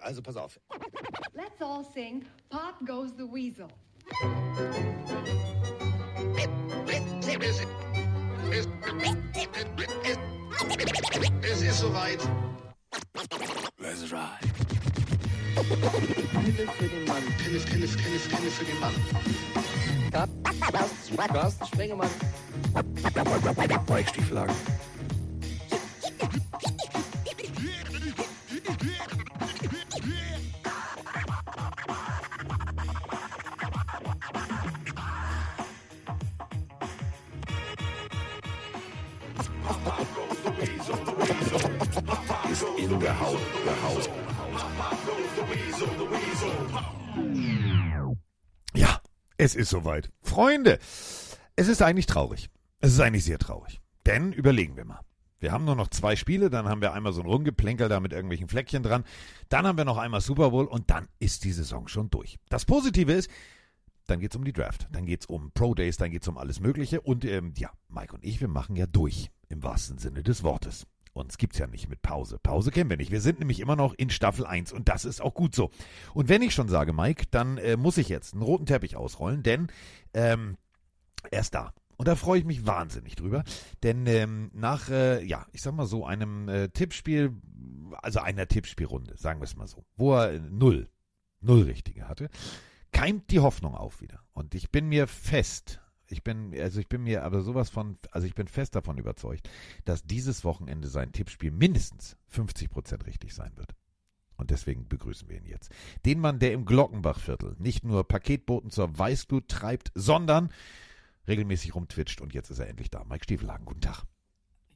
Also pass auf. Let's all sing Pop Goes the Weasel. Es ist soweit. Let's ride. Pille für den Mann. Pille, Pille, Pille, Pille für den Mann. Carsten Spengemann. Mike Stieflagen. Es ist soweit. Freunde, es ist eigentlich traurig. Es ist eigentlich sehr traurig. Denn überlegen wir mal. Wir haben nur noch zwei Spiele, dann haben wir einmal so ein Rumgeplänkel da mit irgendwelchen Fleckchen dran. Dann haben wir noch einmal Super Bowl und dann ist die Saison schon durch. Das Positive ist, dann geht's um die Draft, dann geht's um Pro Days, dann geht's um alles Mögliche. Und ähm, ja, Mike und ich, wir machen ja durch, im wahrsten Sinne des Wortes. Uns gibt's ja nicht mit Pause. Pause kennen wir nicht. Wir sind nämlich immer noch in Staffel 1 und das ist auch gut so. Und wenn ich schon sage, Mike, dann äh, muss ich jetzt einen roten Teppich ausrollen, denn ähm, er ist da. Und da freue ich mich wahnsinnig drüber. Denn ähm, nach, äh, ja, ich sag mal so, einem äh, Tippspiel, also einer Tippspielrunde, sagen wir es mal so, wo er äh, null, null Richtige hatte, keimt die Hoffnung auf wieder. Und ich bin mir fest, ich bin, also ich bin mir aber sowas von, also ich bin fest davon überzeugt, dass dieses Wochenende sein Tippspiel mindestens 50% richtig sein wird. Und deswegen begrüßen wir ihn jetzt. Den Mann, der im Glockenbachviertel nicht nur Paketboten zur Weißglut treibt, sondern regelmäßig rumtwitscht und jetzt ist er endlich da. Mike Stiefelhagen, guten Tag.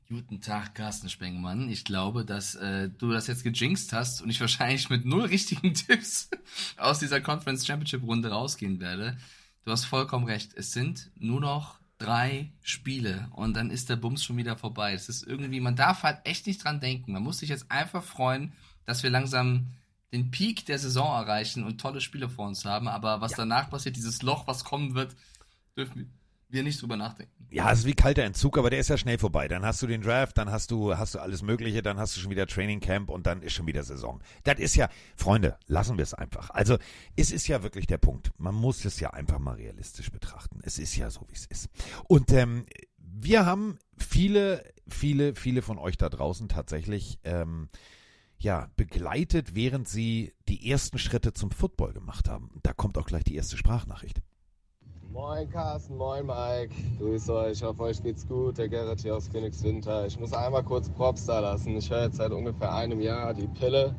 Guten Tag, Carsten Spengmann. Ich glaube, dass äh, du das jetzt gejinxt hast und ich wahrscheinlich mit null richtigen Tipps aus dieser Conference Championship Runde rausgehen werde. Du hast vollkommen recht. Es sind nur noch drei Spiele und dann ist der Bums schon wieder vorbei. Es ist irgendwie, man darf halt echt nicht dran denken. Man muss sich jetzt einfach freuen, dass wir langsam den Peak der Saison erreichen und tolle Spiele vor uns haben. Aber was Ja. danach passiert, dieses Loch, was kommen wird, dürfen wir nicht drüber nachdenken. Ja, es ist wie kalter Entzug, aber der ist ja schnell vorbei. Dann hast du den Draft, dann hast du, hast du alles Mögliche, dann hast du schon wieder Training Camp und dann ist schon wieder Saison. Das ist ja, Freunde, lassen wir es einfach. Also, es ist ja wirklich der Punkt. Man muss es ja einfach mal realistisch betrachten. Es ist ja so, wie es ist. Und ähm, wir haben viele, viele, viele von euch da draußen tatsächlich ähm, ja, begleitet, während sie die ersten Schritte zum Football gemacht haben. Da kommt auch gleich die erste Sprachnachricht. Moin Carsten, moin Mike, grüß euch, ich hoffe euch geht's gut, der Gerrit hier aus Phoenix Winter. Ich muss einmal kurz Props da lassen, ich höre jetzt seit ungefähr einem Jahr die Pille,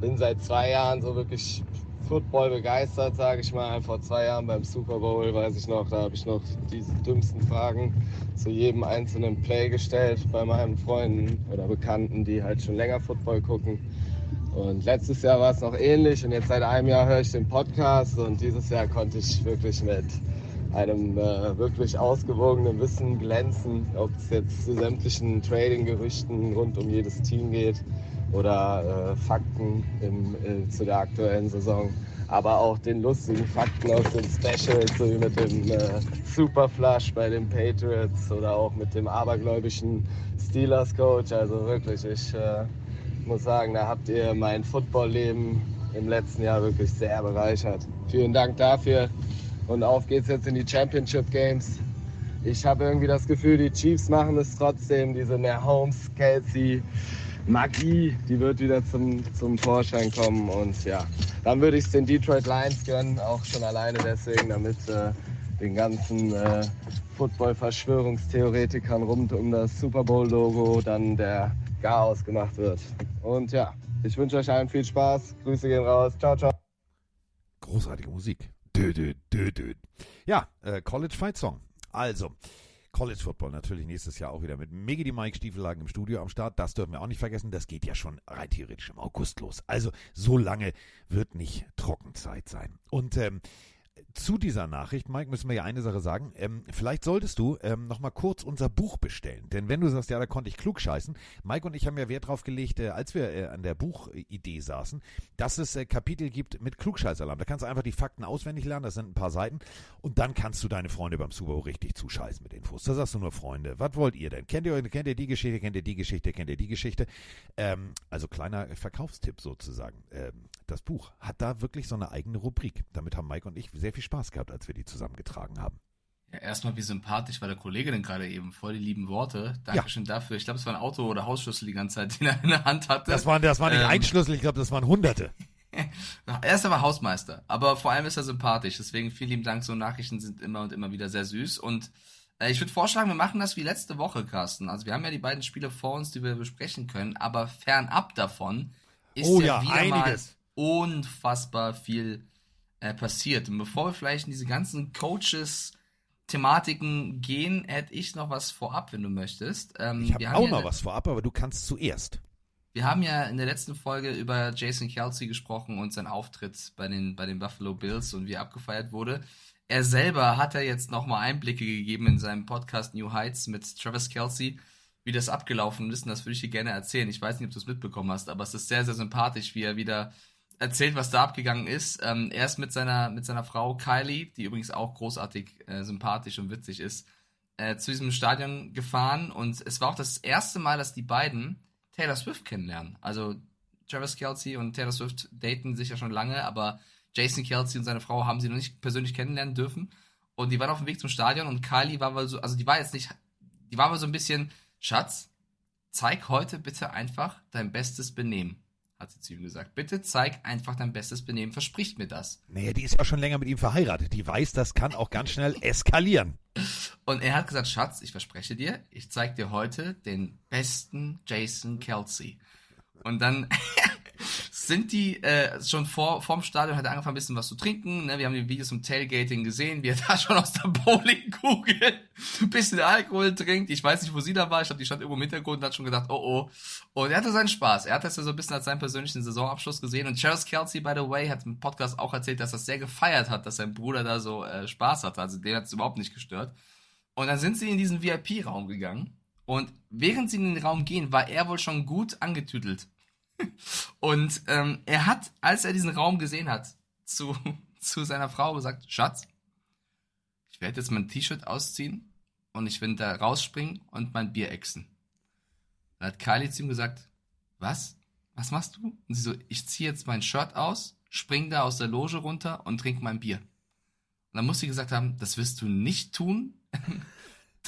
bin seit zwei Jahren so wirklich Football begeistert, sage ich mal. Vor zwei Jahren beim Super Bowl, weiß ich noch, da habe ich noch diese dümmsten Fragen zu jedem einzelnen Play gestellt bei meinen Freunden oder Bekannten, die halt schon länger Football gucken. Und letztes Jahr war es noch ähnlich und jetzt seit einem Jahr höre ich den Podcast und dieses Jahr konnte ich wirklich mit einem äh, wirklich ausgewogenen Wissen glänzen, ob es jetzt zu sämtlichen Trading-Gerüchten rund um jedes Team geht oder äh, Fakten im, äh, zu der aktuellen Saison, aber auch den lustigen Fakten aus den Specials, so wie mit dem äh, Superflush bei den Patriots oder auch mit dem abergläubischen Steelers-Coach. Also wirklich, ich äh, muss sagen, da habt ihr mein Footballleben im letzten Jahr wirklich sehr bereichert. Vielen Dank dafür und auf geht's jetzt in die Championship Games. Ich habe irgendwie das Gefühl, die Chiefs machen es trotzdem. Diese Mahomes, Kelsey, Magie, die wird wieder zum, zum Vorschein kommen. Und ja, dann würde ich es den Detroit Lions gönnen, auch schon alleine deswegen, damit äh, den ganzen äh, Football-Verschwörungstheoretikern rund um das Super Bowl-Logo dann der Chaos gemacht wird. Und ja, ich wünsche euch allen viel Spaß. Grüße gehen raus. Ciao, ciao. Großartige Musik. Dö, dö, dö, dö. Ja, äh, College Fight Song. Also, College Football natürlich nächstes Jahr auch wieder mit Megi die Mike Stiefelhagen im Studio am Start. Das dürfen wir auch nicht vergessen. Das geht ja schon rein theoretisch im August los. Also, so lange wird nicht Trockenzeit sein. Und ähm, zu dieser Nachricht, Mike, müssen wir ja eine Sache sagen. Ähm, vielleicht solltest du ähm, nochmal kurz unser Buch bestellen. Denn wenn du sagst, ja, da konnte ich klug scheißen, Mike und ich haben ja Wert drauf gelegt, äh, als wir äh, an der Buchidee saßen, dass es äh, Kapitel gibt mit Klugscheißalarm. Da kannst du einfach die Fakten auswendig lernen, das sind ein paar Seiten. Und dann kannst du deine Freunde beim Super Bowl richtig zuscheißen mit Infos. Da sagst du nur, Freunde, was wollt ihr denn? Kennt ihr, kennt ihr die Geschichte, kennt ihr die Geschichte, kennt ihr die Geschichte? Ähm, also kleiner Verkaufstipp sozusagen. Ähm, das Buch hat da wirklich so eine eigene Rubrik. Damit haben Mike und ich sehr viel Spaß gehabt, als wir die zusammengetragen haben. Ja, erstmal, wie sympathisch war der Kollege denn gerade eben? Voll die lieben Worte. Dankeschön dafür. Ich glaube, es war ein Auto- oder Hausschlüssel die ganze Zeit, den er in der Hand hatte. Das waren, das waren nicht Ähm, ein Schlüssel, ich glaube, das waren Hunderte. Er ist aber Hausmeister, aber vor allem ist er sympathisch. Deswegen vielen lieben Dank. So Nachrichten sind immer und immer wieder sehr süß. Und äh, ich würde vorschlagen, wir machen das wie letzte Woche, Carsten. Also wir haben ja die beiden Spiele vor uns, die wir besprechen können, aber fernab davon ist Oh ja, ja, wieder einiges. mal unfassbar viel äh, passiert. Und bevor wir vielleicht in diese ganzen Coaches Thematiken gehen, hätte ich noch was vorab, wenn du möchtest. Ähm, Ich habe auch ja noch was vorab, aber du kannst zuerst. wir haben ja in der letzten Folge über Jason Kelsey gesprochen und seinen Auftritt bei den, bei den Buffalo Bills und wie er abgefeiert wurde. Er selber hat ja jetzt nochmal Einblicke gegeben in seinem Podcast New Heights mit Travis Kelsey, wie das abgelaufen ist. Und das würde ich dir gerne erzählen. Ich weiß nicht, ob du es mitbekommen hast, aber es ist sehr, sehr sympathisch, wie er wieder erzählt, was da abgegangen ist. Ähm, er ist mit seiner, mit seiner Frau Kylie, die übrigens auch großartig äh, sympathisch und witzig ist, äh, zu diesem Stadion gefahren. Und es war auch das erste Mal, dass die beiden Taylor Swift kennenlernen. Also Travis Kelsey und Taylor Swift daten sich ja schon lange, aber Jason Kelsey und seine Frau haben sie noch nicht persönlich kennenlernen dürfen. Und die waren auf dem Weg zum Stadion und Kylie war wohl so, also die war jetzt nicht, die war wohl so ein bisschen, Schatz, zeig heute bitte einfach dein bestes Benehmen, hat sie zu ihm gesagt. Bitte zeig einfach dein bestes Benehmen, verspricht mir das. Naja, die ist ja schon länger mit ihm verheiratet. Die weiß, das kann auch ganz schnell eskalieren. Und er hat gesagt, Schatz, ich verspreche dir, ich zeig dir heute den besten Jason Kelsey. Und dann sind die äh, schon vor vorm Stadion hat er angefangen ein bisschen was zu trinken. Ne? Wir haben die Videos zum Tailgating gesehen, wie er da schon aus der Bowlingkugel ein bisschen Alkohol trinkt. Ich weiß nicht, wo sie da war. Ich glaube, die stand irgendwo im Hintergrund und hat schon gedacht, oh oh. Und er hatte seinen Spaß. Er hat das ja so ein bisschen als seinen persönlichen Saisonabschluss gesehen. Und Charles Kelsey, by the way, hat im Podcast auch erzählt, dass er das sehr gefeiert hat, dass sein Bruder da so äh, Spaß hatte. Also den hat es überhaupt nicht gestört. Und dann sind sie in diesen VIP-Raum gegangen. Und während sie in den Raum gehen, war er wohl schon gut angetüdelt. Und ähm, er hat, als er diesen Raum gesehen hat, zu, zu seiner Frau gesagt, Schatz, ich werde jetzt mein T-Shirt ausziehen und ich werde da rausspringen und mein Bier exen. Dann hat Kylie zu ihm gesagt, was? Was machst du? Und sie so, ich ziehe jetzt mein Shirt aus, spring da aus der Loge runter und trink mein Bier. Und dann muss sie gesagt haben, das wirst du nicht tun.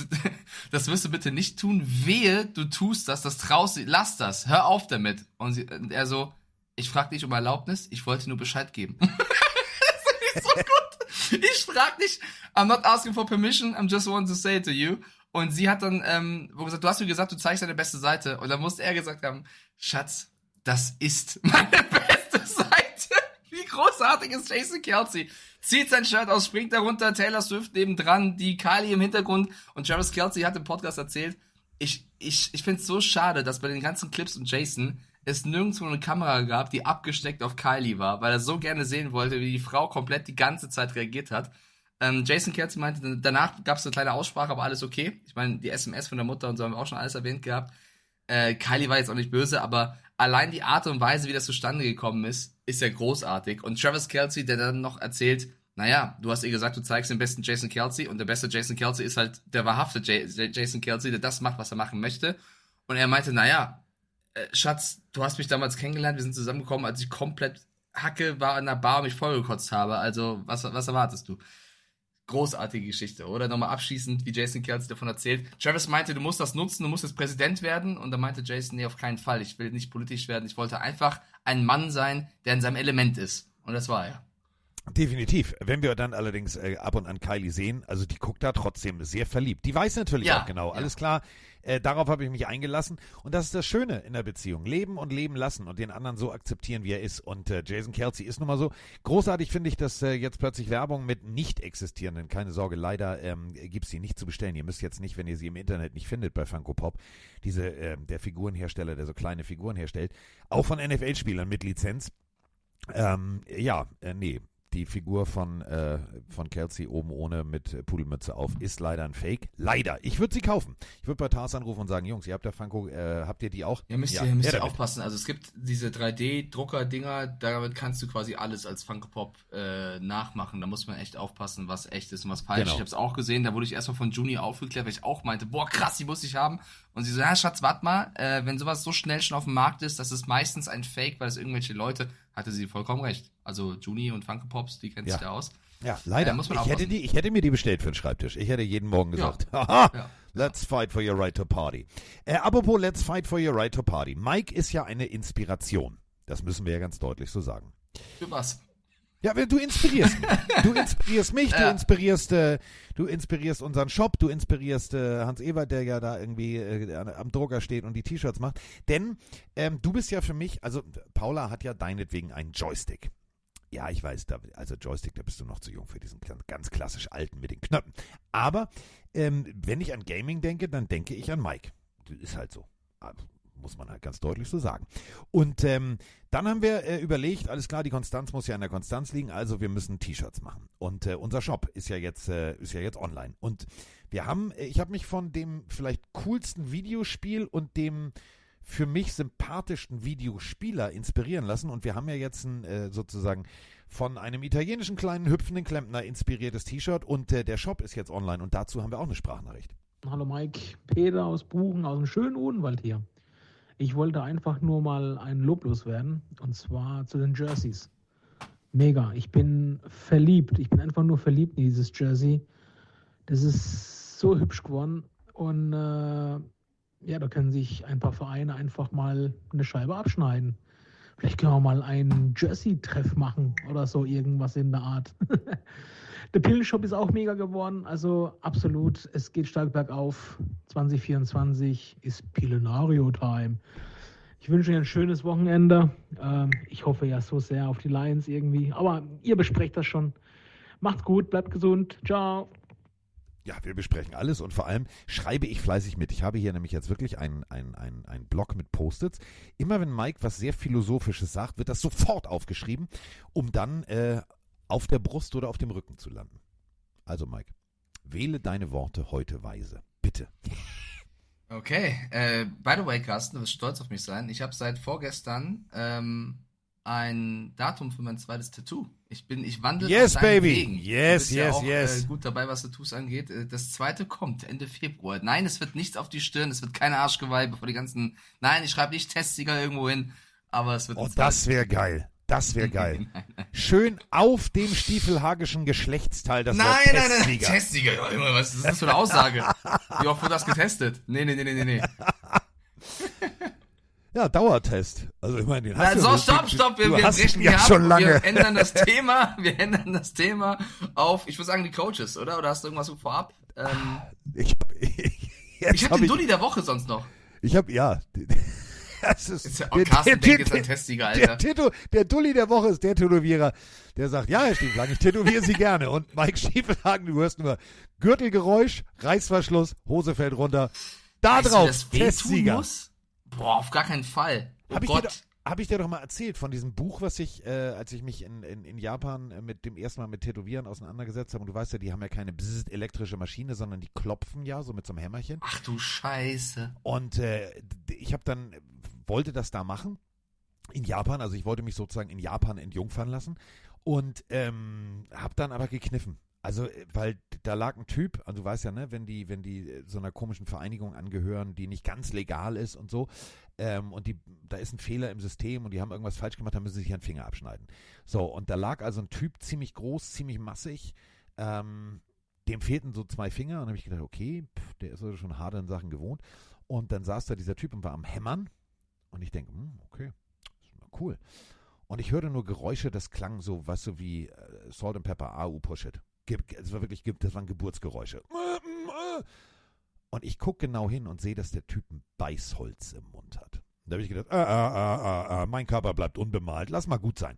Das wirst du bitte nicht tun. Wehe, du tust das, das traust du, lass das, hör auf damit. Und, sie, und er so, ich frag dich um Erlaubnis, ich wollte nur Bescheid geben. das ist so gut. Ich frag dich, I'm not asking for permission, I'm just wanting to say it to you. Und sie hat dann, ähm, wo gesagt, du hast mir gesagt, du zeigst deine beste Seite. Und dann musste er gesagt haben, Schatz, das ist meine beste Seite. Wie großartig ist Jason Kelsey? Zieht sein Shirt aus, springt darunter, Taylor Swift nebendran, die Kylie im Hintergrund und Travis Kelsey hat im Podcast erzählt, ich, ich, ich finde es so schade, dass bei den ganzen Clips und Jason es nirgendwo eine Kamera gab, die abgesteckt auf Kylie war, weil er so gerne sehen wollte, wie die Frau komplett die ganze Zeit reagiert hat. Ähm, Jason Kelsey meinte, danach gab es eine kleine Aussprache, aber alles okay. Ich meine, die SMS von der Mutter und so haben wir auch schon alles erwähnt gehabt. Äh, Kylie war jetzt auch nicht böse, aber allein die Art und Weise, wie das zustande gekommen ist, ist ja großartig. Und Travis Kelsey, der dann noch erzählt, naja, du hast ihr gesagt, du zeigst den besten Jason Kelsey und der beste Jason Kelsey ist halt der wahrhafte Jason Kelsey, der das macht, was er machen möchte. Und er meinte, naja, äh, Schatz, du hast mich damals kennengelernt, wir sind zusammengekommen, als ich komplett Hacke war in der Bar und mich vollgekotzt habe. Also, was, was erwartest du? Großartige Geschichte, oder? Nochmal abschließend, wie Jason Kelsey davon erzählt. Travis meinte, du musst das nutzen, du musst jetzt Präsident werden. Und dann meinte Jason, nee, auf keinen Fall. Ich will nicht politisch werden. Ich wollte einfach ein Mann sein, der in seinem Element ist. Und das war er. Definitiv. Wenn wir dann allerdings äh, ab und an Kylie sehen, also die guckt da trotzdem sehr verliebt. Die weiß natürlich Ja, auch genau, ja. alles klar. Äh, darauf habe ich mich eingelassen. Und das ist das Schöne in der Beziehung. Leben und leben lassen und den anderen so akzeptieren, wie er ist. Und äh, Jason Kelsey ist nun mal so. Großartig finde ich, dass äh, jetzt plötzlich Werbung mit nicht existierenden, keine Sorge, leider ähm, gibt es die nicht zu bestellen. Ihr müsst jetzt nicht, wenn ihr sie im Internet nicht findet bei Funko Pop, diese, ähm, der Figurenhersteller, der so kleine Figuren herstellt, auch von NFL-Spielern mit Lizenz. Ähm, ja, äh, nee, die Figur von, äh, von Kelsey oben ohne mit Pudelmütze auf ist leider ein Fake. Leider. Ich würde sie kaufen. Ich würde bei Tars anrufen und sagen, Jungs, ihr habt der Funko, äh, habt ihr die auch? Ja, müsst ihr, müsst ihr aufpassen. Also es gibt diese 3D-Drucker-Dinger, damit kannst du quasi alles als Funko Pop äh, nachmachen. Da muss man echt aufpassen, was echt ist und was falsch. Genau. Ich habe es auch gesehen, da wurde ich erstmal von Juni aufgeklärt, weil ich auch meinte, boah krass, die muss ich haben. Und sie so, ja Schatz, warte mal, äh, wenn sowas so schnell schon auf dem Markt ist, das ist meistens ein Fake, weil es irgendwelche Leute, hatte sie vollkommen recht. Also Juni und Funko Pops, die kennt Ja. sich da aus. Ja, leider. Äh, muss man ich, hätte die, ich hätte mir die bestellt für den Schreibtisch. Ich hätte jeden Morgen Ja. gesagt, haha, Ja. let's fight for your right to party. Äh, apropos let's fight for your right to party. Mike ist ja eine Inspiration. Das müssen wir ja ganz deutlich so sagen. Für was? Ja, du inspirierst mich. Du inspirierst mich, du Ja. inspirierst, äh, du inspirierst unseren Shop, du inspirierst äh, Hans Ebert, der ja da irgendwie äh, am Drucker steht und die T-Shirts macht. Denn ähm, du bist ja für mich, also Paula hat ja deinetwegen einen Joystick. Ja, ich weiß, da, also Joystick, da bist du noch zu jung für diesen ganz, klassisch alten mit den Knöpfen. Aber ähm, wenn ich an Gaming denke, dann denke ich an Mike. Ist halt so. Ah, Muss man halt ganz deutlich so sagen. Und ähm, dann haben wir äh, überlegt, alles klar, die Konstanz muss ja in der Konstanz liegen, also wir müssen T-Shirts machen. Und äh, unser Shop ist ja jetzt äh, ist ja jetzt online. Und wir haben, äh, ich habe mich von dem vielleicht coolsten Videospiel und dem für mich sympathischsten Videospieler inspirieren lassen. Und wir haben ja jetzt ein, äh, sozusagen von einem italienischen kleinen hüpfenden Klempner inspiriertes T-Shirt und äh, der Shop ist jetzt online und dazu haben wir auch eine Sprachnachricht. Hallo Mike, Peter aus Buchen, aus dem schönen Odenwald hier. Ich wollte einfach nur mal ein Lob loswerden und zwar zu den Jerseys. Mega, ich bin verliebt. Ich bin einfach nur verliebt in dieses Jersey. Das ist so hübsch geworden und äh, ja, da können sich ein paar Vereine einfach mal eine Scheibe abschneiden. Vielleicht können wir mal einen Jersey-Treff machen oder so, irgendwas in der Art. Der Pillenshop ist auch mega geworden, also absolut, es geht stark bergauf. 2024 ist Pillenario-Time. Ich wünsche Ihnen ein schönes Wochenende. Ähm, ich hoffe ja so sehr auf die Lions irgendwie, aber ihr besprecht das schon. Macht's gut, bleibt gesund. Ciao. Ja, wir besprechen alles und vor allem schreibe ich fleißig mit. Ich habe hier nämlich jetzt wirklich einen ein, ein Blog mit Post-its. Immer wenn Mike was sehr Philosophisches sagt, wird das sofort aufgeschrieben, um dann äh, auf der Brust oder auf dem Rücken zu landen. Also Mike, wähle deine Worte heute weise. Bitte. Okay, äh, by the way, Carsten, du wirst stolz auf mich sein. Ich habe seit vorgestern ähm, ein Datum für mein zweites Tattoo. Ich bin, ich wandle Yes, auf deinen baby. Wegen. Yes, du bist ja yes, auch, yes. Äh, gut dabei, was Tattoos angeht. Äh, Das zweite kommt Ende Februar. Nein, es wird nichts auf die Stirn, es wird keine Arschgeweih, bevor die ganzen. Nein, ich schreibe nicht Testsieger irgendwo hin, aber es wird. Oh, das wäre geil. Das wäre geil. Schön auf dem stiefelhagischen Geschlechtsteil das Nein, Wort nein, nein, Testsieger. Testsieger, ja, immer, was ist das für eine Aussage? Wie oft wird das getestet? Nee, nee, nee, nee, nee, nee. Ja, Dauertest. Also ich meine, den hast Na, du stopp, stopp, wir, du wir brechen ja schon lange. Wir ändern das Thema, wir ändern das Thema auf, ich würde sagen, die Coaches, oder? Oder hast du irgendwas vorab? Ähm, Ich hab, jetzt ich hab habe den Dulli der Woche sonst noch. Ich habe ja. Das ist, Ist ja, Carsten denkt jetzt an Testsieger, der, Alter. Tätow, der Dulli der Woche ist der Tätowierer, der sagt, ja, Herr Stiefelhagen, ich tätowiere Sie gerne. Und Mike Stiefelhagen, du hörst nur Gürtelgeräusch, Reißverschluss, Hose fällt runter. Da Weißt du, drauf, wehtun Testsieger. muss? Boah, auf gar keinen Fall. Oh Habe ich, dir Gott. doch- hab ich dir doch mal erzählt von diesem Buch, was ich, äh, als ich mich in, in, in Japan äh, mit dem ersten Mal mit Tätowieren auseinandergesetzt habe. Und du weißt ja, die haben ja keine bzzzt elektrische Maschine, sondern die klopfen ja so mit so einem Hämmerchen. Ach du Scheiße. Und äh, ich habe dann, wollte das da machen in Japan, also ich wollte mich sozusagen in Japan entjungfern lassen und ähm, habe dann aber gekniffen. Also, äh, weil da lag ein Typ, also du weißt ja, ne, wenn die, wenn die äh, so einer komischen Vereinigung angehören, die nicht ganz legal ist und so, ähm, und die, da ist ein Fehler im System und die haben irgendwas falsch gemacht, dann müssen sie sich einen Finger abschneiden. So, und da lag also ein Typ ziemlich groß, ziemlich massig, ähm, dem fehlten so zwei Finger und habe ich gedacht, okay, pff, der ist also schon hart an Sachen gewohnt. Und dann saß da dieser Typ und war am Hämmern und ich denke, hm, okay, cool. Und ich hörte nur Geräusche, das klang so, weißt du, wie äh, Salt and Pepper, AU Push It. Es war wirklich, das waren Geburtsgeräusche. Und ich gucke genau hin und sehe, dass der Typ ein Beißholz im Mund hat. Da habe ich gedacht, ah, ah, ah, ah, ah, mein Körper bleibt unbemalt, lass mal gut sein.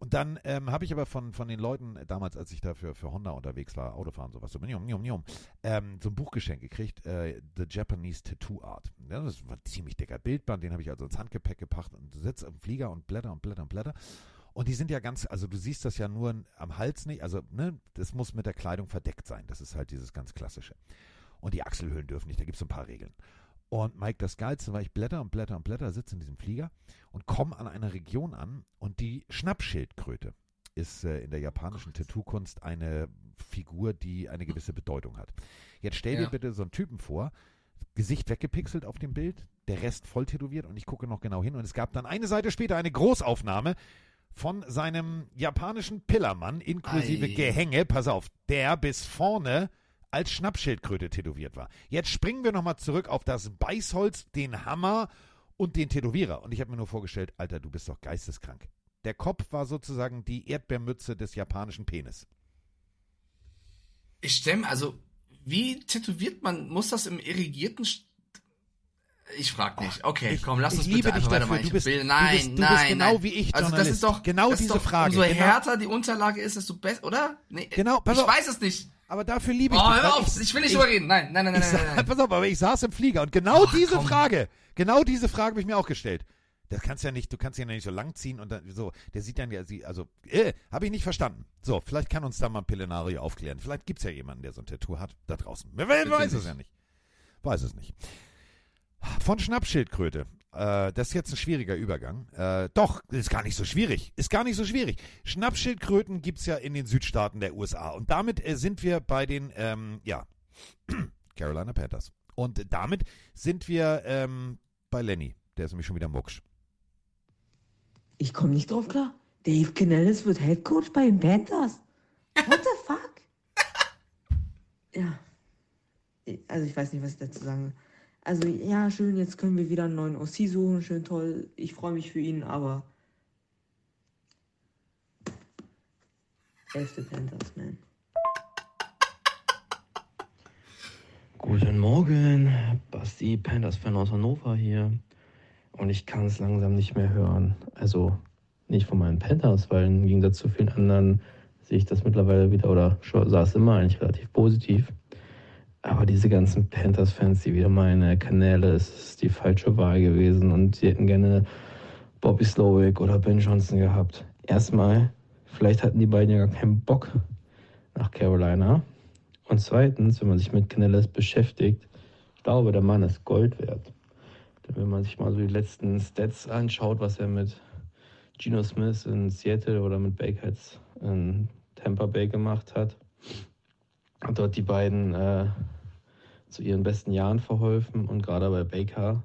Und dann ähm, habe ich aber von, von den Leuten, äh, damals, als ich da für, Honda unterwegs war, Autofahren, sowas, so, njom, njom, njom, ähm, so ein Buchgeschenk gekriegt, äh, The Japanese Tattoo Art. Ja, das war ein ziemlich dicker Bildband, den habe ich also ins Handgepäck gepackt und sitze im Flieger und blätter und blätter und blätter. Die sind ja ganz, also du siehst das ja nur am Hals nicht, also ne, das muss mit der Kleidung verdeckt sein. Das ist halt dieses ganz klassische. Und die Achselhöhlen dürfen nicht, da gibt es ein paar Regeln. Und Mike, das Geilste war, ich blätter und blätter und blätter, sitze in diesem Flieger und komme an einer Region an und die Schnappschildkröte ist äh, in der japanischen Tattoo-Kunst eine Figur, die eine gewisse Bedeutung hat. Jetzt stell dir Ja. bitte so einen Typen vor, Gesicht weggepixelt auf dem Bild, der Rest voll tätowiert und ich gucke noch genau hin und es gab dann eine Seite später eine Großaufnahme von seinem japanischen Pillermann inklusive Ei. Gehänge, pass auf, der bis vorne als Schnappschildkröte tätowiert war. Jetzt springen wir nochmal zurück auf das Beißholz, den Hammer und den Tätowierer. Und ich habe mir nur vorgestellt, Alter, du bist doch geisteskrank. Der Kopf war sozusagen die Erdbeermütze des japanischen Penis. Ich stemme, also, wie tätowiert man, muss das im irrigierten. St ich frag nicht. Okay, ich- komm, lass ich uns liebe bitte dich einfach dafür. weitermachen. Du Ich bist- will, du nein, bist- du bist nein, genau nein. wie ich, Also das Journalist. ist doch Genau das ist diese doch, Frage, Umso genau. härter die Unterlage ist, desto besser, oder? Nee, Genau, pass ich auf. weiß es nicht. Aber dafür liebe Oh, ich weil hör auf, ich will nicht drüber reden. Nein, nein, nein, nein, Ich nein, nein. Pass auf, aber ich saß im Flieger und genau Ach, diese komm. Frage, genau diese Frage habe ich mir auch gestellt. Das kannst ja nicht, du kannst ja nicht so lang ziehen und dann so, der sieht dann ja, sie- also, äh, habe ich nicht verstanden. So, vielleicht kann uns da mal Pillenario aufklären. Vielleicht gibt es ja jemanden, der so ein Tattoo hat, da draußen. Wer weiß es ja nicht. Weiß es nicht. Von Schnappschildkröte. Äh, das ist jetzt ein schwieriger Übergang. Äh, doch, ist gar nicht so schwierig. Ist gar nicht so schwierig. Schnappschildkröten gibt es ja in den Südstaaten der USA. Und damit äh, sind wir bei den, ähm, ja, Carolina Panthers. Und damit sind wir ähm, bei Lenny. Der ist nämlich schon wieder mucksch. Ich komme nicht drauf klar. Dave Canellis wird Head Coach bei den Panthers. What the fuck? ja. Also ich weiß nicht, was ich dazu sagen will. Also ja, schön, jetzt können wir wieder einen neuen OC suchen. Schön toll. Ich freue mich für ihn, aber. Elfte Panthers, man. Guten Morgen, Basti, Panthers-Fan aus Hannover hier. Und ich kann es langsam nicht mehr hören. Also nicht von meinen Panthers, weil im Gegensatz zu vielen anderen sehe ich das mittlerweile wieder oder sah es immer eigentlich relativ positiv. Aber diese ganzen Panthers-Fans, die wieder meinen, Kanäle, es ist die falsche Wahl gewesen und sie hätten gerne Bobby Slowick oder Ben Johnson gehabt. Erstmal, vielleicht hatten die beiden ja gar keinen Bock nach Carolina. Und zweitens, wenn man sich mit Canellis beschäftigt, ich glaube, der Mann ist Gold wert. Denn wenn man sich mal so die letzten Stats anschaut, was er mit Geno Smith in Seattle oder mit Baker in Tampa Bay gemacht hat, hat dort die beiden äh, zu ihren besten Jahren verholfen. Und gerade bei Baker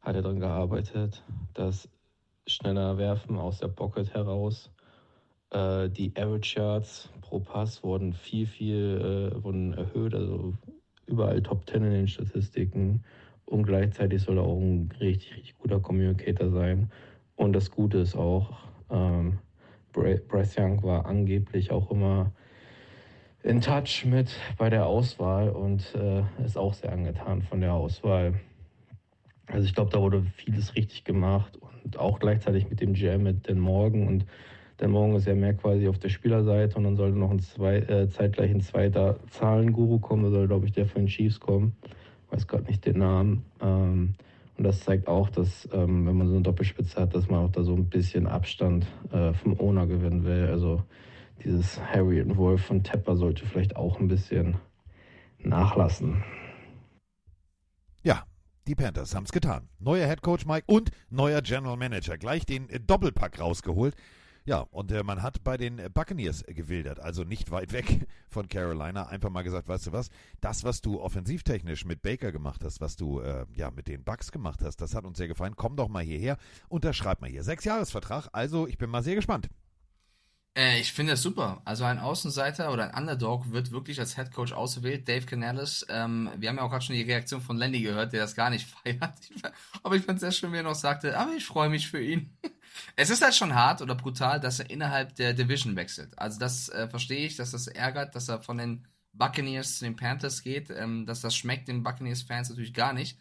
hat er daran gearbeitet, das schneller Werfen aus der Pocket heraus äh, die Average Yards pro Pass wurden viel, viel äh, wurden erhöht, also überall Top 10 in den Statistiken. Und gleichzeitig soll er auch ein richtig, richtig guter Communicator sein. Und das Gute ist auch, ähm, Bryce Young war angeblich auch immer in Touch mit bei der Auswahl und äh, ist auch sehr angetan von der Auswahl. Also ich glaube, da wurde vieles richtig gemacht und auch gleichzeitig mit dem GM, mit Dan Morgan und Dan Morgan ist ja mehr quasi auf der Spielerseite und dann sollte noch ein zwei, äh, zeitgleich ein zweiter Zahlenguru kommen, da soll glaube ich der von den Chiefs kommen, weiß gerade nicht den Namen. Ähm, und das zeigt auch, dass ähm, wenn man so eine Doppelspitze hat, dass man auch da so ein bisschen Abstand äh, vom Owner gewinnen will. Also dieses Harry und Wolf von Tepper sollte vielleicht auch ein bisschen nachlassen. Ja, die Panthers haben es getan. Neuer Head Coach Mike und neuer General Manager. Gleich den äh, Doppelpack rausgeholt. Ja, und äh, man hat bei den Buccaneers äh, gewildert, also nicht weit weg von Carolina, einfach mal gesagt, weißt du was, das, was du offensivtechnisch mit Baker gemacht hast, was du äh, ja mit den Bucks gemacht hast, das hat uns sehr gefallen. Komm doch mal hierher, unterschreib mal hier. Sechsjahresvertrag, also ich bin mal sehr gespannt. Äh, ich finde das super. Also ein Außenseiter oder ein Underdog wird wirklich als Head Coach ausgewählt. Dave Canales. Ähm, wir haben ja auch gerade schon die Reaktion von Lenny gehört, der das gar nicht feiert. Aber ich fand es sehr schön, wie er noch sagte, aber ich freue mich für ihn. Es ist halt schon hart oder brutal, dass er innerhalb der Division wechselt. Also das äh, verstehe ich, dass das ärgert, dass er von den Buccaneers zu den Panthers geht. Ähm, dass das schmeckt den Buccaneers-Fans natürlich gar nicht.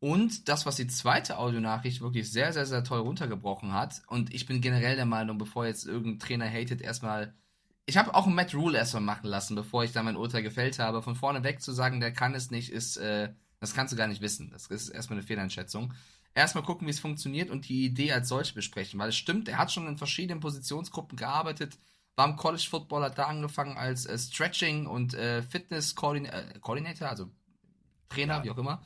Und das, was die zweite Audionachricht wirklich sehr, sehr, sehr toll runtergebrochen hat. Und ich bin generell der Meinung, bevor jetzt irgendein Trainer hatet, erstmal. Ich habe auch einen Matt Rule erstmal machen lassen, bevor ich da mein Urteil gefällt habe. Von vorne weg zu sagen, der kann es nicht, ist, äh, das kannst du gar nicht wissen. Das ist erstmal eine Fehleinschätzung. erstmal gucken, wie es funktioniert und die Idee als solche besprechen. Weil es stimmt, er hat schon in verschiedenen Positionsgruppen gearbeitet, war im College Football, hat da angefangen als äh, Stretching und äh, Fitness äh, Coordinator, also Trainer, ja. wie auch immer.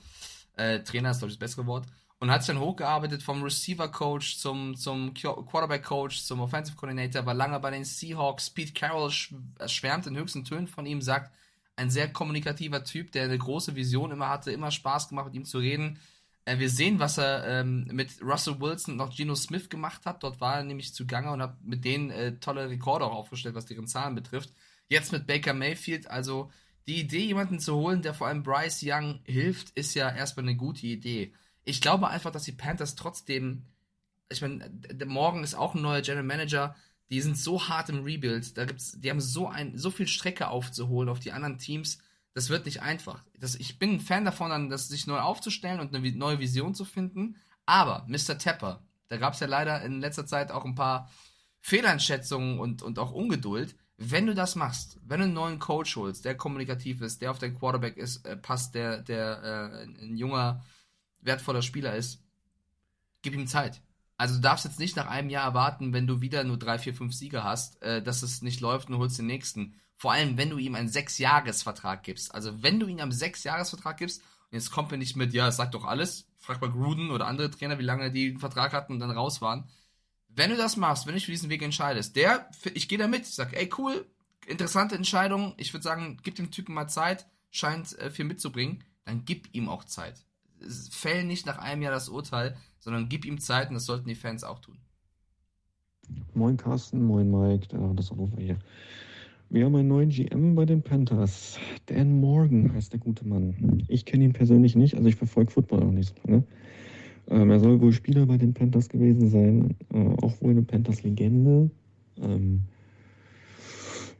Äh, Trainer ist, glaube ich, das bessere Wort. Und hat sich dann hochgearbeitet vom Receiver Coach zum, zum Quarterback Coach, zum Offensive Coordinator, war lange bei den Seahawks. Pete Carroll schwärmt in höchsten Tönen von ihm, sagt, ein sehr kommunikativer Typ, der eine große Vision immer hatte, immer Spaß gemacht, mit ihm zu reden. Äh, wir sehen, was er ähm, mit Russell Wilson und auch Geno Smith gemacht hat. Dort war er nämlich zugange und hat mit denen äh, tolle Rekorde auch aufgestellt, was deren Zahlen betrifft. Jetzt mit Baker Mayfield, also die Idee, jemanden zu holen, der vor allem Bryce Young hilft, ist ja erstmal eine gute Idee. Ich glaube einfach, dass die Panthers trotzdem, ich meine, morgen ist auch ein neuer General Manager, die sind so hart im Rebuild, da gibt's, die haben so ein, so viel Strecke aufzuholen auf die anderen Teams das wird nicht einfach. Das, ich bin ein Fan davon, das sich neu aufzustellen und eine neue Vision zu finden. Aber Mr. Tepper, da gab es ja leider in letzter Zeit auch ein paar Fehleinschätzungen und, und auch Ungeduld. Wenn du das machst, wenn du einen neuen Coach holst, der kommunikativ ist, der auf dein Quarterback ist, äh, passt, der, der äh, ein junger, wertvoller Spieler ist, gib ihm Zeit. Also du darfst jetzt nicht nach einem Jahr erwarten, wenn du wieder nur drei, vier, fünf Siege hast, äh, dass es nicht läuft und holst den nächsten. Vor allem, wenn du ihm einen Sechsjahresvertrag gibst. Also wenn du ihm einen Sechsjahresvertrag gibst, und jetzt kommt er nicht mit, ja, sag doch alles, frag mal Gruden oder andere Trainer, wie lange die einen Vertrag hatten und dann raus waren. Wenn du das machst, wenn du dich für diesen Weg entscheidest, der, ich gehe da mit, ich sag, ey, cool, interessante Entscheidung, ich würde sagen, gib dem Typen mal Zeit, scheint äh, viel mitzubringen, dann gib ihm auch Zeit. Fäll nicht nach einem Jahr das Urteil, sondern gib ihm Zeit und das sollten die Fans auch tun. Moin Carsten, moin Mike, das ist Rufer hier. Wir haben einen neuen GM bei den Panthers. Dan Morgan heißt der gute Mann. Ich kenne ihn persönlich nicht, also ich verfolge Football noch nicht so lange. Ähm, er soll wohl Spieler bei den Panthers gewesen sein, äh, auch wohl eine Panthers-Legende. Ähm,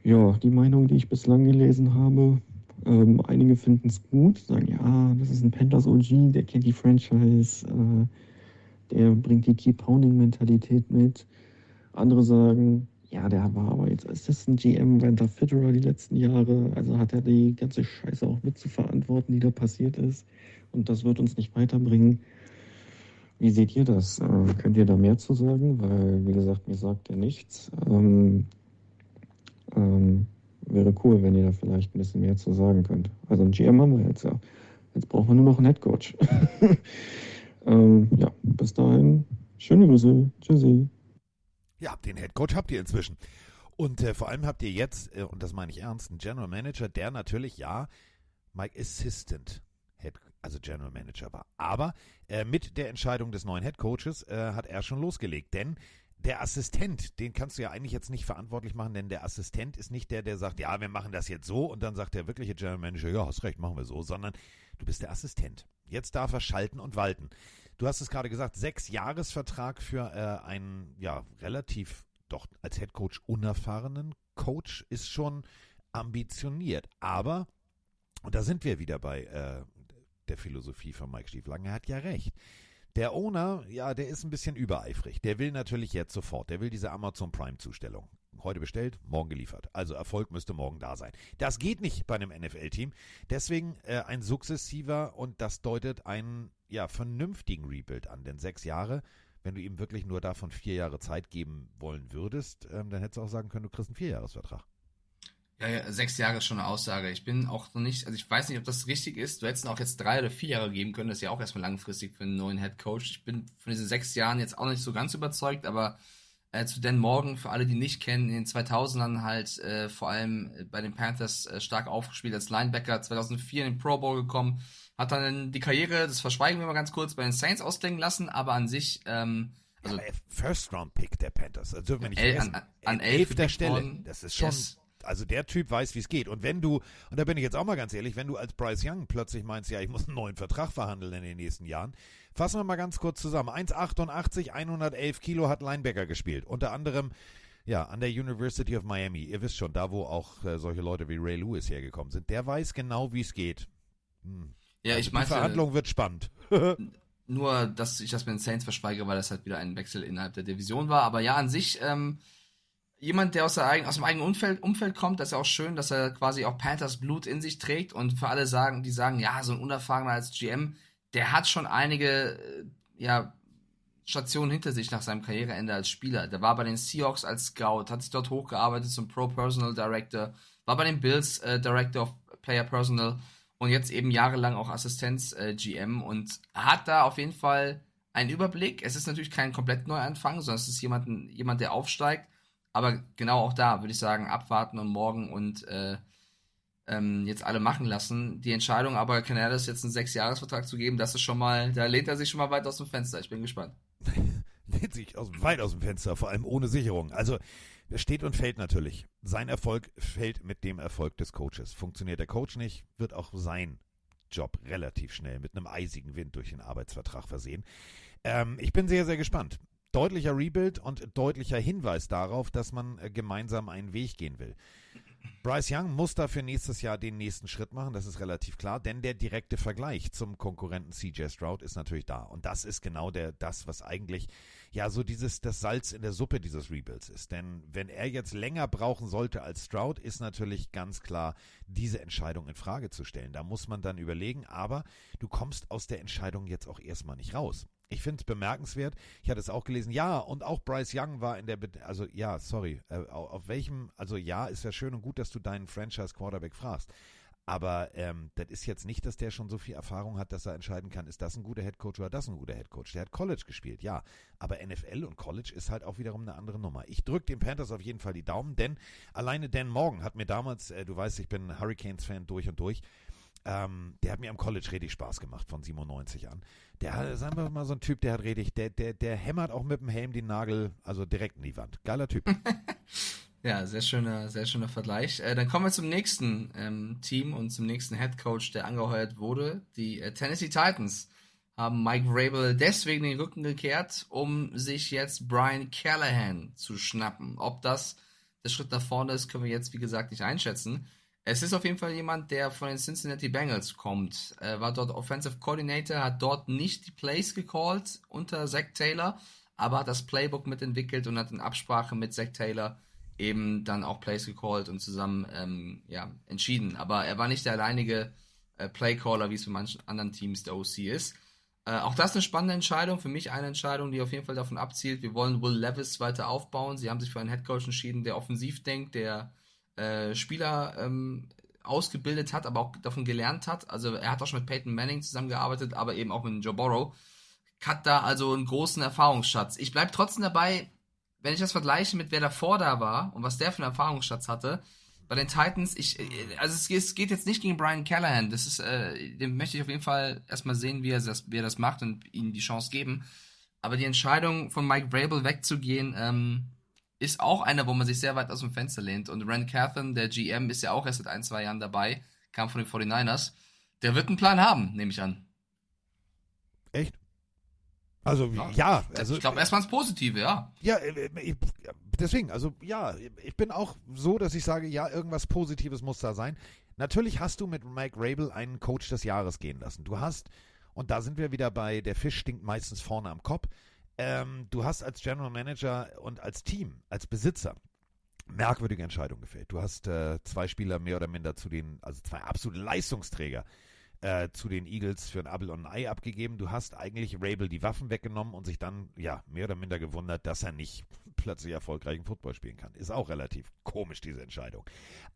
ja, die Meinung, die ich bislang gelesen habe, ähm, einige finden es gut, sagen, ja, das ist ein Panthers OG, der kennt die Franchise, äh, der bringt die Keep-Pounding-Mentalität mit. Andere sagen, ja, der war aber jetzt Assistant GM bei der Federer die letzten Jahre. Also hat er die ganze Scheiße auch mit zu verantworten, die da passiert ist. Und das wird uns nicht weiterbringen. Wie seht ihr das? Äh, könnt ihr da mehr zu sagen? Weil, wie gesagt, mir sagt er nichts. Ähm, ähm, wäre cool, wenn ihr da vielleicht ein bisschen mehr zu sagen könnt. Also ein GM haben wir jetzt ja. Jetzt brauchen wir nur noch einen Headcoach. ähm, ja, bis dahin. Schöne Grüße. Tschüssi. Ja, den Head Coach habt ihr inzwischen. Und äh, vor allem habt ihr jetzt, äh, und das meine ich ernst, einen General Manager, der natürlich, ja, Mike Assistant also General Manager war. Aber äh, mit der Entscheidung des neuen Head Coaches äh, hat er schon losgelegt. Denn der Assistent, den kannst du ja eigentlich jetzt nicht verantwortlich machen, denn der Assistent ist nicht der, der sagt, ja, wir machen das jetzt so und dann sagt der wirkliche General Manager, ja, hast recht, machen wir so, sondern du bist der Assistent. Jetzt darf er schalten und walten. Du hast es gerade gesagt, sechs Jahresvertrag für äh, einen ja relativ doch als Head Coach unerfahrenen Coach ist schon ambitioniert. Aber und da sind wir wieder bei äh, der Philosophie von Mike Stieflagen. Er hat ja recht. Der Owner, ja, der ist ein bisschen übereifrig. Der will natürlich jetzt sofort. Der will diese Amazon Prime Zustellung. Heute bestellt, morgen geliefert. Also Erfolg müsste morgen da sein. Das geht nicht bei einem NFL-Team. Deswegen äh, ein sukzessiver und das deutet einen ja, vernünftigen Rebuild an. Denn sechs Jahre, wenn du ihm wirklich nur davon vier Jahre Zeit geben wollen würdest, ähm, dann hättest du auch sagen können, du kriegst einen Vierjahresvertrag. Ja, sechs Jahre ist schon eine Aussage. Ich bin auch noch nicht, also ich weiß nicht, ob das richtig ist. Du hättest ihn auch jetzt drei oder vier Jahre geben können. Das ist ja auch erstmal langfristig für einen neuen Head Coach. Ich bin von diesen sechs Jahren jetzt auch nicht so ganz überzeugt, aber äh, zu Dan Morgan, für alle, die nicht kennen, in den 2000ern halt äh, vor allem bei den Panthers äh, stark aufgespielt als Linebacker, 2004 in den Pro Bowl gekommen, hat dann die Karriere, das verschweigen wir mal ganz kurz, bei den Saints ausklingen lassen, aber an sich, ähm, also ja, First Round Pick der Panthers, das dürfen wir nicht vergessen. An, an, an elfter Stelle, das ist schon, yes. Also der Typ weiß, wie es geht. Und wenn du, und da bin ich jetzt auch mal ganz ehrlich, wenn du als Bryce Young plötzlich meinst, ja, ich muss einen neuen Vertrag verhandeln in den nächsten Jahren, fassen wir mal ganz kurz zusammen. 1,88, 111 Kilo hat Linebacker gespielt. Unter anderem ja, an der University of Miami. Ihr wisst schon, da wo auch äh, solche Leute wie Ray Lewis hergekommen sind. Der weiß genau, wie es geht. Hm. Ja, also ich meine. Die Verhandlung wird spannend. nur, dass ich das mit den Saints verschweige, weil das halt wieder ein Wechsel innerhalb der Division war. Aber ja, an sich, ähm, jemand, der aus, der aus dem eigenen Umfeld, Umfeld kommt, das ist ja auch schön, dass er quasi auch Panthers Blut in sich trägt. Und für alle sagen, die sagen, ja, so ein Unerfahrener als GM, der hat schon einige, ja, Stationen hinter sich nach seinem Karriereende als Spieler. Der war bei den Seahawks als Scout, hat sich dort hochgearbeitet zum Pro Personal Director, war bei den Bills äh, Director of Player Personal und jetzt eben jahrelang auch Assistenz äh, GM und hat da auf jeden Fall einen Überblick. Es ist natürlich kein komplett Neuanfang, sondern es ist jemand, jemand der aufsteigt. Aber genau auch da würde ich sagen, abwarten und morgen und äh, ähm, jetzt alle machen lassen. Die Entscheidung aber, Canales jetzt einen Sechs-Jahres-Vertrag zu geben, das ist schon mal, da lehnt er sich schon mal weit aus dem Fenster. Ich bin gespannt. lehnt sich aus, weit aus dem Fenster, vor allem ohne Sicherung. Also, steht und fällt natürlich. Sein Erfolg fällt mit dem Erfolg des Coaches. Funktioniert der Coach nicht, wird auch sein Job relativ schnell mit einem eisigen Wind durch den Arbeitsvertrag versehen. Ähm, ich bin sehr, sehr gespannt. Deutlicher Rebuild und deutlicher Hinweis darauf, dass man äh, gemeinsam einen Weg gehen will. Bryce Young muss dafür nächstes Jahr den nächsten Schritt machen, das ist relativ klar, denn der direkte Vergleich zum Konkurrenten CJ Stroud ist natürlich da. Und das ist genau der, das, was eigentlich ja so dieses, das Salz in der Suppe dieses Rebuilds ist. Denn wenn er jetzt länger brauchen sollte als Stroud, ist natürlich ganz klar, diese Entscheidung in Frage zu stellen. Da muss man dann überlegen, aber du kommst aus der Entscheidung jetzt auch erstmal nicht raus. Ich finde es bemerkenswert. Ich hatte es auch gelesen. Ja, und auch Bryce Young war in der, Be also ja, sorry, äh, auf welchem, also ja, ist ja schön und gut, dass du deinen Franchise Quarterback fragst. Aber ähm, das ist jetzt nicht, dass der schon so viel Erfahrung hat, dass er entscheiden kann, ist das ein guter Headcoach oder das ein guter Headcoach. Der hat College gespielt, ja. Aber NFL und College ist halt auch wiederum eine andere Nummer. Ich drücke den Panthers auf jeden Fall die Daumen, denn alleine Dan Morgan hat mir damals, äh, du weißt, ich bin Hurricanes-Fan durch und durch, ähm, der hat mir am College richtig Spaß gemacht von 97 an. Der, sagen wir mal, so ein Typ, der hat richtig, der, der, der hämmert auch mit dem Helm den Nagel, also direkt in die Wand. Geiler Typ. ja, sehr schöner, sehr schöner Vergleich. Äh, dann kommen wir zum nächsten ähm, Team und zum nächsten Head Coach, der angeheuert wurde. Die äh, Tennessee Titans haben Mike Vrabel deswegen den Rücken gekehrt, um sich jetzt Brian Callahan zu schnappen. Ob das der Schritt nach vorne ist, können wir jetzt, wie gesagt, nicht einschätzen. Es ist auf jeden Fall jemand, der von den Cincinnati Bengals kommt. Er war dort Offensive Coordinator, hat dort nicht die Plays gecallt unter Zach Taylor, aber hat das Playbook mitentwickelt und hat in Absprache mit Zach Taylor eben dann auch Plays gecallt und zusammen ähm, ja, entschieden. Aber er war nicht der alleinige äh, Playcaller, wie es für manchen anderen Teams der OC ist. Äh, auch das eine spannende Entscheidung. Für mich eine Entscheidung, die auf jeden Fall davon abzielt, wir wollen Will Levis weiter aufbauen. Sie haben sich für einen Headcoach entschieden, der offensiv denkt, der äh, Spieler ähm, ausgebildet hat, aber auch davon gelernt hat. Also er hat auch schon mit Peyton Manning zusammengearbeitet, aber eben auch mit Joe Burrow. Hat da also einen großen Erfahrungsschatz. Ich bleibe trotzdem dabei, wenn ich das vergleiche mit wer davor da war und was der für einen Erfahrungsschatz hatte, bei den Titans, ich, äh, also es, es geht jetzt nicht gegen Brian Callahan. Das ist, äh, dem möchte ich auf jeden Fall erstmal sehen, wie er das, wie er das macht und ihm die Chance geben. Aber die Entscheidung von Mike Vrabel wegzugehen, ähm, ist auch einer, wo man sich sehr weit aus dem Fenster lehnt. Und Rand Cathan, der GM, ist ja auch erst seit ein, zwei Jahren dabei, kam von den 49ers. Der wird einen Plan haben, nehme ich an. Echt? Also ja, ja also ich glaube erstmal ins Positive, ja. Ja, äh, deswegen, also ja, ich bin auch so, dass ich sage, ja, irgendwas Positives muss da sein. Natürlich hast du mit Mike Rabel einen Coach des Jahres gehen lassen. Du hast, und da sind wir wieder bei, der Fisch stinkt meistens vorne am Kopf. Ähm, du hast als General Manager und als Team, als Besitzer merkwürdige Entscheidungen gefällt. Du hast äh, zwei Spieler mehr oder minder zu den, also zwei absolute Leistungsträger äh, zu den Eagles für ein Abel und ein Ei abgegeben. Du hast eigentlich Rabel die Waffen weggenommen und sich dann, ja, mehr oder minder gewundert, dass er nicht plötzlich erfolgreichen Football spielen kann. Ist auch relativ komisch, diese Entscheidung.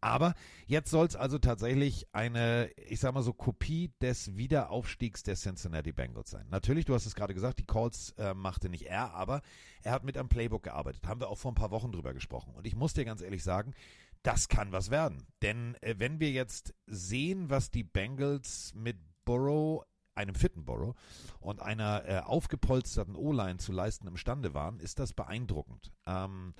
Aber jetzt soll es also tatsächlich eine, ich sag mal so, Kopie des Wiederaufstiegs der Cincinnati Bengals sein. Natürlich, du hast es gerade gesagt, die Calls äh, machte nicht er, aber er hat mit einem Playbook gearbeitet. Haben wir auch vor ein paar Wochen drüber gesprochen. Und ich muss dir ganz ehrlich sagen, das kann was werden. Denn äh, wenn wir jetzt sehen, was die Bengals mit Burrow, einem fitten Burrow und einer äh, aufgepolsterten O-Line zu leisten imstande waren, ist das beeindruckend. Ähm,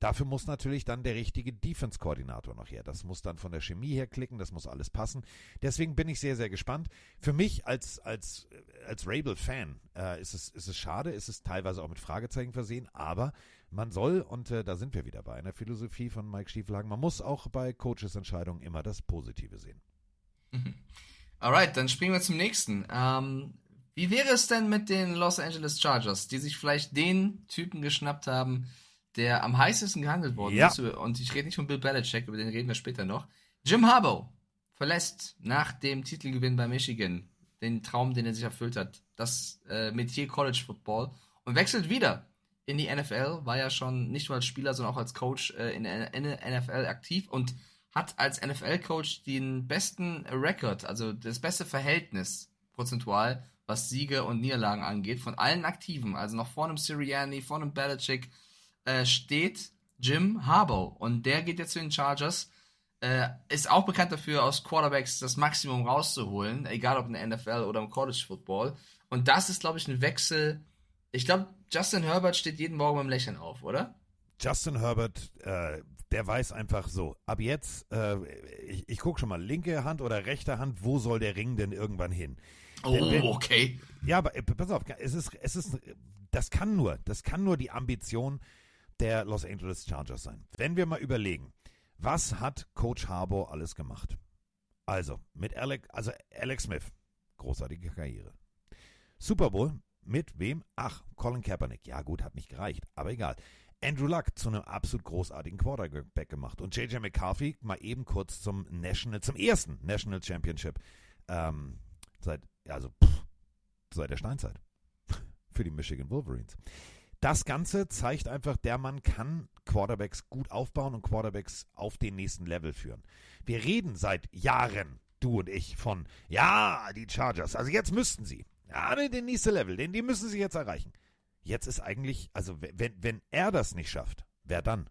Dafür muss natürlich dann der richtige Defense-Koordinator noch her. Das muss dann von der Chemie her klicken, das muss alles passen. Deswegen bin ich sehr, sehr gespannt. Für mich als, als, als Rabel-Fan äh, ist, es, ist es schade, ist es teilweise auch mit Fragezeichen versehen, aber man soll, und äh, da sind wir wieder bei einer Philosophie von Mike Stieflagen, man muss auch bei Coaches Entscheidungen immer das Positive sehen. Mhm. Alright, dann springen wir zum nächsten. Ähm, wie wäre es denn mit den Los Angeles Chargers, die sich vielleicht den Typen geschnappt haben, der am heißesten gehandelt worden ja. ist? Und ich rede nicht von Bill Belichick, über den reden wir später noch. Jim Harbaugh verlässt nach dem Titelgewinn bei Michigan den Traum, den er sich erfüllt hat, das äh, Metier College Football und wechselt wieder in die NFL, war ja schon nicht nur als Spieler, sondern auch als Coach äh, in der NFL aktiv und hat als NFL-Coach den besten Rekord, also das beste Verhältnis prozentual, was Siege und Niederlagen angeht, von allen Aktiven, also noch vor einem Sirianni, vor einem Belichick, äh, steht Jim Harbaugh und der geht jetzt zu den Chargers. Äh, ist auch bekannt dafür, aus Quarterbacks das Maximum rauszuholen, egal ob in der NFL oder im College Football. Und das ist, glaube ich, ein Wechsel. Ich glaube, Justin Herbert steht jeden Morgen beim Lächeln auf, oder? Justin Herbert, äh, der weiß einfach so, ab jetzt, äh, ich, ich gucke schon mal, linke Hand oder rechte Hand, wo soll der Ring denn irgendwann hin? Oh, Denn wenn- okay. Ja, aber äh, pass auf, es ist, es ist, das kann nur, das kann nur die Ambition der Los Angeles Chargers sein. Wenn wir mal überlegen, was hat Coach Harbour alles gemacht? Also, mit Alex, also Alex Smith, großartige Karriere. Super Bowl, mit wem? Ach, Colin Kaepernick. Ja gut, hat nicht gereicht, aber egal. Andrew Luck zu einem absolut großartigen Quarterback gemacht und JJ McCarthy mal eben kurz zum National, zum ersten National Championship ähm, seit, also pff, seit der Steinzeit für die Michigan Wolverines. Das Ganze zeigt einfach, der Mann kann Quarterbacks gut aufbauen und Quarterbacks auf den nächsten Level führen. Wir reden seit Jahren, du und ich, von, ja, die Chargers, also jetzt müssten sie. Ja, den, den nächsten Level, den, die müssen sie jetzt erreichen. Jetzt ist eigentlich, also wenn, wenn er das nicht schafft, wer dann?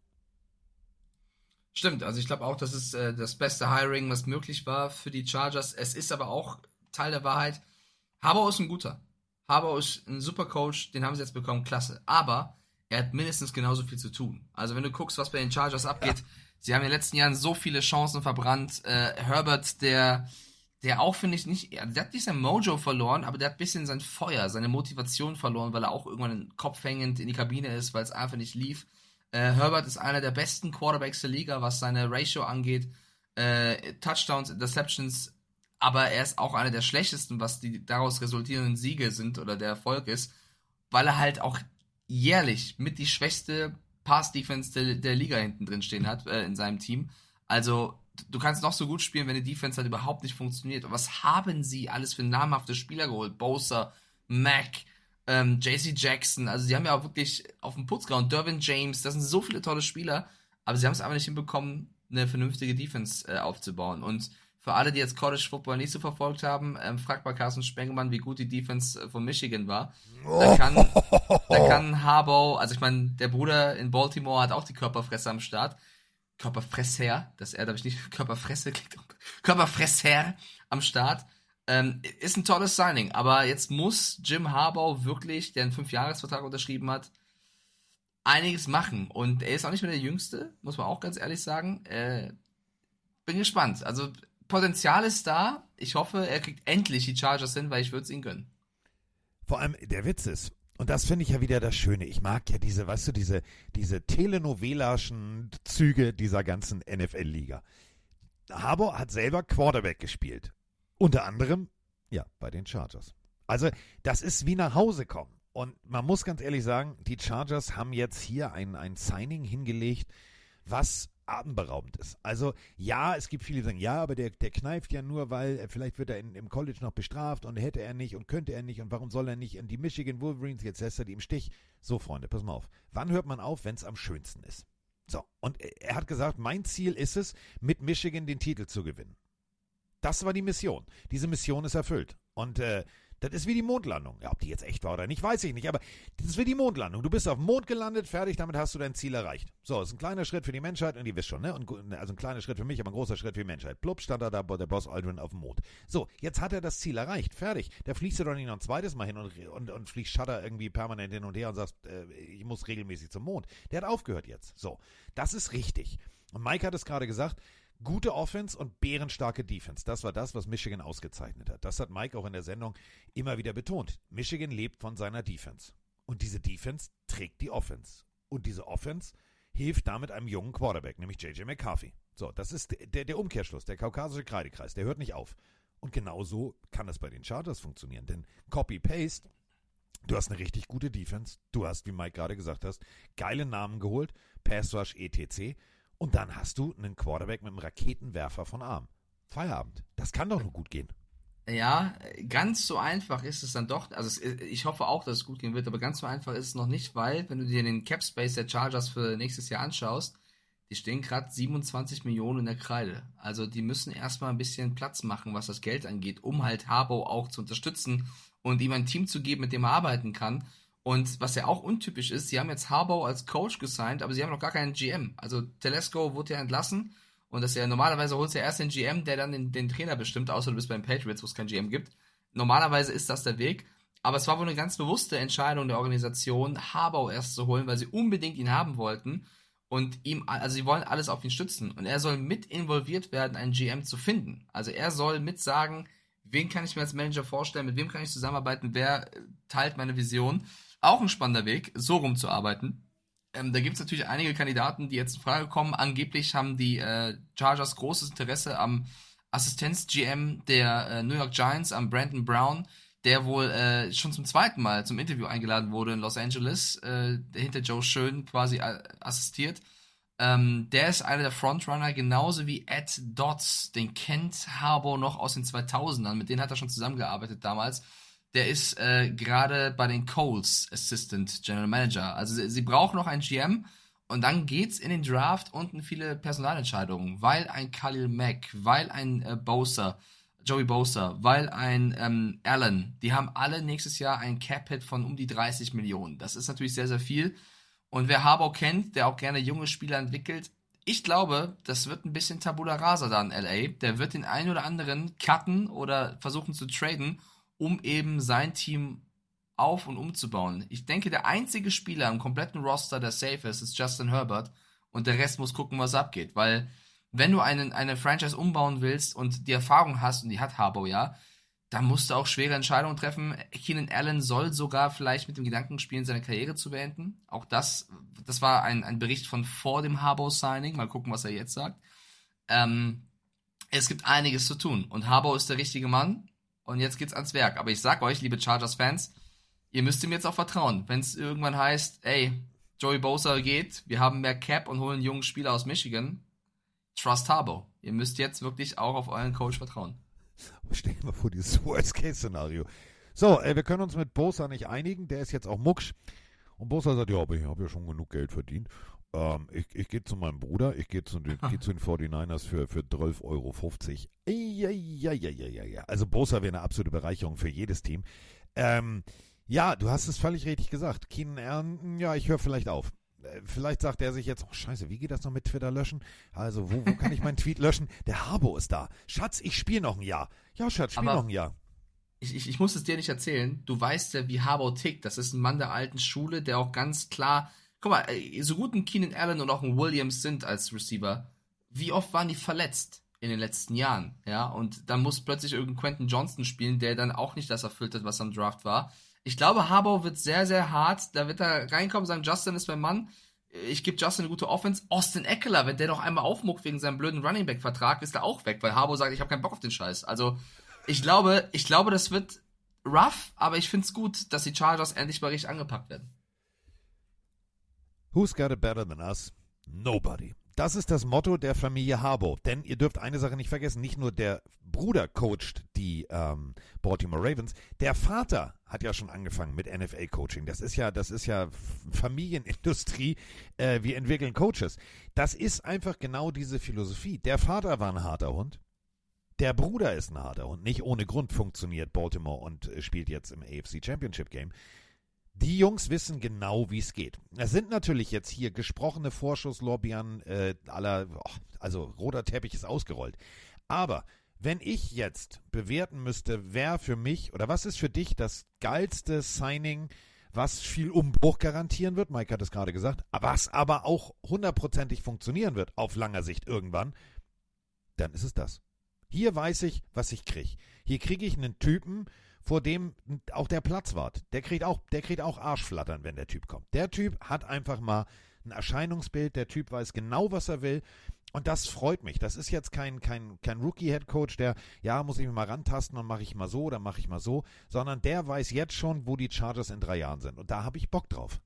Stimmt, also ich glaube auch, das ist äh, das beste Hiring, was möglich war für die Chargers. Es ist aber auch Teil der Wahrheit. Harbaugh ist ein guter. Harbaugh ist ein super Coach, den haben sie jetzt bekommen, klasse. Aber er hat mindestens genauso viel zu tun. Also wenn du guckst, was bei den Chargers abgeht, sie haben in den letzten Jahren so viele Chancen verbrannt. Äh, Herbert, der, der auch, finde ich, nicht, der hat nicht sein Mojo verloren, aber der hat ein bisschen sein Feuer, seine Motivation verloren, weil er auch irgendwann den Kopf hängend in die Kabine ist, weil es einfach nicht lief. Äh, Herbert ist einer der besten Quarterbacks der Liga, was seine Ratio angeht. Äh, Touchdowns, Interceptions, aber er ist auch einer der schlechtesten, was die daraus resultierenden Siege sind oder der Erfolg ist, weil er halt auch jährlich mit die schwächste Pass-Defense der, der Liga hinten drin stehen hat äh, in seinem Team. Also du kannst noch so gut spielen, wenn die Defense halt überhaupt nicht funktioniert. Und was haben sie alles für namhafte Spieler geholt? Bowser, Mack, ähm, JC Jackson, also sie haben ja auch wirklich auf dem Putz gehauen, Dervin James, das sind so viele tolle Spieler, aber sie haben es einfach nicht hinbekommen, eine vernünftige Defense äh, aufzubauen. Und für alle, die jetzt College Football nicht so verfolgt haben, ähm, fragt mal Carsten Spengemann, wie gut die Defense äh, von Michigan war. Da kann, da kann Harbaugh, also ich meine, der Bruder in Baltimore hat auch die Körperfresser am Start. Körperfresser, das er, darf ich nicht, Körperfresse, klingt- Körperfresser am Start. Ähm, ist ein tolles Signing, aber jetzt muss Jim Harbaugh wirklich, der einen Fünfjahresvertrag unterschrieben hat, einiges machen. Und er ist auch nicht mehr der Jüngste, muss man auch ganz ehrlich sagen. Äh, bin gespannt. Also Potenzial ist da. Ich hoffe, er kriegt endlich die Chargers hin, weil ich würde es ihm gönnen. Vor allem der Witz ist, und das finde ich ja wieder das Schöne. Ich mag ja diese, weißt du, diese, diese telenovelischen Züge dieser ganzen NFL-Liga. Harbour hat selber Quarterback gespielt. Unter anderem, ja, bei den Chargers. Also, das ist wie nach Hause kommen. Und man muss ganz ehrlich sagen, die Chargers haben jetzt hier ein, ein Signing hingelegt, was atemberaubend ist. Also ja, es gibt viele, die sagen, ja, aber der, der kneift ja nur, weil äh, vielleicht wird er in, im College noch bestraft und hätte er nicht und könnte er nicht und warum soll er nicht in die Michigan Wolverines, jetzt lässt er die im Stich. So, Freunde, pass mal auf. Wann hört man auf, wenn es am schönsten ist? So, und er er hat gesagt, mein Ziel ist es, mit Michigan den Titel zu gewinnen. Das war die Mission. Diese Mission ist erfüllt. Und äh, das ist wie die Mondlandung. Ja, ob die jetzt echt war oder nicht, weiß ich nicht. Aber das ist wie die Mondlandung. Du bist auf dem Mond gelandet, fertig, damit hast du dein Ziel erreicht. So, ist ein kleiner Schritt für die Menschheit und ihr wisst schon, ne? Und, also ein kleiner Schritt für mich, aber ein großer Schritt für die Menschheit. Plupp, stand da, da der Boss Aldrin auf dem Mond. So, jetzt hat er das Ziel erreicht, fertig. Da fliegst du doch nicht noch ein zweites Mal hin und, und, und fliegst Shutter irgendwie permanent hin und her und sagst, äh, ich muss regelmäßig zum Mond. Der hat aufgehört jetzt. So, das ist richtig. Und Mike hat es gerade gesagt, Gute Offense und bärenstarke Defense. Das war das, was Michigan ausgezeichnet hat. Das hat Mike auch in der Sendung immer wieder betont. Michigan lebt von seiner Defense. Und diese Defense trägt die Offense. Und diese Offense hilft damit einem jungen Quarterback, nämlich JJ McCarthy. So, das ist der, der Umkehrschluss, der kaukasische Kreidekreis. Der hört nicht auf. Und genau so kann es bei den Chargers funktionieren. Denn Copy-Paste, du hast eine richtig gute Defense. Du hast, wie Mike gerade gesagt hast, geile Namen geholt. Pass Rush, etc. Und dann hast du einen Quarterback mit einem Raketenwerfer von Arm. Feierabend. Das kann doch nur gut gehen. Ja, ganz so einfach ist es dann doch. Also ich hoffe auch, dass es gut gehen wird, aber ganz so einfach ist es noch nicht, weil wenn du dir den Cap Space der Chargers für nächstes Jahr anschaust, die stehen gerade 27 Millionen in der Kreide. Also die müssen erstmal ein bisschen Platz machen, was das Geld angeht, um halt Harbo auch zu unterstützen und ihm ein Team zu geben, mit dem er arbeiten kann. Und was ja auch untypisch ist, sie haben jetzt Harbo als Coach gesigned, aber sie haben noch gar keinen GM. Also Telesco wurde ja entlassen und das ja normalerweise holst du ja erst den GM, der dann den, den Trainer bestimmt, außer du bist beim Patriots, wo es keinen GM gibt. Normalerweise ist das der Weg. Aber es war wohl eine ganz bewusste Entscheidung der Organisation, Harbaugh erst zu holen, weil sie unbedingt ihn haben wollten und ihm, also sie wollen alles auf ihn stützen und er soll mit involviert werden, einen GM zu finden. Also er soll mit sagen, wen kann ich mir als Manager vorstellen, mit wem kann ich zusammenarbeiten, wer teilt meine Vision. Auch ein spannender Weg, so rumzuarbeiten. Ähm, da gibt es natürlich einige Kandidaten, die jetzt in Frage kommen. Angeblich haben die äh, Chargers großes Interesse am Assistenz-GM der äh, New York Giants, am Brandon Brown, der wohl äh, schon zum zweiten Mal zum Interview eingeladen wurde in Los Angeles, äh, der hinter Joe Schön quasi äh, assistiert. Ähm, der ist einer der Frontrunner, genauso wie Ed Dodds. Den kennt Harbour noch aus den 2000ern. Mit denen hat er schon zusammengearbeitet damals der ist äh, gerade bei den Coles Assistant General Manager. Also sie, sie brauchen noch einen GM und dann geht's in den Draft unten viele Personalentscheidungen, weil ein Khalil Mack, weil ein äh, Bosa, Joey Bosa, weil ein ähm, Allen, die haben alle nächstes Jahr ein Cap-Hit von um die 30 Millionen. Das ist natürlich sehr, sehr viel. Und wer Harbaugh kennt, der auch gerne junge Spieler entwickelt, ich glaube, das wird ein bisschen Tabula Rasa da in LA. Der wird den einen oder anderen cutten oder versuchen zu traden um eben sein Team auf und umzubauen. Ich denke, der einzige Spieler im kompletten Roster, der safe ist, ist Justin Herbert und der Rest muss gucken, was abgeht, weil wenn du einen, eine Franchise umbauen willst und die Erfahrung hast, und die hat Harbo ja, dann musst du auch schwere Entscheidungen treffen. Keenan Allen soll sogar vielleicht mit dem Gedanken spielen, seine Karriere zu beenden. Auch das, das war ein, ein Bericht von vor dem Harbo-Signing. Mal gucken, was er jetzt sagt. Ähm, es gibt einiges zu tun und Harbo ist der richtige Mann. Und jetzt geht's ans Werk. Aber ich sag euch, liebe Chargers-Fans, ihr müsst ihm jetzt auch vertrauen. Wenn es irgendwann heißt, ey, Joey Bosa geht, wir haben mehr Cap und holen einen jungen Spieler aus Michigan, trust Harbo. Ihr müsst jetzt wirklich auch auf euren Coach vertrauen. Stell dir mal vor, dieses Worst-Case-Szenario. So, ey, wir können uns mit Bosa nicht einigen. Der ist jetzt auch mucksch. Und Bosa sagt, ja, aber ich habe ja schon genug Geld verdient. Ähm, ich ich gehe zu meinem Bruder, ich gehe zu, den, geh zu den 49ers für, für 12,50 Euro. Ja, ja, ja, ja, ja. Also Bosa wäre eine absolute Bereicherung für jedes Team. Ähm, ja, du hast es völlig richtig gesagt. Keenan Allen, ja, ich höre vielleicht auf. Äh, vielleicht sagt er sich jetzt, oh scheiße, wie geht das noch mit Twitter löschen? Also, wo, wo kann ich meinen Tweet löschen? Der Harbo ist da. Schatz, ich spiele noch ein Jahr. Ja, Schatz, spiel noch ein Jahr. Ich, ich, ich muss es dir nicht erzählen. Du weißt ja, wie Harbo tickt. Das ist ein Mann der alten Schule, der auch ganz klar guck mal, so gut ein Keenan Allen und auch ein Williams sind als Receiver, wie oft waren die verletzt in den letzten Jahren, ja? Und dann muss plötzlich irgendein Quentin Johnston spielen, der dann auch nicht das erfüllt hat, was am Draft war. Ich glaube, Harbaugh wird sehr, sehr hart. Da wird er reinkommen, sagen, Justin ist mein Mann. Ich gebe Justin eine gute Offense. Austin Eckler, wenn der noch einmal aufmuckt wegen seinem blöden Running Back Vertrag, ist er auch weg, weil Harbaugh sagt, ich habe keinen Bock auf den Scheiß. Also, ich glaube, ich glaube, das wird rough, aber ich finde es gut, dass die Chargers endlich mal richtig angepackt werden. Who's got it better than us? Nobody. Das ist das Motto der Familie Harbo. Denn ihr dürft eine Sache nicht vergessen, nicht nur der Bruder coacht die ähm, Baltimore Ravens, der Vater hat ja schon angefangen mit NFL-Coaching. Das ist ja, das ist ja Familienindustrie. Äh, wir entwickeln Coaches. Das ist einfach genau diese Philosophie. Der Vater war ein harter Hund. Der Bruder ist ein harter Hund. Nicht ohne Grund funktioniert Baltimore und äh, spielt jetzt im AFC Championship Game. Die Jungs wissen genau, wie es geht. Es sind natürlich jetzt hier gesprochene Vorschusslorbeeren äh, aller, oh, also roter Teppich ist ausgerollt. Aber wenn ich jetzt bewerten müsste, wer für mich oder was ist für dich das geilste Signing, was viel Umbruch garantieren wird, Mike hat es gerade gesagt, was aber auch hundertprozentig funktionieren wird auf langer Sicht irgendwann, dann ist es das. Hier weiß ich, was ich kriege. Hier kriege ich einen Typen, vor dem auch der Platz wart. Der kriegt auch, der kriegt auch Arschflattern, wenn der Typ kommt. Der Typ hat einfach mal ein Erscheinungsbild, der Typ weiß genau, was er will. Und das freut mich. Das ist jetzt kein, kein, kein Rookie-Head-Coach, der, ja, muss ich mich mal rantasten und mache ich mal so oder mache ich mal so, sondern der weiß jetzt schon, wo die Chargers in drei Jahren sind. Und da habe ich Bock drauf.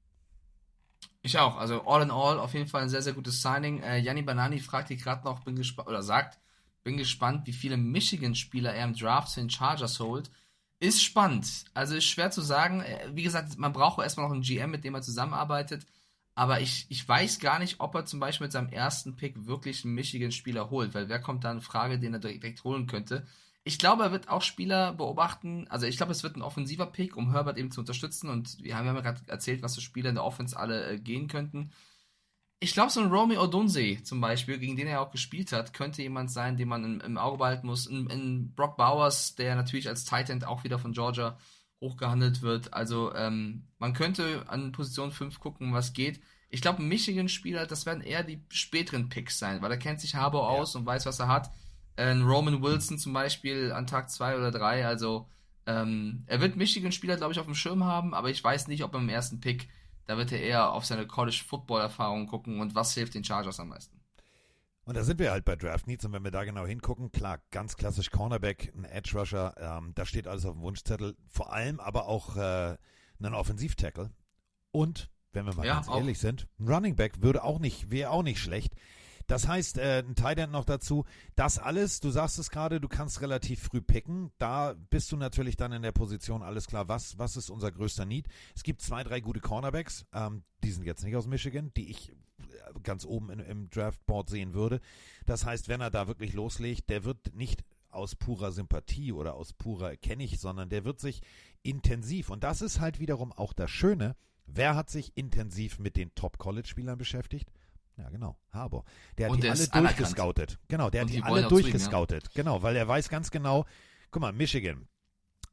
Ich auch. Also all in all auf jeden Fall ein sehr, sehr gutes Signing. Äh, Janni Banani fragt hier gerade noch, bin gespannt, oder sagt, bin gespannt, wie viele Michigan-Spieler er im Draft zu den Chargers holt. Ist spannend. Also ist schwer zu sagen. Äh, Wie gesagt, man braucht erstmal noch einen GM, mit dem er zusammenarbeitet. Aber ich, ich weiß gar nicht, ob er zum Beispiel mit seinem ersten Pick wirklich einen Michigan-Spieler holt, weil wer kommt da in Frage, den er direkt, direkt holen könnte? Ich glaube, er wird auch Spieler beobachten. Also ich glaube, es wird ein offensiver Pick, um Herbert eben zu unterstützen. Und wir haben ja gerade erzählt, was für Spieler in der Offense alle äh, gehen könnten. Ich glaube, so ein Romy Odunze zum Beispiel, gegen den er auch gespielt hat, könnte jemand sein, den man im, im Auge behalten muss. In, in Brock Bowers, der natürlich als Tight End auch wieder von Georgia hochgehandelt wird. Also ähm, man könnte an Position 5 gucken, was geht. Ich glaube, Michigan-Spieler, das werden eher die späteren Picks sein, weil er kennt sich Harbour aus und weiß, was er hat. Ein Roman Wilson zum Beispiel an Tag 2 oder 3. Also ähm, er wird Michigan-Spieler, glaube ich, auf dem Schirm haben, aber ich weiß nicht, ob er im ersten Pick, da wird er eher auf seine College-Football-Erfahrung gucken und was hilft den Chargers am meisten. Und da sind wir halt bei Draft Needs und wenn wir da genau hingucken, klar, ganz klassisch Cornerback, ein Edge Rusher, ähm, da steht alles auf dem Wunschzettel, vor allem aber auch äh, ein Offensiv-Tackle und, wenn wir mal Ja, ganz auch. ehrlich sind, ein Running Back würde auch nicht, wäre auch nicht schlecht. Das heißt, äh, ein Tight noch dazu. Das alles, du sagst es gerade, du kannst relativ früh picken. Da bist du natürlich dann in der Position, alles klar, was, was ist unser größter Need? Es gibt zwei, drei gute Cornerbacks, ähm, die sind jetzt nicht aus Michigan, die ich äh, ganz oben in, im Draftboard sehen würde. Das heißt, wenn er da wirklich loslegt, der wird nicht aus purer Sympathie oder aus purer kenne ich, sondern der wird sich intensiv, und das ist halt wiederum auch das Schöne, wer hat sich intensiv mit den Top-College-Spielern beschäftigt? Ja, genau, Harbour. Der hat Und die alle durchgescoutet. Genau, der Und hat die die alle ihm, ja. durchgescoutet. Genau, weil er weiß ganz genau, guck mal, Michigan,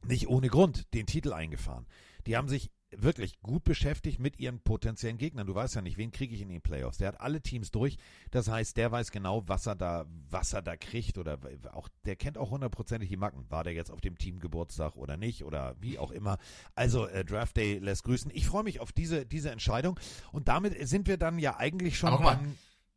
nicht ohne Grund den Titel eingefahren. Die haben sich wirklich gut beschäftigt mit ihren potenziellen Gegnern. Du weißt ja nicht, wen kriege ich in den Playoffs. Der hat alle Teams durch. Das heißt, der weiß genau, was er da, was er da kriegt oder auch, der kennt auch hundertprozentig die Macken. War der jetzt auf dem Teamgeburtstag oder nicht oder wie auch immer. Also äh, Draft Day lässt grüßen. Ich freue mich auf diese diese Entscheidung und damit sind wir dann ja eigentlich schon Aber mal,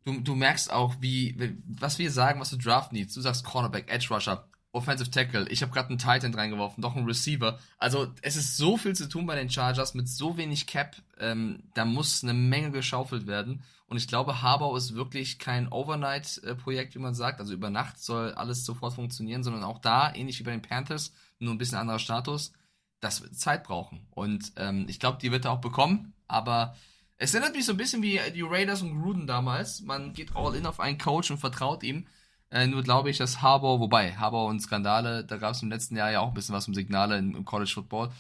Du, du merkst auch, wie, wie- was wir sagen, was du Draft needs. Du sagst Cornerback, Edge Rusher, Offensive Tackle. Ich habe gerade einen Tight End reingeworfen, noch einen Receiver. Also es ist so viel zu tun bei den Chargers mit so wenig Cap. Ähm, da muss eine Menge geschaufelt werden. Und ich glaube, Harbaugh ist wirklich kein Overnight-Projekt, wie man sagt. Also über Nacht soll alles sofort funktionieren, sondern auch da, ähnlich wie bei den Panthers, nur ein bisschen anderer Status. Das wird Zeit brauchen. Und ähm, ich glaube, die wird er auch bekommen. Aber es erinnert mich so ein bisschen wie die Raiders und Gruden damals. Man geht all in auf einen Coach und vertraut ihm. Äh, nur glaube ich, dass Harbour, wobei Harbour und Skandale, da gab es im letzten Jahr ja auch ein bisschen was um Signale im, im College Football.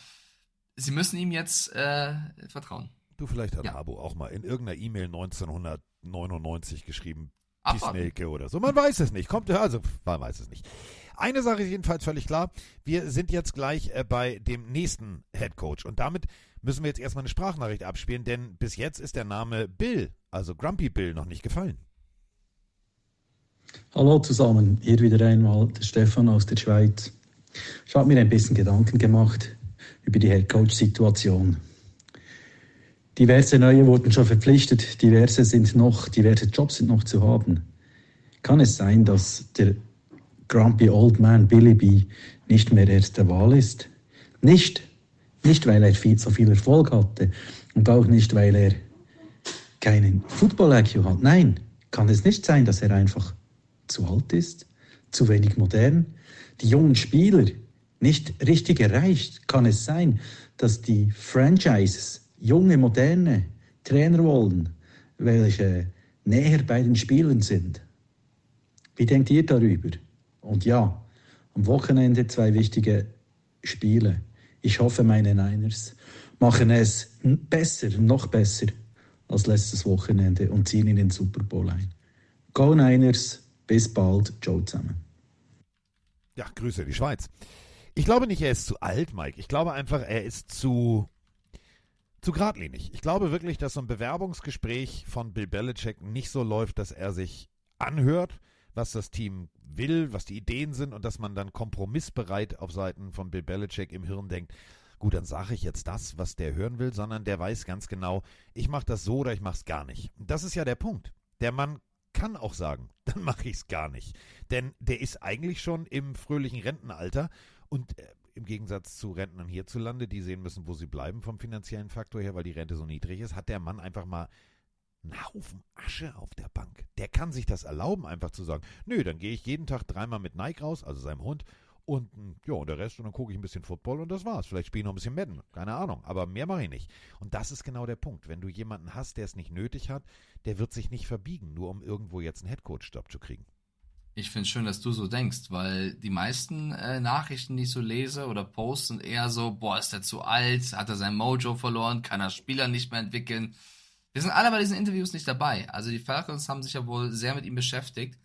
Sie müssen ihm jetzt äh, vertrauen. Du, vielleicht hat Ja. Harbo auch mal in irgendeiner E-Mail 1999 geschrieben, Abwarten. Peacemaker oder so. Man weiß es nicht. Kommt, also, man weiß es nicht. Eine Sache ist jedenfalls völlig klar. Wir sind jetzt gleich äh, bei dem nächsten Head Coach. Und damit müssen wir jetzt erstmal eine Sprachnachricht abspielen, denn bis jetzt ist der Name Bill, also Grumpy Bill, noch nicht gefallen. Hallo zusammen, hier wieder einmal der Stefan aus der Schweiz. Ich habe mir ein bisschen Gedanken gemacht über die Headcoach-Situation. Diverse neue wurden schon verpflichtet, diverse sind noch, diverse Jobs sind noch zu haben. Kann es sein, dass der Grumpy Old Man Billy B nicht mehr erste Wahl ist? Nicht, nicht weil er viel, so viel Erfolg hatte und auch nicht, weil er keinen Football-IQ hat. Nein, kann es nicht sein, dass er einfach zu alt ist, zu wenig modern, die jungen Spieler nicht richtig erreicht? Kann es sein, dass die Franchises junge, moderne Trainer wollen, welche näher bei den Spielern sind? Wie denkt ihr darüber? Und ja, am Wochenende zwei wichtige Spiele. Ich hoffe, meine Niners machen es besser, noch besser als letztes Wochenende und ziehen in den Super Bowl ein. Go Niners, bis bald, Joe zusammen. Ja, Grüße, die Schweiz. Ich glaube nicht, er ist zu alt, Mike. Ich glaube einfach, er ist zu, zu geradlinig. Ich glaube wirklich, dass so ein Bewerbungsgespräch von Bill Belichick nicht so läuft, dass er sich anhört, was das Team will, was die Ideen sind und dass man dann kompromissbereit auf Seiten von Bill Belichick im Hirn denkt, gut, dann sage ich jetzt das, was der hören will, sondern der weiß ganz genau, ich mache das so oder ich mache es gar nicht. Das ist ja der Punkt. Der Mann kann auch sagen, dann mache ich es gar nicht. Denn der ist eigentlich schon im fröhlichen Rentenalter und äh, im Gegensatz zu Rentnern hierzulande, die sehen müssen, wo sie bleiben vom finanziellen Faktor her, weil die Rente so niedrig ist, hat der Mann einfach mal ein Haufen Asche auf der Bank. Der kann sich das erlauben, einfach zu sagen, nö, dann gehe ich jeden Tag dreimal mit Nike raus, also seinem Hund, und mm, ja, und der Rest, und dann gucke ich ein bisschen Football und das war's. Vielleicht spiele ich noch ein bisschen Madden, keine Ahnung, aber mehr mache ich nicht. Und das ist genau der Punkt. Wenn du jemanden hast, der es nicht nötig hat, der wird sich nicht verbiegen, nur um irgendwo jetzt einen Headcoach-Job zu kriegen. Ich finde es schön, dass du so denkst, weil die meisten äh, Nachrichten, die ich so lese oder Posts, sind eher so, boah, ist der zu alt, hat er sein Mojo verloren, kann er Spieler nicht mehr entwickeln. Wir sind alle bei diesen Interviews nicht dabei. Also die Falcons haben sich ja wohl sehr mit ihm beschäftigt.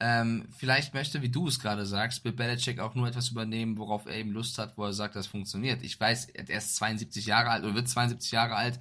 Ähm, vielleicht möchte, wie du es gerade sagst, Bill Belichick auch nur etwas übernehmen, worauf er eben Lust hat, wo er sagt, das funktioniert. Ich weiß, er ist 72 Jahre alt oder wird 72 Jahre alt.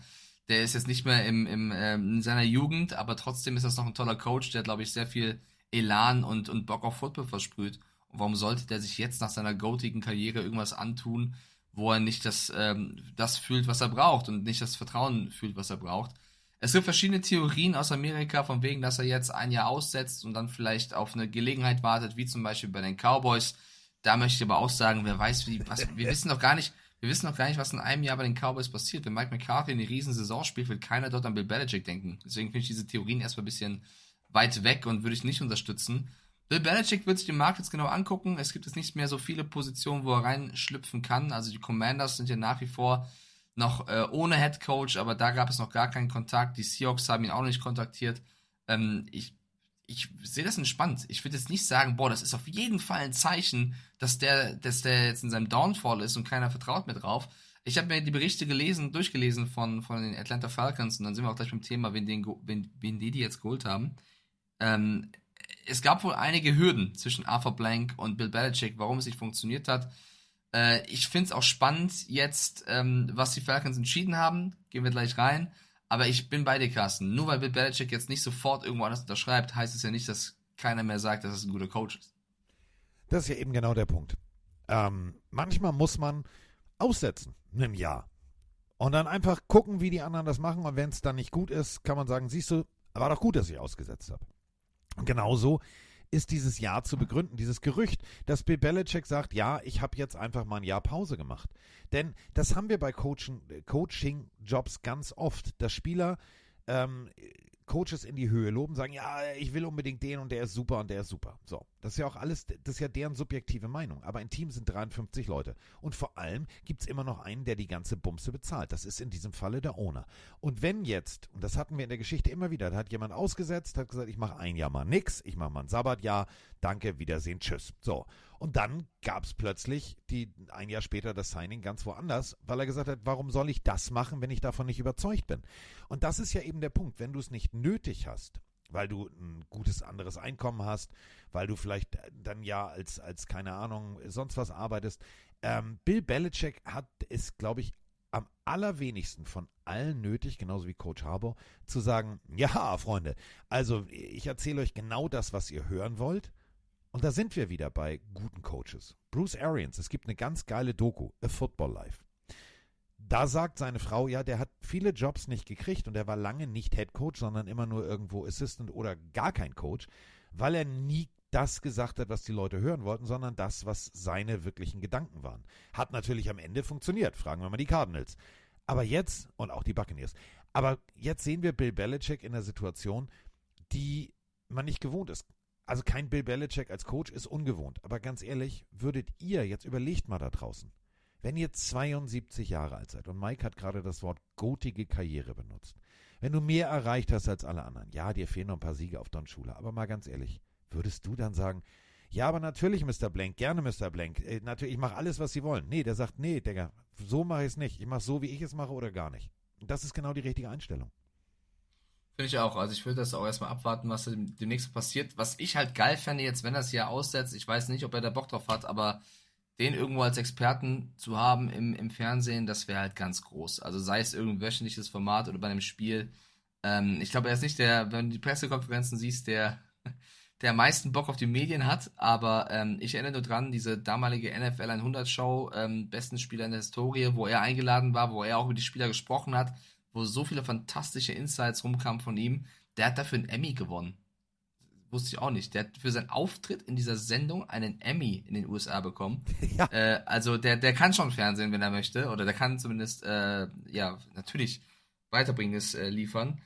Der ist jetzt nicht mehr im, im, ähm, in seiner Jugend, aber trotzdem ist das noch ein toller Coach, der, glaube ich, sehr viel Elan und, und Bock auf Football versprüht. Und warum sollte der sich jetzt nach seiner goatigen Karriere irgendwas antun, wo er nicht das, ähm, das fühlt, was er braucht und nicht das Vertrauen fühlt, was er braucht? Es gibt verschiedene Theorien aus Amerika, von wegen, dass er jetzt ein Jahr aussetzt und dann vielleicht auf eine Gelegenheit wartet, wie zum Beispiel bei den Cowboys. Da möchte ich aber auch sagen, wer weiß, wie, was, wir wissen doch gar nicht, wir wissen noch gar nicht, was in einem Jahr bei den Cowboys passiert. Wenn Mike McCarthy eine riesen Saison spielt, wird keiner dort an Bill Belichick denken. Deswegen finde ich diese Theorien erstmal ein bisschen weit weg und würde ich nicht unterstützen. Bill Belichick wird sich den Markt jetzt genau angucken. Es gibt jetzt nicht mehr so viele Positionen, wo er reinschlüpfen kann. Also die Commanders sind ja nach wie vor noch äh, ohne Head Coach, aber da gab es noch gar keinen Kontakt. Die Seahawks haben ihn auch noch nicht kontaktiert. Ähm, ich ich sehe das entspannt. Ich würde jetzt nicht sagen, boah, das ist auf jeden Fall ein Zeichen, dass der, dass der jetzt in seinem Downfall ist und keiner vertraut mir drauf. Ich habe mir die Berichte gelesen, durchgelesen von, von den Atlanta Falcons und dann sind wir auch gleich beim Thema, wen, den, wen, wen die, die jetzt geholt haben. Ähm, es gab wohl einige Hürden zwischen Arthur Blank und Bill Belichick, warum es nicht funktioniert hat. Äh, ich finde es auch spannend jetzt, ähm, was die Falcons entschieden haben. Gehen wir gleich rein. Aber ich bin bei dir, Carsten. Nur weil Bill Belichick jetzt nicht sofort irgendwo anders unterschreibt, heißt es ja nicht, dass keiner mehr sagt, dass es ein guter Coach ist. Das ist ja eben genau der Punkt. Ähm, manchmal muss man aussetzen, einem Jahr. Und dann einfach gucken, wie die anderen das machen. Und wenn es dann nicht gut ist, kann man sagen, siehst du, war doch gut, dass ich ausgesetzt habe. Und genauso ist dieses Jahr zu begründen, dieses Gerücht, dass Bill Belichick sagt, ja, ich habe jetzt einfach mal ein Jahr Pause gemacht. Denn das haben wir bei Coaching-Jobs ganz oft, dass Spieler ähm, Coaches in die Höhe loben, sagen, ja, ich will unbedingt den und der ist super und der ist super. So, das ist ja auch alles, das ist ja deren subjektive Meinung. Aber ein Team sind 53 Leute. Und vor allem gibt es immer noch einen, der die ganze Bumse bezahlt. Das ist in diesem Falle der Owner. Und wenn jetzt, und das hatten wir in der Geschichte immer wieder, da hat jemand ausgesetzt, hat gesagt, ich mache ein Jahr mal nix, ich mache mal ein Sabbatjahr, danke, Wiedersehen, tschüss. So. Und dann gab es plötzlich die, ein Jahr später das Signing ganz woanders, weil er gesagt hat, warum soll ich das machen, wenn ich davon nicht überzeugt bin? Und das ist ja eben der Punkt, wenn du es nicht nötig hast, weil du ein gutes anderes Einkommen hast, weil du vielleicht dann ja als, als keine Ahnung, sonst was arbeitest. Ähm, Bill Belichick hat es, glaube ich, am allerwenigsten von allen nötig, genauso wie Coach Harbour, zu sagen, ja, Freunde, also ich erzähle euch genau das, was ihr hören wollt und da sind wir wieder bei guten Coaches. Bruce Arians, es gibt eine ganz geile Doku, A Football Life. Da sagt seine Frau, ja, der hat viele Jobs nicht gekriegt und er war lange nicht Head Coach, sondern immer nur irgendwo Assistant oder gar kein Coach, weil er nie das gesagt hat, was die Leute hören wollten, sondern das, was seine wirklichen Gedanken waren. Hat natürlich am Ende funktioniert, fragen wir mal die Cardinals. Aber jetzt, und auch die Buccaneers, aber jetzt sehen wir Bill Belichick in einer Situation, die man nicht gewohnt ist also kein Bill Belichick als Coach ist ungewohnt. Aber ganz ehrlich, würdet ihr, jetzt überlegt mal da draußen, wenn ihr 72 Jahre alt seid und Mike hat gerade das Wort gotige Karriere benutzt, wenn du mehr erreicht hast als alle anderen, ja, dir fehlen noch ein paar Siege auf Don Schula, aber mal ganz ehrlich, würdest du dann sagen, ja, aber natürlich, Mr. Blank, gerne, Mr. Blank, äh, natürlich, ich mache alles, was Sie wollen. Nee, der sagt, nee, Digga, so mache ich es nicht. Ich mache so, wie ich es mache oder gar nicht. Und das ist genau die richtige Einstellung. Finde ich auch. Also ich würde das auch erstmal abwarten, was demnächst passiert. Was ich halt geil fände jetzt, wenn das hier aussetzt, ich weiß nicht, ob er da Bock drauf hat, aber den irgendwo als Experten zu haben im, im Fernsehen, das wäre halt ganz groß. Also sei es irgendein wöchentliches Format oder bei einem Spiel. Ähm, ich glaube, er ist nicht der, wenn du die Pressekonferenzen siehst, der, der am meisten Bock auf die Medien hat, aber ähm, ich erinnere nur dran, diese damalige NFL 100 Show, ähm, besten Spieler in der Historie, wo er eingeladen war, wo er auch über die Spieler gesprochen hat wo so viele fantastische Insights rumkamen von ihm. Der hat dafür einen Emmy gewonnen. Wusste ich auch nicht. Der hat für seinen Auftritt in dieser Sendung einen Emmy in den USA bekommen. Ja. Äh, also der, der kann schon Fernsehen, wenn er möchte. Oder der kann zumindest, äh, ja, natürlich Weiterbringendes äh, liefern.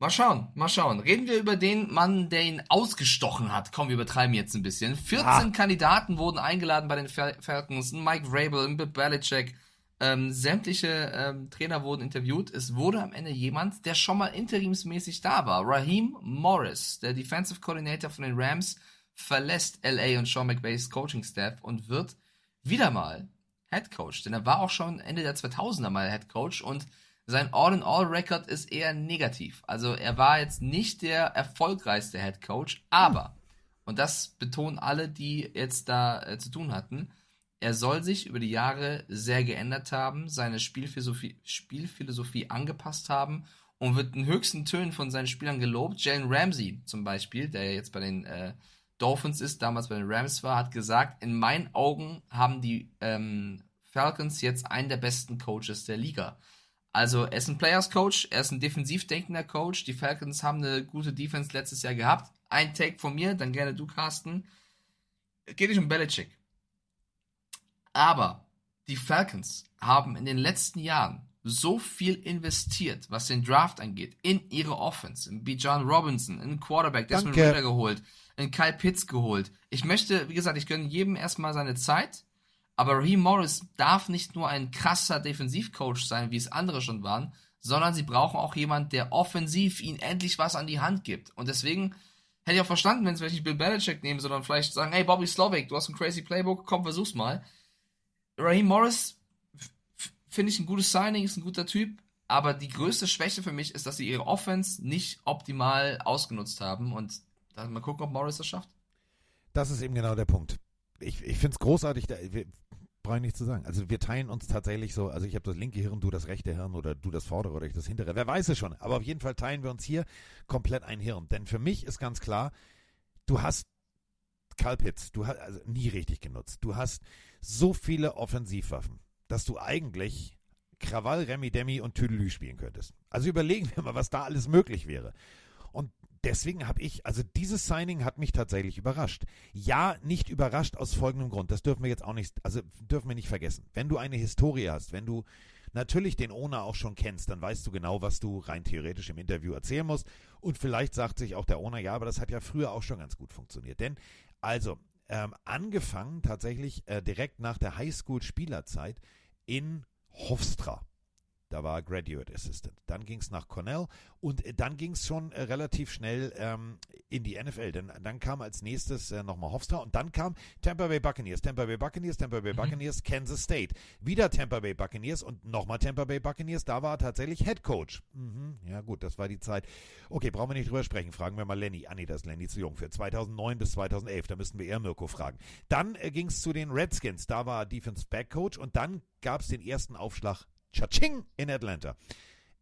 Mal schauen, mal schauen. Reden wir über den Mann, der ihn ausgestochen hat. Komm, wir übertreiben jetzt ein bisschen. 14 Ah. Kandidaten wurden eingeladen bei den Fal- Falcons. Mike Vrabel, Bill Belichick. Ähm, sämtliche ähm, Trainer wurden interviewt. Es wurde am Ende jemand, der schon mal interimsmäßig da war. Raheem Morris, der Defensive Coordinator von den Rams, verlässt LA und Sean McVays Coaching Staff und wird wieder mal Head Coach. Denn er war auch schon Ende der 2000er mal Head Coach und sein All-in-All-Record ist eher negativ. Also er war jetzt nicht der erfolgreichste Head Coach, aber, und das betonen alle, die jetzt da äh, zu tun hatten, er soll sich über die Jahre sehr geändert haben, seine Spielphilosophie, Spielphilosophie angepasst haben und wird in höchsten Tönen von seinen Spielern gelobt. Jalen Ramsey zum Beispiel, der jetzt bei den äh, Dolphins ist, damals bei den Rams war, hat gesagt, in meinen Augen haben die ähm, Falcons jetzt einen der besten Coaches der Liga. Also er ist ein Players Coach, er ist ein defensiv denkender Coach. Die Falcons haben eine gute Defense letztes Jahr gehabt. Ein Take von mir, dann gerne du, Carsten. Geht nicht um Belichick. Aber die Falcons haben in den letzten Jahren so viel investiert, was den Draft angeht, in ihre Offense, in Bijan Robinson, in Quarterback, Desmond. Ritter geholt, in Kyle Pitts geholt. Ich möchte, wie gesagt, ich gönne jedem erstmal seine Zeit, aber Raheem Morris darf nicht nur ein krasser Defensivcoach sein, wie es andere schon waren, sondern sie brauchen auch jemanden, der offensiv ihnen endlich was an die Hand gibt. Und deswegen hätte ich auch verstanden, wenn sie vielleicht nicht Bill Belichick nehmen, sondern vielleicht sagen, hey Bobby Slovic, du hast ein crazy Playbook, komm, versuch's mal. Raheem Morris finde ich ein gutes Signing, ist ein guter Typ, aber die größte Schwäche für mich ist, dass sie ihre Offense nicht optimal ausgenutzt haben und dann mal gucken, ob Morris das schafft. Das ist eben genau der Punkt. Ich, ich finde es großartig, da, wir brauchen nichts zu sagen. Also wir teilen uns tatsächlich so, also ich habe das linke Hirn, du das rechte Hirn oder du das vordere oder ich das hintere. Wer weiß es schon. Aber auf jeden Fall teilen wir uns hier komplett ein Hirn. Denn für mich ist ganz klar, du hast Karl Pitts, du hast also nie richtig genutzt. Du hast so viele Offensivwaffen, dass du eigentlich Krawall, Remi Demi und Tüdelü spielen könntest. Also überlegen wir mal, was da alles möglich wäre. Und deswegen habe ich, also dieses Signing hat mich tatsächlich überrascht. Ja, nicht überrascht aus folgendem Grund. Das dürfen wir jetzt auch nicht, also dürfen wir nicht vergessen. Wenn du eine Historie hast, wenn du natürlich den Owner auch schon kennst, dann weißt du genau, was du rein theoretisch im Interview erzählen musst. Und vielleicht sagt sich auch der Owner, ja, aber das hat ja früher auch schon ganz gut funktioniert. Denn, also, ähm, angefangen tatsächlich äh, direkt nach der Highschool-Spielerzeit in Hofstra. Da war Graduate Assistant. Dann ging es nach Cornell und äh, dann ging es schon äh, relativ schnell ähm, in die NFL. Denn dann kam als nächstes äh, nochmal Hofstra und dann kam Tampa Bay Buccaneers, Tampa Bay Buccaneers, Tampa Bay Buccaneers, Kansas State. Wieder Tampa Bay Buccaneers und nochmal Tampa Bay Buccaneers. Da war er tatsächlich Head Coach. Mhm, ja gut, das war die Zeit. Okay, brauchen wir nicht drüber sprechen. Fragen wir mal Lenny. Ah nee, das ist Lenny zu jung für. 2009 bis 2011, da müssten wir eher Mirko fragen. Dann äh, ging es zu den Redskins. Da war er Defense Back Coach und dann gab es den ersten Aufschlag Cha-ching in Atlanta.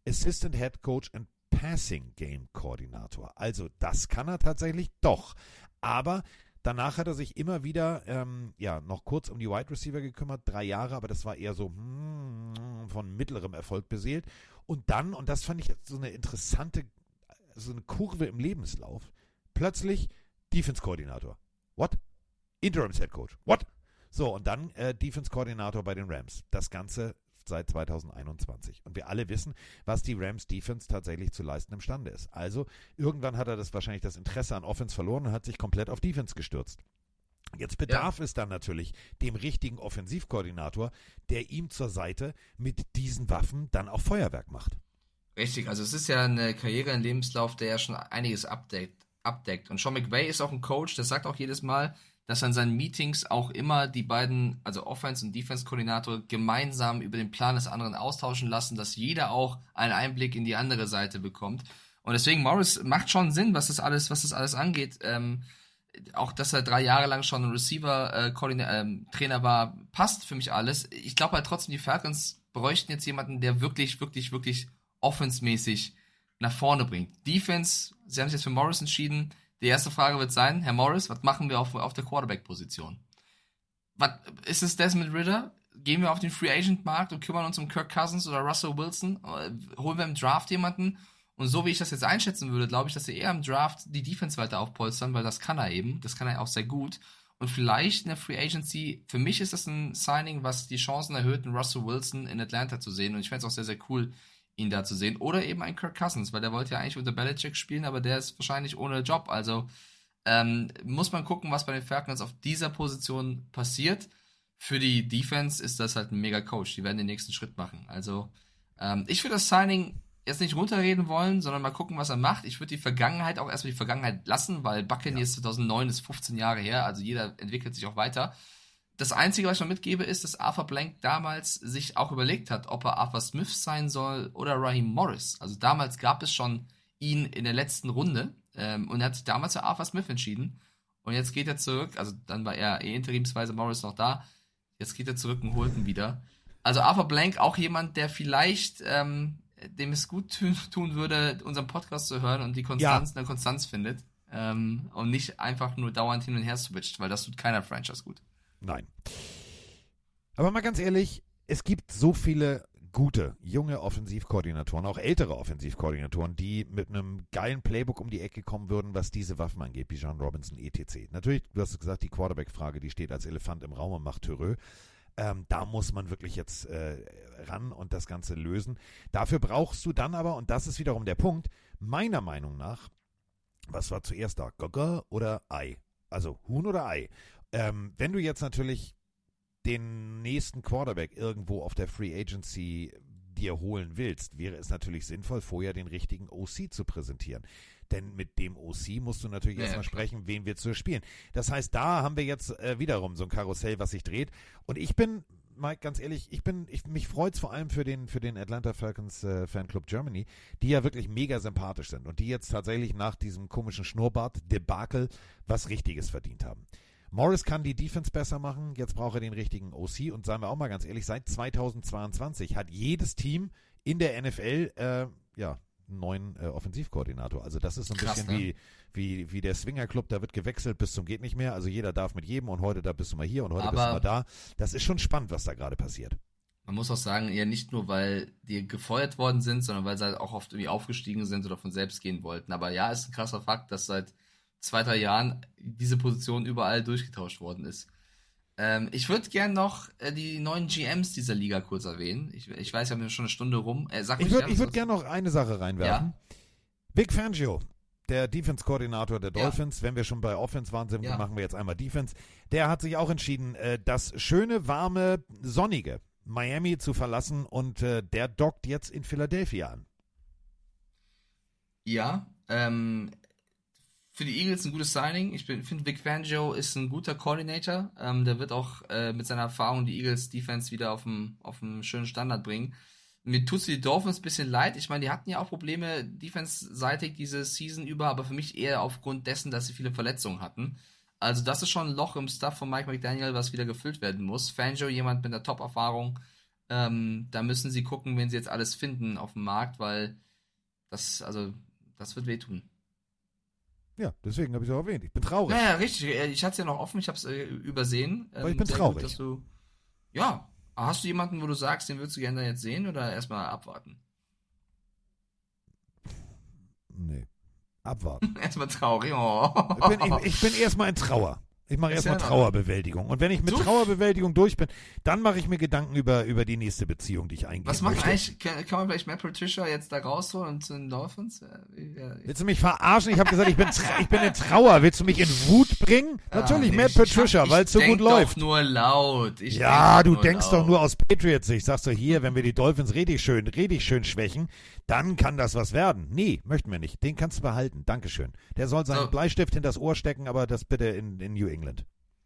Assistant Head Coach and Passing Game Koordinator. Also das kann er tatsächlich doch. Aber danach hat er sich immer wieder ähm, ja noch kurz um die Wide Receiver gekümmert, drei Jahre, aber das war eher so hmm, von mittlerem Erfolg beseelt. Und dann, und das fand ich so eine interessante, so eine Kurve im Lebenslauf, plötzlich Defense Koordinator. What? Interims Head Coach. What? So, und dann äh, Defense Koordinator bei den Rams. Das Ganze seit 2021. Und wir alle wissen, was die Rams Defense tatsächlich zu leisten imstande ist. Also irgendwann hat er das wahrscheinlich das Interesse an Offense verloren und hat sich komplett auf Defense gestürzt. Jetzt bedarf es dann natürlich dem richtigen Offensivkoordinator, der ihm zur Seite mit diesen Waffen dann auch Feuerwerk macht. Richtig, also es ist ja eine Karriere, ein Lebenslauf, der ja schon einiges abdeckt. abdeckt. Und Sean McVay ist auch ein Coach, der sagt auch jedes Mal, dass an seinen Meetings auch immer die beiden, also Offense- und Defense-Koordinator, gemeinsam über den Plan des anderen austauschen lassen, dass jeder auch einen Einblick in die andere Seite bekommt. Und deswegen, Morris macht schon Sinn, was das alles, was das alles angeht. Ähm, auch, dass er drei Jahre lang schon ein Receiver-Trainer äh, war, passt für mich alles. Ich glaube halt trotzdem, die Falcons bräuchten jetzt jemanden, der wirklich, wirklich, wirklich offensmäßig nach vorne bringt. Defense, sie haben sich jetzt für Morris entschieden. Die erste Frage wird sein, Herr Morris, was machen wir auf, auf der Quarterback-Position? Ist es Desmond Ritter? Gehen wir auf den Free Agent Markt und kümmern uns um Kirk Cousins oder Russell Wilson? Holen wir im Draft jemanden? Und so wie ich das jetzt einschätzen würde, glaube ich, dass sie eher im Draft die Defense weiter aufpolstern, weil das kann er eben. Das kann er auch sehr gut. Und vielleicht in der Free Agency, für mich ist das ein Signing, was die Chancen erhöht, einen Russell Wilson in Atlanta zu sehen. Und ich fände es auch sehr, sehr cool, ihn da zu sehen. Oder eben ein Kirk Cousins, weil der wollte ja eigentlich unter Belichick spielen, aber der ist wahrscheinlich ohne Job. Also ähm, muss man gucken, was bei den Falcons auf dieser Position passiert. Für die Defense ist das halt ein mega Coach. Die werden den nächsten Schritt machen. Also ähm, ich würde das Signing jetzt nicht runterreden wollen, sondern mal gucken, was er macht. Ich würde die Vergangenheit auch erstmal die Vergangenheit lassen, weil Buccaneers ja. 2009 ist 15 Jahre her, also jeder entwickelt sich auch weiter. Das Einzige, was ich noch mitgebe, ist, dass Arthur Blank damals sich auch überlegt hat, ob er Arthur Smith sein soll oder Raheem Morris. Also damals gab es schon ihn in der letzten Runde ähm, und er hat sich damals für Arthur Smith entschieden. Und jetzt geht er zurück, also dann war er eh interimsweise Morris noch da. Jetzt geht er zurück und holt ihn wieder. Also Arthur Blank auch jemand, der vielleicht ähm, dem es gut tun würde, unseren Podcast zu hören und die Konstanz ja. eine Konstanz findet. Ähm, und nicht einfach nur dauernd hin und her switcht, weil das tut keiner Franchise gut. Nein. Aber mal ganz ehrlich, es gibt so viele gute, junge Offensivkoordinatoren, auch ältere Offensivkoordinatoren, die mit einem geilen Playbook um die Ecke kommen würden, was diese Waffen angeht, wie John Robinson, etc. Natürlich, du hast gesagt, die Quarterback-Frage, die steht als Elefant im Raum und macht Törö. Ähm, da muss man wirklich jetzt äh, ran und das Ganze lösen. Dafür brauchst du dann aber, und das ist wiederum der Punkt, meiner Meinung nach, was war zuerst da, Gogger oder Ei? Also Huhn oder Ei? Ähm, wenn du jetzt natürlich den nächsten Quarterback irgendwo auf der Free Agency dir holen willst, wäre es natürlich sinnvoll, vorher den richtigen OC zu präsentieren. Denn mit dem OC musst du natürlich ja, erstmal sprechen, wen wir zu spielen. Das heißt, da haben wir jetzt äh, wiederum so ein Karussell, was sich dreht. Und ich bin, Mike, ganz ehrlich, ich bin, ich, mich freut es vor allem für den, für den Atlanta Falcons äh, Fanclub Germany, die ja wirklich mega sympathisch sind und die jetzt tatsächlich nach diesem komischen Schnurrbart-Debakel was Richtiges verdient haben. Morris kann die Defense besser machen, jetzt braucht er den richtigen OC und sagen wir auch mal ganz ehrlich, seit 2022 hat jedes Team in der NFL äh, ja, einen neuen äh, Offensivkoordinator. Also das ist so ein Krass, bisschen ne? wie, wie, wie der Swinger Club, da wird gewechselt bis zum geht nicht mehr. Also jeder darf mit jedem und heute da bist du mal hier und heute Aber bist du mal da. Das ist schon spannend, was da gerade passiert. Man muss auch sagen, ja nicht nur, weil die gefeuert worden sind, sondern weil sie halt auch oft irgendwie aufgestiegen sind oder von selbst gehen wollten. Aber ja, ist ein krasser Fakt, dass seit zwei, drei Jahren diese Position überall durchgetauscht worden ist. Ähm, ich würde gerne noch äh, die neuen GMs dieser Liga kurz erwähnen. Ich, ich weiß, wir haben schon eine Stunde rum. Äh, ich würde würd gerne noch eine Sache reinwerfen. Ja? Vic Fangio, der Defense-Koordinator der Dolphins, ja. wenn wir schon bei Offense waren, sind, ja. machen wir jetzt einmal Defense. Der hat sich auch entschieden, äh, das schöne, warme, sonnige Miami zu verlassen und äh, der dockt jetzt in Philadelphia an. Ja, ähm, für die Eagles ein gutes Signing. Ich finde, Vic Fangio ist ein guter Coordinator. Ähm, der wird auch äh, mit seiner Erfahrung die Eagles Defense wieder auf einen schönen Standard bringen. Mir tut die Dolphins ein bisschen leid. Ich meine, die hatten ja auch Probleme defense-seitig diese Season über, aber für mich eher aufgrund dessen, dass sie viele Verletzungen hatten. Also das ist schon ein Loch im Stuff von Mike McDaniel, was wieder gefüllt werden muss. Fangio, jemand mit einer Top-Erfahrung. Ähm, da müssen sie gucken, wenn sie jetzt alles finden auf dem Markt, weil das, also, das wird wehtun. Ja, deswegen habe ich es auch erwähnt. Ich bin traurig. Ja, ja, richtig. Äh, ich hatte es ja noch offen, ich habe es äh, übersehen. Aber ähm, ich bin traurig. Gut, du, ja, hast du jemanden, wo du sagst, den würdest du gerne jetzt sehen oder erstmal abwarten? Nee. Abwarten. erstmal traurig. Oh. Ich, bin, ich, ich bin erstmal in Trauer. Ich mache erstmal ja Trauerbewältigung. Und wenn ich mit so? Trauerbewältigung durch bin, dann mache ich mir Gedanken über, über die nächste Beziehung, die ich eingehe. Was macht eigentlich, kann, kann, man vielleicht Matt Patricia jetzt da rausholen zu den Dolphins? Willst du mich verarschen? Ich habe gesagt, ich bin, ich bin in Trauer. Willst du mich in Wut bringen? Ah, Natürlich Matt Patricia, weil es so gut läuft. Ich nur laut. Ich ja, du denkst laut. doch nur aus Patriots. Ich sagst doch hier, wenn wir die Dolphins richtig schön, richtig schön schwächen, dann kann das was werden. Nee, möchten wir nicht. Den kannst du behalten. Dankeschön. Der soll seinen so. Bleistift in das Ohr stecken, aber das bitte in, in New England.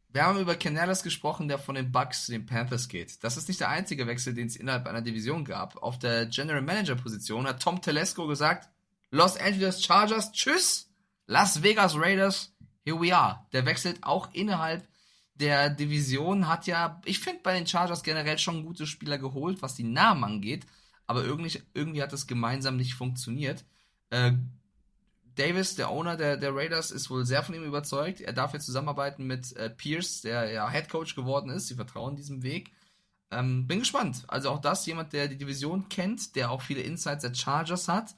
Wir haben über Canales gesprochen, der von den Bucks zu den Panthers geht. Das ist nicht der einzige Wechsel, den es innerhalb einer Division gab. Auf der General Manager Position hat Tom Telesco gesagt, Los Angeles Chargers, tschüss, Las Vegas Raiders, here we are. Der wechselt auch innerhalb der Division, hat ja, ich finde bei den Chargers generell schon gute Spieler geholt, was die Namen angeht, aber irgendwie, irgendwie hat das gemeinsam nicht funktioniert. Äh, Davis, der Owner der, der Raiders, ist wohl sehr von ihm überzeugt. Er darf jetzt zusammenarbeiten mit äh, Pierce, der ja Head Coach geworden ist. Sie vertrauen diesem Weg. Ähm, bin gespannt. Also auch das, jemand, der die Division kennt, der auch viele Insights der Chargers hat.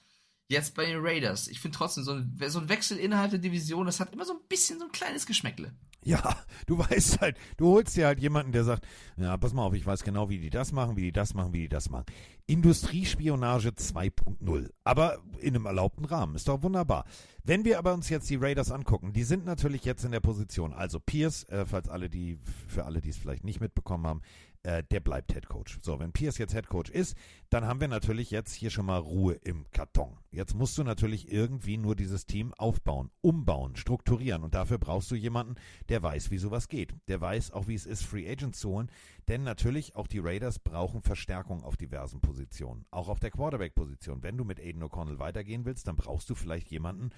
Jetzt bei den Raiders. Ich finde trotzdem, so ein, so ein Wechsel innerhalb der Division, das hat immer so ein bisschen so ein kleines Geschmäckle. Ja, du weißt halt, du holst dir halt jemanden, der sagt, ja, pass mal auf, ich weiß genau, wie die das machen, wie die das machen, wie die das machen. Industriespionage 2.0, aber in einem erlaubten Rahmen, ist doch wunderbar. Wenn wir aber uns jetzt die Raiders angucken, die sind natürlich jetzt in der Position, also Pierce, äh, falls alle die, für alle, die es vielleicht nicht mitbekommen haben, äh, der bleibt Head Coach. So, wenn Pierce jetzt Head Coach ist, dann haben wir natürlich jetzt hier schon mal Ruhe im Karton. Jetzt musst du natürlich irgendwie nur dieses Team aufbauen, umbauen, strukturieren und dafür brauchst du jemanden, der weiß, wie sowas geht. Der weiß auch, wie es ist, Free Agents zu holen, denn natürlich auch die Raiders brauchen Verstärkung auf diversen Positionen, auch auf der Quarterback-Position. Wenn du mit Aiden O'Connell weitergehen willst, dann brauchst du vielleicht jemanden,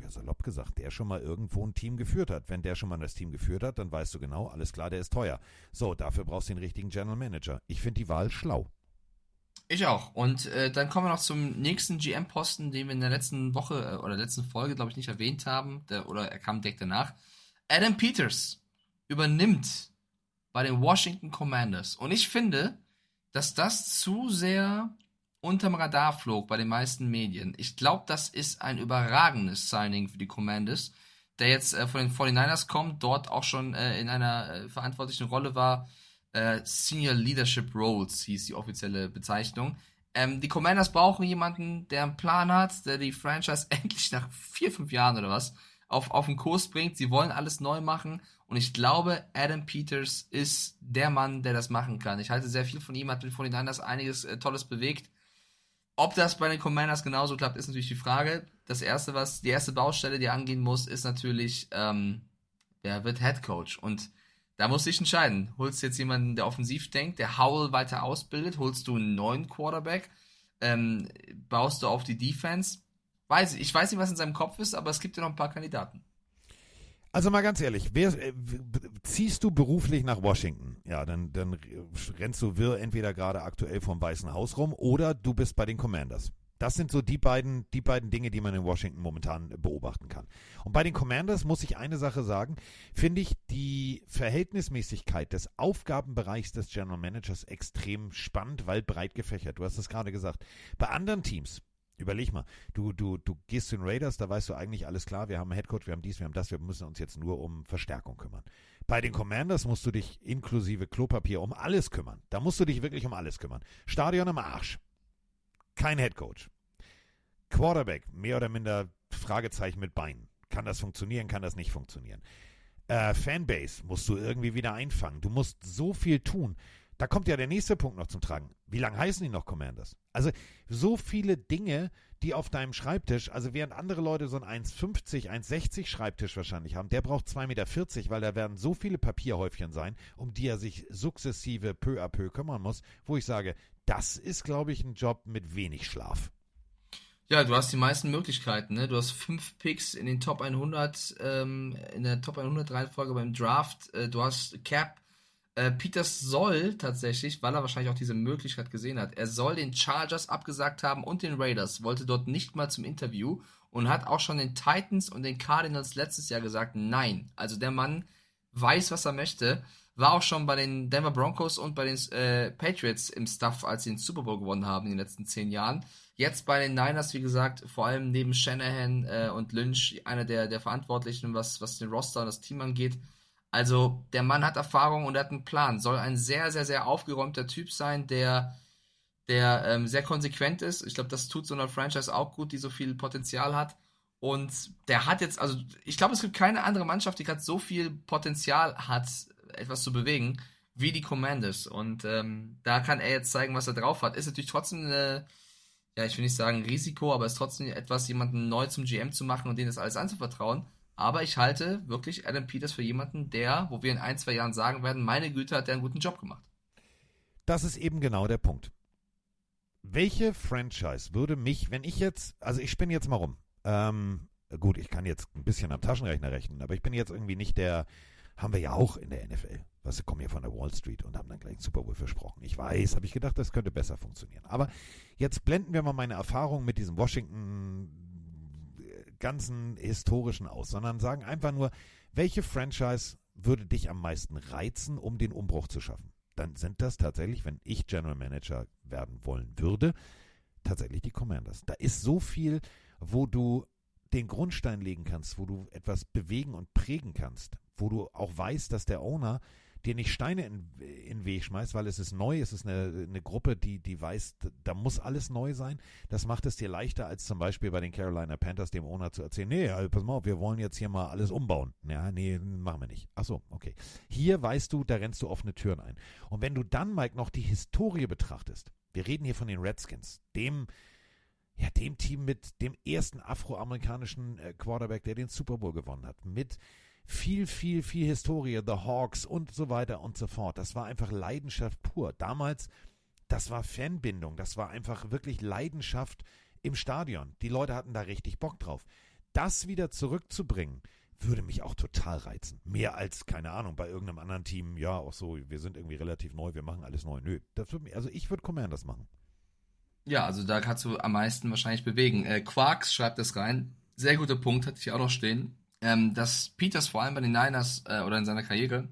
ja, salopp gesagt, der schon mal irgendwo ein Team geführt hat. Wenn der schon mal das Team geführt hat, dann weißt du genau, alles klar, der ist teuer. So, dafür brauchst du den richtigen General Manager. Ich finde die Wahl schlau. Ich auch. Und äh, dann kommen wir noch zum nächsten GM-Posten, den wir in der letzten Woche äh, oder letzten Folge, glaube ich, nicht erwähnt haben. Der, oder er kam direkt danach. Adam Peters übernimmt bei den Washington Commanders. Und ich finde, dass das zu sehr unterm Radar flog bei den meisten Medien. Ich glaube, das ist ein überragendes Signing für die Commanders, der jetzt äh, von den 49ers kommt, dort auch schon äh, in einer äh, verantwortlichen Rolle war. Äh, Senior Leadership Roles hieß die offizielle Bezeichnung. Ähm, die Commanders brauchen jemanden, der einen Plan hat, der die Franchise endlich nach vier, fünf Jahren oder was auf, auf den Kurs bringt. Sie wollen alles neu machen und ich glaube, Adam Peters ist der Mann, der das machen kann. Ich halte sehr viel von ihm, hat mit 49ers einiges äh, Tolles bewegt ob das bei den Commanders genauso klappt, ist natürlich die Frage. Das erste, was, die erste Baustelle, die angehen muss, ist natürlich, ähm, wer wird Head Coach? Und da musst du dich entscheiden. Holst du jetzt jemanden, der offensiv denkt, der Howell weiter ausbildet? Holst du einen neuen Quarterback? Ähm, baust du auf die Defense? Weiß ich, ich weiß nicht, was in seinem Kopf ist, aber es gibt ja noch ein paar Kandidaten. Also mal ganz ehrlich, wer, äh, ziehst du beruflich nach Washington? Ja, dann, dann rennst du wirr entweder gerade aktuell vom Weißen Haus rum oder du bist bei den Commanders. Das sind so die beiden, die beiden Dinge, die man in Washington momentan beobachten kann. Und bei den Commanders muss ich eine Sache sagen, finde ich die Verhältnismäßigkeit des Aufgabenbereichs des General Managers extrem spannend, weil breit gefächert. Du hast es gerade gesagt. Bei anderen Teams, Überleg mal, du, du, du gehst zu den Raiders, da weißt du eigentlich alles klar, wir haben einen Headcoach, wir haben dies, wir haben das, wir müssen uns jetzt nur um Verstärkung kümmern. Bei den Commanders musst du dich inklusive Klopapier um alles kümmern. Da musst du dich wirklich um alles kümmern. Stadion am Arsch. Kein Headcoach. Quarterback, mehr oder minder Fragezeichen mit Beinen. Kann das funktionieren, kann das nicht funktionieren. Äh, Fanbase musst du irgendwie wieder einfangen. Du musst so viel tun. Da kommt ja der nächste Punkt noch zum Tragen. Wie lange heißen die noch Commanders? Also so viele Dinge, die auf deinem Schreibtisch, also während andere Leute so einen 1,50, 1,60 Schreibtisch wahrscheinlich haben, der braucht 2,40 Meter, weil da werden so viele Papierhäufchen sein, um die er sich sukzessive peu à peu kümmern muss, wo ich sage, das ist, glaube ich, ein Job mit wenig Schlaf. Ja, du hast die meisten Möglichkeiten. Ne? Du hast fünf Picks in den Top 100, ähm, in der Top 100 Reihenfolge beim Draft. Äh, du hast Cap äh, Peters soll tatsächlich, weil er wahrscheinlich auch diese Möglichkeit gesehen hat, er soll den Chargers abgesagt haben und den Raiders, wollte dort nicht mal zum Interview und hat auch schon den Titans und den Cardinals letztes Jahr gesagt, nein. Also der Mann weiß, was er möchte. War auch schon bei den Denver Broncos und bei den äh, Patriots im Stuff, als sie den Super Bowl gewonnen haben in den letzten zehn Jahren. Jetzt bei den Niners, wie gesagt, vor allem neben Shanahan äh, und Lynch, einer der, der Verantwortlichen, was, was den Roster und das Team angeht. Also der Mann hat Erfahrung und er hat einen Plan. Soll ein sehr, sehr, sehr aufgeräumter Typ sein, der, der ähm, sehr konsequent ist. Ich glaube, das tut so einer Franchise auch gut, die so viel Potenzial hat. Und der hat jetzt, also ich glaube, es gibt keine andere Mannschaft, die gerade so viel Potenzial hat, etwas zu bewegen, wie die Commanders. Und ähm, da kann er jetzt zeigen, was er drauf hat. Ist natürlich trotzdem eine, ja, ich will nicht sagen Risiko, aber ist trotzdem etwas, jemanden neu zum GM zu machen und denen das alles anzuvertrauen. Aber ich halte wirklich Adam Peters für jemanden, der, wo wir in ein, zwei Jahren sagen werden, meine Güte, hat der einen guten Job gemacht. Das ist eben genau der Punkt. Welche Franchise würde mich, wenn ich jetzt, also ich spinne jetzt mal rum, ähm, gut, ich kann jetzt ein bisschen am Taschenrechner rechnen, aber ich bin jetzt irgendwie nicht der, haben wir ja auch in der NFL. Was kommen hier von der Wall Street und haben dann gleich einen Super Bowl versprochen. Ich weiß, habe ich gedacht, das könnte besser funktionieren. Aber jetzt blenden wir mal meine Erfahrung mit diesem Washington ganzen historischen aus, sondern sagen einfach nur, welche Franchise würde dich am meisten reizen, um den Umbruch zu schaffen? Dann sind das tatsächlich, wenn ich General Manager werden wollen würde, tatsächlich die Commanders. Da ist so viel, wo du den Grundstein legen kannst, wo du etwas bewegen und prägen kannst. wo du auch weißt, dass der Owner dir nicht Steine in, in den Weg schmeißt, weil es ist neu, es ist eine, eine Gruppe, die, die weiß, da muss alles neu sein. Das macht es dir leichter, als zum Beispiel bei den Carolina Panthers dem Owner zu erzählen, nee, also pass mal auf, wir wollen jetzt hier mal alles umbauen. Ja, nee, machen wir nicht. Ach so, okay. Hier weißt du, da rennst du offene Türen ein. Und wenn du dann, Mike, noch die Historie betrachtest, wir reden hier von den Redskins, dem, ja, dem Team mit dem ersten afroamerikanischen äh, Quarterback, der den Super Bowl gewonnen hat, mit viel, viel, viel Historie, The Hawks und so weiter und so fort. Das war einfach Leidenschaft pur. Damals, das war Fanbindung, das war einfach wirklich Leidenschaft im Stadion. Die Leute hatten da richtig Bock drauf. Das wieder zurückzubringen, würde mich auch total reizen. Mehr als, keine Ahnung, bei irgendeinem anderen Team, ja, auch so, wir sind irgendwie relativ neu, wir machen alles neu. Nö, das würde mich, also ich würde Commanders machen. Ja, also da kannst du am meisten wahrscheinlich bewegen. Äh, Quarks schreibt das rein. Sehr guter Punkt, hatte ich auch noch stehen ähm, dass Peters vor allem bei den Niners äh, oder in seiner Karriere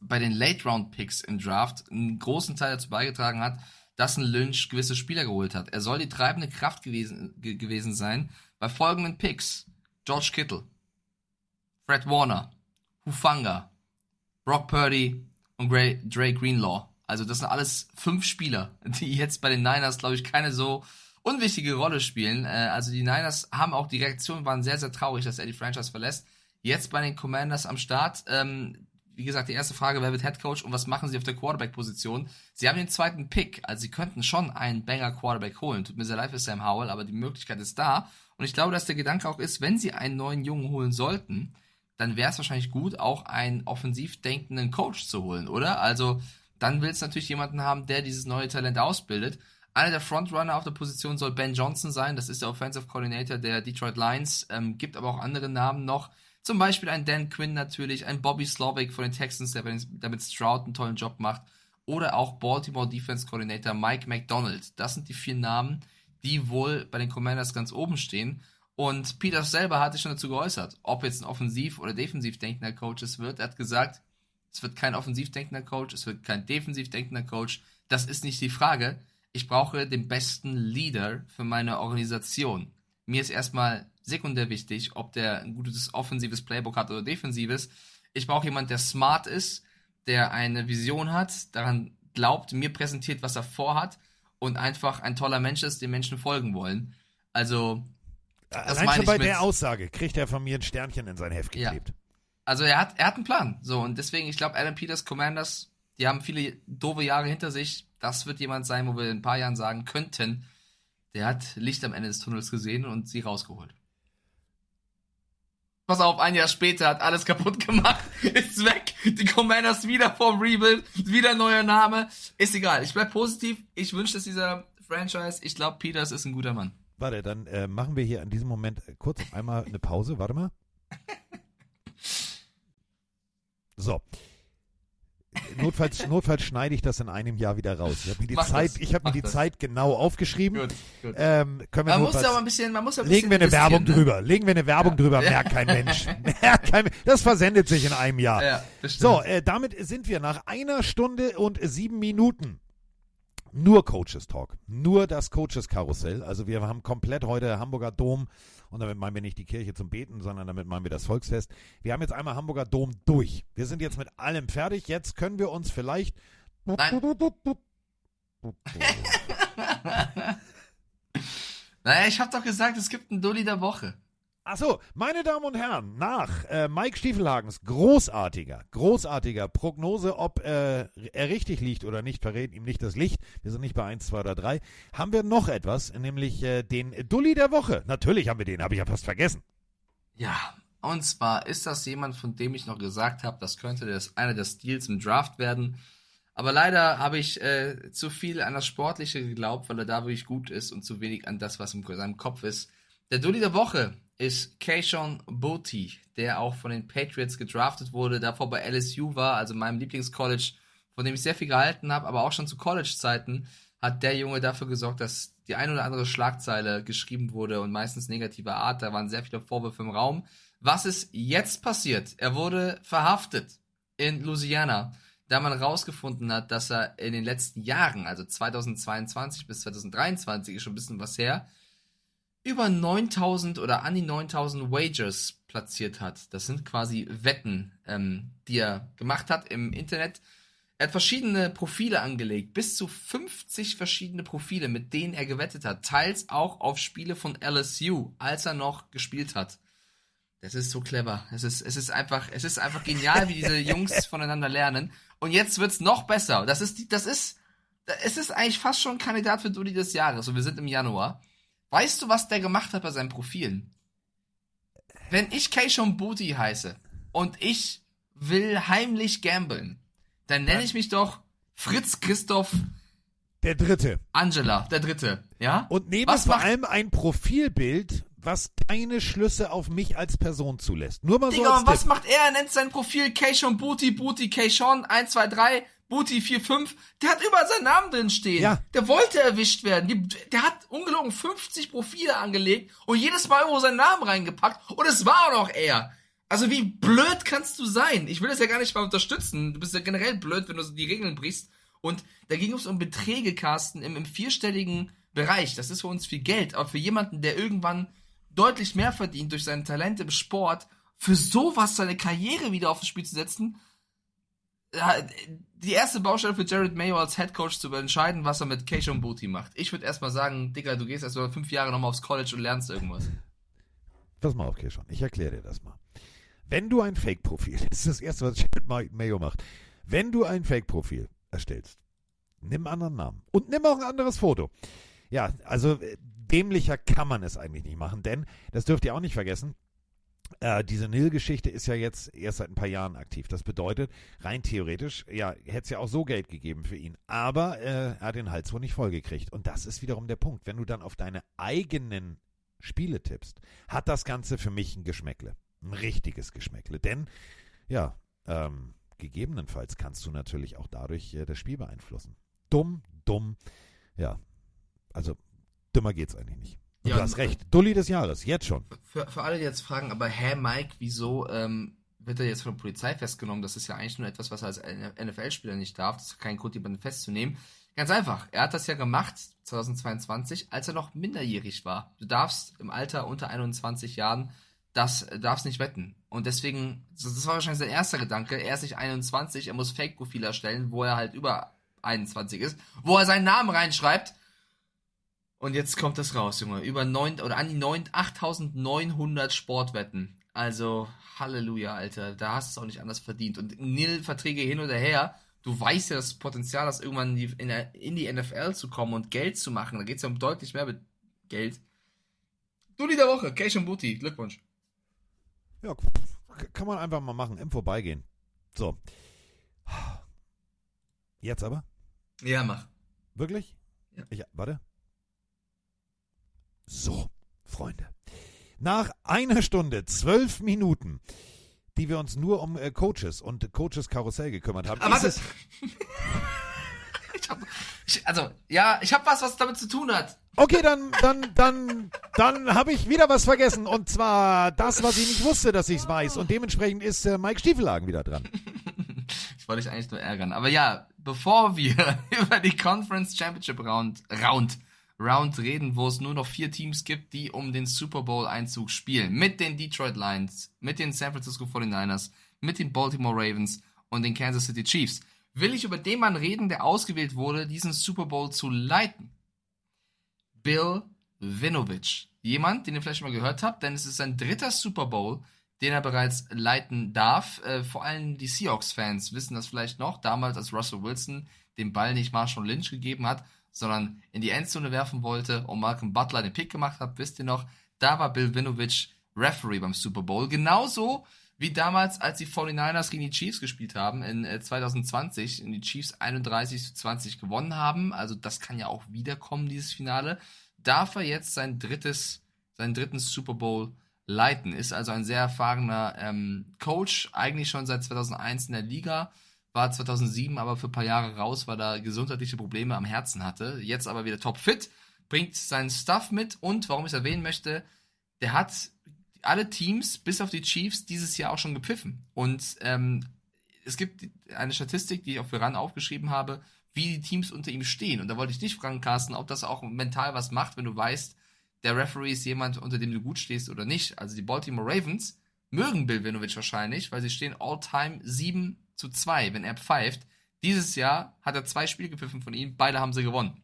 bei den Late-Round-Picks im Draft einen großen Teil dazu beigetragen hat, dass ein Lynch gewisse Spieler geholt hat. Er soll die treibende Kraft gewesen, gewesen sein bei folgenden Picks. George Kittle, Fred Warner, Hufanga, Brock Purdy und Dre Greenlaw. Also das sind alles fünf Spieler, die jetzt bei den Niners, glaube ich, keine so unwichtige Rolle spielen. Äh, also die Niners haben auch, die Reaktionen waren sehr, sehr traurig, dass er die Franchise verlässt. Jetzt bei den Commanders am Start. Ähm, wie gesagt, die erste Frage, wer wird Head Coach und was machen sie auf der Quarterback-Position? Sie haben den zweiten Pick, also sie könnten schon einen Banger-Quarterback holen. Tut mir sehr leid für Sam Howell, aber die Möglichkeit ist da. Und ich glaube, dass der Gedanke auch ist, wenn sie einen neuen Jungen holen sollten, dann wäre es wahrscheinlich gut, auch einen offensiv denkenden Coach zu holen, oder? Also dann will es natürlich jemanden haben, der dieses neue Talent ausbildet. Einer der Frontrunner auf der Position soll Ben Johnson sein. Das ist der Offensive Coordinator der Detroit Lions. Ähm, gibt aber auch andere Namen noch. Zum Beispiel ein Dan Quinn natürlich, ein Bobby Slovic von den Texans, der damit Stroud einen tollen Job macht. Oder auch Baltimore Defense Coordinator Mike McDonald. Das sind die vier Namen, die wohl bei den Commanders ganz oben stehen. Und Peters selber hat sich schon dazu geäußert, ob jetzt ein offensiv- oder defensiv denkender Coach es wird. Er hat gesagt, es wird kein offensiv denkender Coach, es wird kein defensiv denkender Coach. Das ist nicht die Frage ich brauche den besten Leader für meine Organisation. Mir ist erstmal sekundär wichtig, ob der ein gutes offensives Playbook hat oder defensives. Ich brauche jemanden, der smart ist, der eine Vision hat, daran glaubt, mir präsentiert, was er vorhat und einfach ein toller Mensch ist, dem Menschen folgen wollen. Also, das Allein schon bei der Aussage kriegt er von mir ein Sternchen in sein Heft geklebt. Ja. Also er hat, er hat einen Plan. So, und deswegen, ich glaube, Adam Peters Commanders, die haben viele doofe Jahre hinter sich das wird jemand sein, wo wir in ein paar Jahren sagen könnten, der hat Licht am Ende des Tunnels gesehen und sie rausgeholt. Pass auf, ein Jahr später hat alles kaputt gemacht, ist weg, die Commanders wieder vom Rebuild, wieder neuer Name, ist egal. Ich bleib positiv, ich wünsche es dieser Franchise, ich glaube, Peters ist ein guter Mann. Warte, dann äh, machen wir hier an diesem Moment kurz einmal eine Pause, warte mal. So, Notfalls, notfalls schneide ich das in einem Jahr wieder raus. Ich habe mir die, Zeit, ich hab mir die Zeit genau aufgeschrieben. Gut, gut. Ähm, können wir man muss aber ein bisschen, man muss ein legen wir eine Werbung ne? drüber. Legen wir eine Werbung ja. drüber, merkt kein Mensch. merkt kein, das versendet sich in einem Jahr. Ja, so, äh, damit sind wir nach einer Stunde und sieben Minuten nur Coaches Talk, nur das Coaches Karussell. Also wir haben komplett heute Hamburger Dom und damit meinen wir nicht die Kirche zum Beten, sondern damit meinen wir das Volksfest. Wir haben jetzt einmal Hamburger Dom durch. Wir sind jetzt mit allem fertig. Jetzt können wir uns vielleicht. Nein. naja, ich habe doch gesagt, es gibt einen Dulli der Woche. Achso, meine Damen und Herren, nach äh, Mike Stiefelhagens großartiger, großartiger Prognose, ob äh, er richtig liegt oder nicht, verrät ihm nicht das Licht. Wir sind nicht bei 1, 2 oder 3. Haben wir noch etwas, nämlich äh, den Dulli der Woche. Natürlich haben wir den, habe ich ja fast vergessen. Ja, und zwar ist das jemand, von dem ich noch gesagt habe, das könnte das, einer der Steals im Draft werden. Aber leider habe ich äh, zu viel an das Sportliche geglaubt, weil er da wirklich gut ist und zu wenig an das, was in seinem Kopf ist. Der Dulli der Woche ist Keishon Booty, der auch von den Patriots gedraftet wurde, davor bei LSU war, also meinem Lieblingscollege, von dem ich sehr viel gehalten habe, aber auch schon zu College-Zeiten hat der Junge dafür gesorgt, dass die ein oder andere Schlagzeile geschrieben wurde und meistens negativer Art. Da waren sehr viele Vorwürfe im Raum. Was ist jetzt passiert? Er wurde verhaftet in Louisiana, da man herausgefunden hat, dass er in den letzten Jahren, also 2022 bis 2023 ist schon ein bisschen was her, über 9000 oder an die 9000 Wagers platziert hat. Das sind quasi Wetten, ähm, die er gemacht hat im Internet. Er hat verschiedene Profile angelegt, bis zu 50 verschiedene Profile, mit denen er gewettet hat, teils auch auf Spiele von LSU, als er noch gespielt hat. Das ist so clever. Es ist, es ist einfach, es ist einfach genial, wie diese Jungs voneinander lernen. Und jetzt wird's noch besser. Das ist, die, das ist, es ist eigentlich fast schon ein Kandidat für Dulli des Jahres. Und wir sind im Januar. Weißt du, was der gemacht hat bei seinen Profilen? Wenn ich Keishon Booty heiße und ich will heimlich gamblen, dann nenne ich mich doch Fritz Christoph Der dritte. Angela, der Dritte. Ja? Und neben Was vor macht- allem ein Profilbild, was keine Schlüsse auf mich als Person zulässt. Nur mal so Digga, als und was Tipp. macht er? Er nennt sein Profil Keishon Booty, Booty Keishon 1, 2, 3, Booty 4, 5. Der hat überall seinen Namen drin stehen. Ja. Der wollte erwischt werden. Die, der hat ungelogen 50 Profile angelegt und jedes Mal irgendwo seinen Namen reingepackt und es war auch noch er. Also wie blöd kannst du sein? Ich will das ja gar nicht mal unterstützen. Du bist ja generell blöd, wenn du so die Regeln brichst. Und da ging es um Beträge, Carsten, im, im vierstelligen Bereich. Das ist für uns viel Geld. Aber für jemanden, der irgendwann deutlich mehr verdient durch sein Talent im Sport, für sowas seine Karriere wieder aufs Spiel zu setzen, die erste Baustelle für Jared Mayo als Head Coach zu entscheiden, was er mit Keishon Booty macht. Ich würde erstmal sagen, Digga, du gehst erst mal fünf Jahre nochmal aufs College und lernst irgendwas. Pass mal auf, Kirschon. Ich erkläre dir das mal. Wenn du ein Fake-Profil, das ist das Erste, was Jared Ma- Mayo macht. Wenn du ein Fake-Profil erstellst, nimm einen anderen Namen und nimm auch ein anderes Foto. Ja, also äh, dämlicher kann man es eigentlich nicht machen, denn, das dürft ihr auch nicht vergessen, äh, diese Nil-Geschichte ist ja jetzt erst seit ein paar Jahren aktiv. Das bedeutet, rein theoretisch, ja, hätte es ja auch so Geld gegeben für ihn. Aber äh, er hat den Hals wohl nicht vollgekriegt. Und das ist wiederum der Punkt. Wenn du dann auf deine eigenen Spiele tippst, hat das Ganze für mich ein Geschmäckle. Ein richtiges Geschmäckle. Denn, ja, ähm, gegebenenfalls kannst du natürlich auch dadurch äh, das Spiel beeinflussen. Dumm, dumm, ja. Also, dümmer geht's eigentlich nicht. Ja, du hast und- recht. Dulli des Jahres, jetzt schon. Für, für alle, die jetzt fragen, aber hä, Mike, wieso ähm, wird er jetzt von der Polizei festgenommen? Das ist ja eigentlich nur etwas, was er als NFL-Spieler nicht darf. Das ist kein Grund, jemanden festzunehmen. Ganz einfach. Er hat das ja gemacht, 2022, als er noch minderjährig war. Du darfst im Alter unter 21 Jahren das äh, darfst nicht wetten. Und deswegen, das war wahrscheinlich sein erster Gedanke. Er ist nicht 21, er muss Fake-Profile erstellen, wo er halt über 21 ist, wo er seinen Namen reinschreibt. Und jetzt kommt das raus, Junge. Über 9 oder an die 9, 8900 Sportwetten. Also, Halleluja, Alter. Da hast du es auch nicht anders verdient. Und Nil-Verträge hin oder her. Du weißt ja das Potenzial, das irgendwann in die, die NFL zu kommen und Geld zu machen. Da geht es ja um deutlich mehr mit Geld. Dulli der Woche, Keishon Booty. Glückwunsch. Ja, kann man einfach mal machen, im Vorbeigehen. So. Jetzt aber? Ja, mach. Wirklich? Ja. Ich, warte. So, Freunde. Nach einer Stunde, zwölf Minuten, die wir uns nur um äh, Coaches und Coaches Karussell gekümmert haben, Aber ist es, ich hab, ich, also, ja, ich habe was, was damit zu tun hat. Okay, dann, dann, dann, dann habe ich wieder was vergessen. Und zwar das, was ich nicht wusste, dass ich es weiß. Und dementsprechend ist äh, Mike Stiefelagen wieder dran. Ich wollte dich eigentlich nur ärgern. Aber ja, bevor wir über die Conference Championship Round, Round, Round reden, wo es nur noch vier Teams gibt, die um den Super Bowl Einzug spielen. Mit den Detroit Lions, mit den San Francisco 49ers, mit den Baltimore Ravens und den Kansas City Chiefs. Will ich über den Mann reden, der ausgewählt wurde, diesen Super Bowl zu leiten. Bill Winovich. Jemand, den ihr vielleicht schon mal gehört habt, denn es ist sein dritter Super Bowl, den er bereits leiten darf. Äh, vor allem die Seahawks-Fans wissen das vielleicht noch, damals als Russell Wilson den Ball nicht Marshall Lynch gegeben hat, sondern in die Endzone werfen wollte und Malcolm Butler den Pick gemacht hat, wisst ihr noch, da war Bill Winovich Referee beim Super Bowl. Genauso wie damals, als die 49ers gegen die Chiefs gespielt haben in äh, 2020 und die Chiefs 31 zu 20 gewonnen haben. Also das kann ja auch wiederkommen, dieses Finale. Darf er jetzt sein drittes, seinen dritten Super Bowl leiten. Ist also ein sehr erfahrener ähm, Coach, eigentlich schon seit 2001 in der Liga, war 2007 aber für ein paar Jahre raus, weil er gesundheitliche Probleme am Herzen hatte. Jetzt aber wieder topfit, bringt seinen Stuff mit und, warum ich es erwähnen möchte, der hat alle Teams, bis auf die Chiefs, dieses Jahr auch schon gepfiffen. Und ähm, es gibt eine Statistik, die ich auch für RAN aufgeschrieben habe, wie die Teams unter ihm stehen. Und da wollte ich dich fragen, Carsten, ob das auch mental was macht, wenn du weißt, der Referee ist jemand, unter dem du gut stehst oder nicht. Also die Baltimore Ravens mögen Bill Winovich wahrscheinlich, weil sie stehen all-time 7 zu 2, wenn er pfeift. Dieses Jahr hat er zwei Spiele gepfiffen von ihm, beide haben sie gewonnen.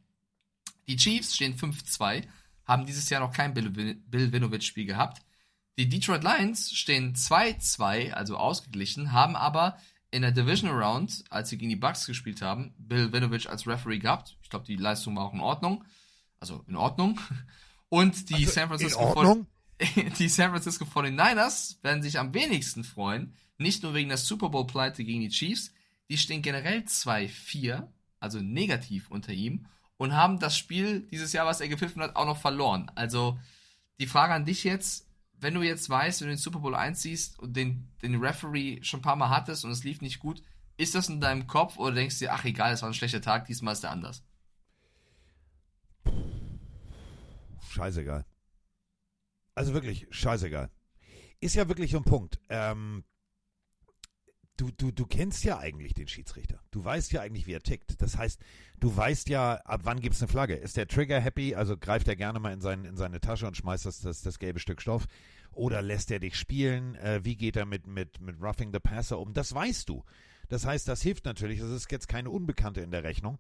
Die Chiefs stehen 5-2, haben dieses Jahr noch kein Bill, Bill Winovich-Spiel gehabt. Die Detroit Lions stehen 2-2, also ausgeglichen, haben aber in der Division Round, als sie gegen die Bucks gespielt haben, Bill Winovich als Referee gehabt. Ich glaube, die Leistung war auch in Ordnung. Also in Ordnung. Und die Also, San Francisco in Ordnung? die San Francisco 49ers werden sich am wenigsten freuen. Nicht nur wegen der Super Bowl Pleite gegen die Chiefs. Die stehen generell 2-4, also negativ unter ihm. Und haben das Spiel dieses Jahr, was er gepfiffen hat, auch noch verloren. Also die Frage an dich jetzt, wenn du jetzt weißt, wenn du den Super Bowl einziehst und den, den Referee schon ein paar Mal hattest und es lief nicht gut, ist das in deinem Kopf oder denkst du dir, ach egal, es war ein schlechter Tag, diesmal ist der anders? Scheißegal. Also wirklich, scheißegal. Ist ja wirklich so ein Punkt. Ähm, du, du, du kennst ja eigentlich den Schiedsrichter. Du weißt ja eigentlich, wie er tickt. Das heißt, du weißt ja, ab wann gibt es eine Flagge. Ist der Trigger happy, also greift er gerne mal in, sein, in seine Tasche und schmeißt das, das, das gelbe Stück Stoff. Oder lässt er dich spielen? Äh, wie geht er mit, mit, mit Roughing the Passer um? Das weißt du. Das heißt, das hilft natürlich. Das ist jetzt keine Unbekannte in der Rechnung.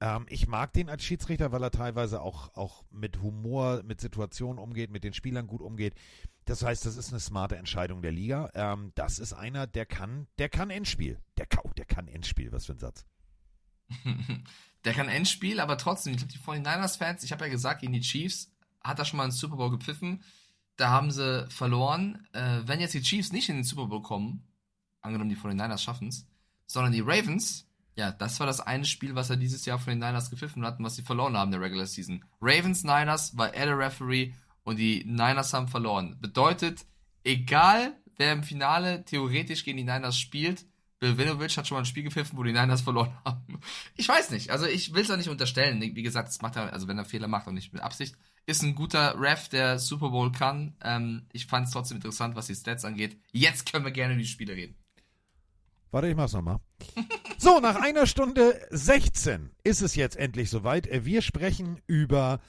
Ähm, ich mag den als Schiedsrichter, weil er teilweise auch, auch mit Humor, mit Situationen umgeht, mit den Spielern gut umgeht. Das heißt, das ist eine smarte Entscheidung der Liga. Ähm, das ist einer, der kann, der kann Endspiel. Der, Kau, der kann Endspiel, was für ein Satz. Der kann Endspiel, aber trotzdem, ich glaube, die 49ers-Fans, ich habe ja gesagt, gegen die Chiefs hat er schon mal einen Super Bowl gepfiffen. Da haben sie verloren. Äh, wenn jetzt die Chiefs nicht in den Super Bowl kommen, angenommen die 49ers schaffen es, sondern die Ravens, ja, das war das eine Spiel, was er dieses Jahr von den Niners gepfiffen hat und was sie verloren haben in der Regular Season. Ravens, Niners war er der Referee und die Niners haben verloren. Bedeutet, egal wer im Finale theoretisch gegen die Niners spielt, Bill Winovich hat schon mal ein Spiel gepfiffen, wo die Niners verloren haben. Ich weiß nicht, also ich will es auch nicht unterstellen. Wie gesagt, das macht er, also wenn er Fehler macht und nicht mit Absicht, ist ein guter Ref, der Super Bowl kann. Ähm, ich fand es trotzdem interessant, was die Stats angeht. Jetzt können wir gerne über die Spiele reden. Warte, ich mach's nochmal. So, nach einer Stunde 16 ist es jetzt endlich soweit. Wir sprechen über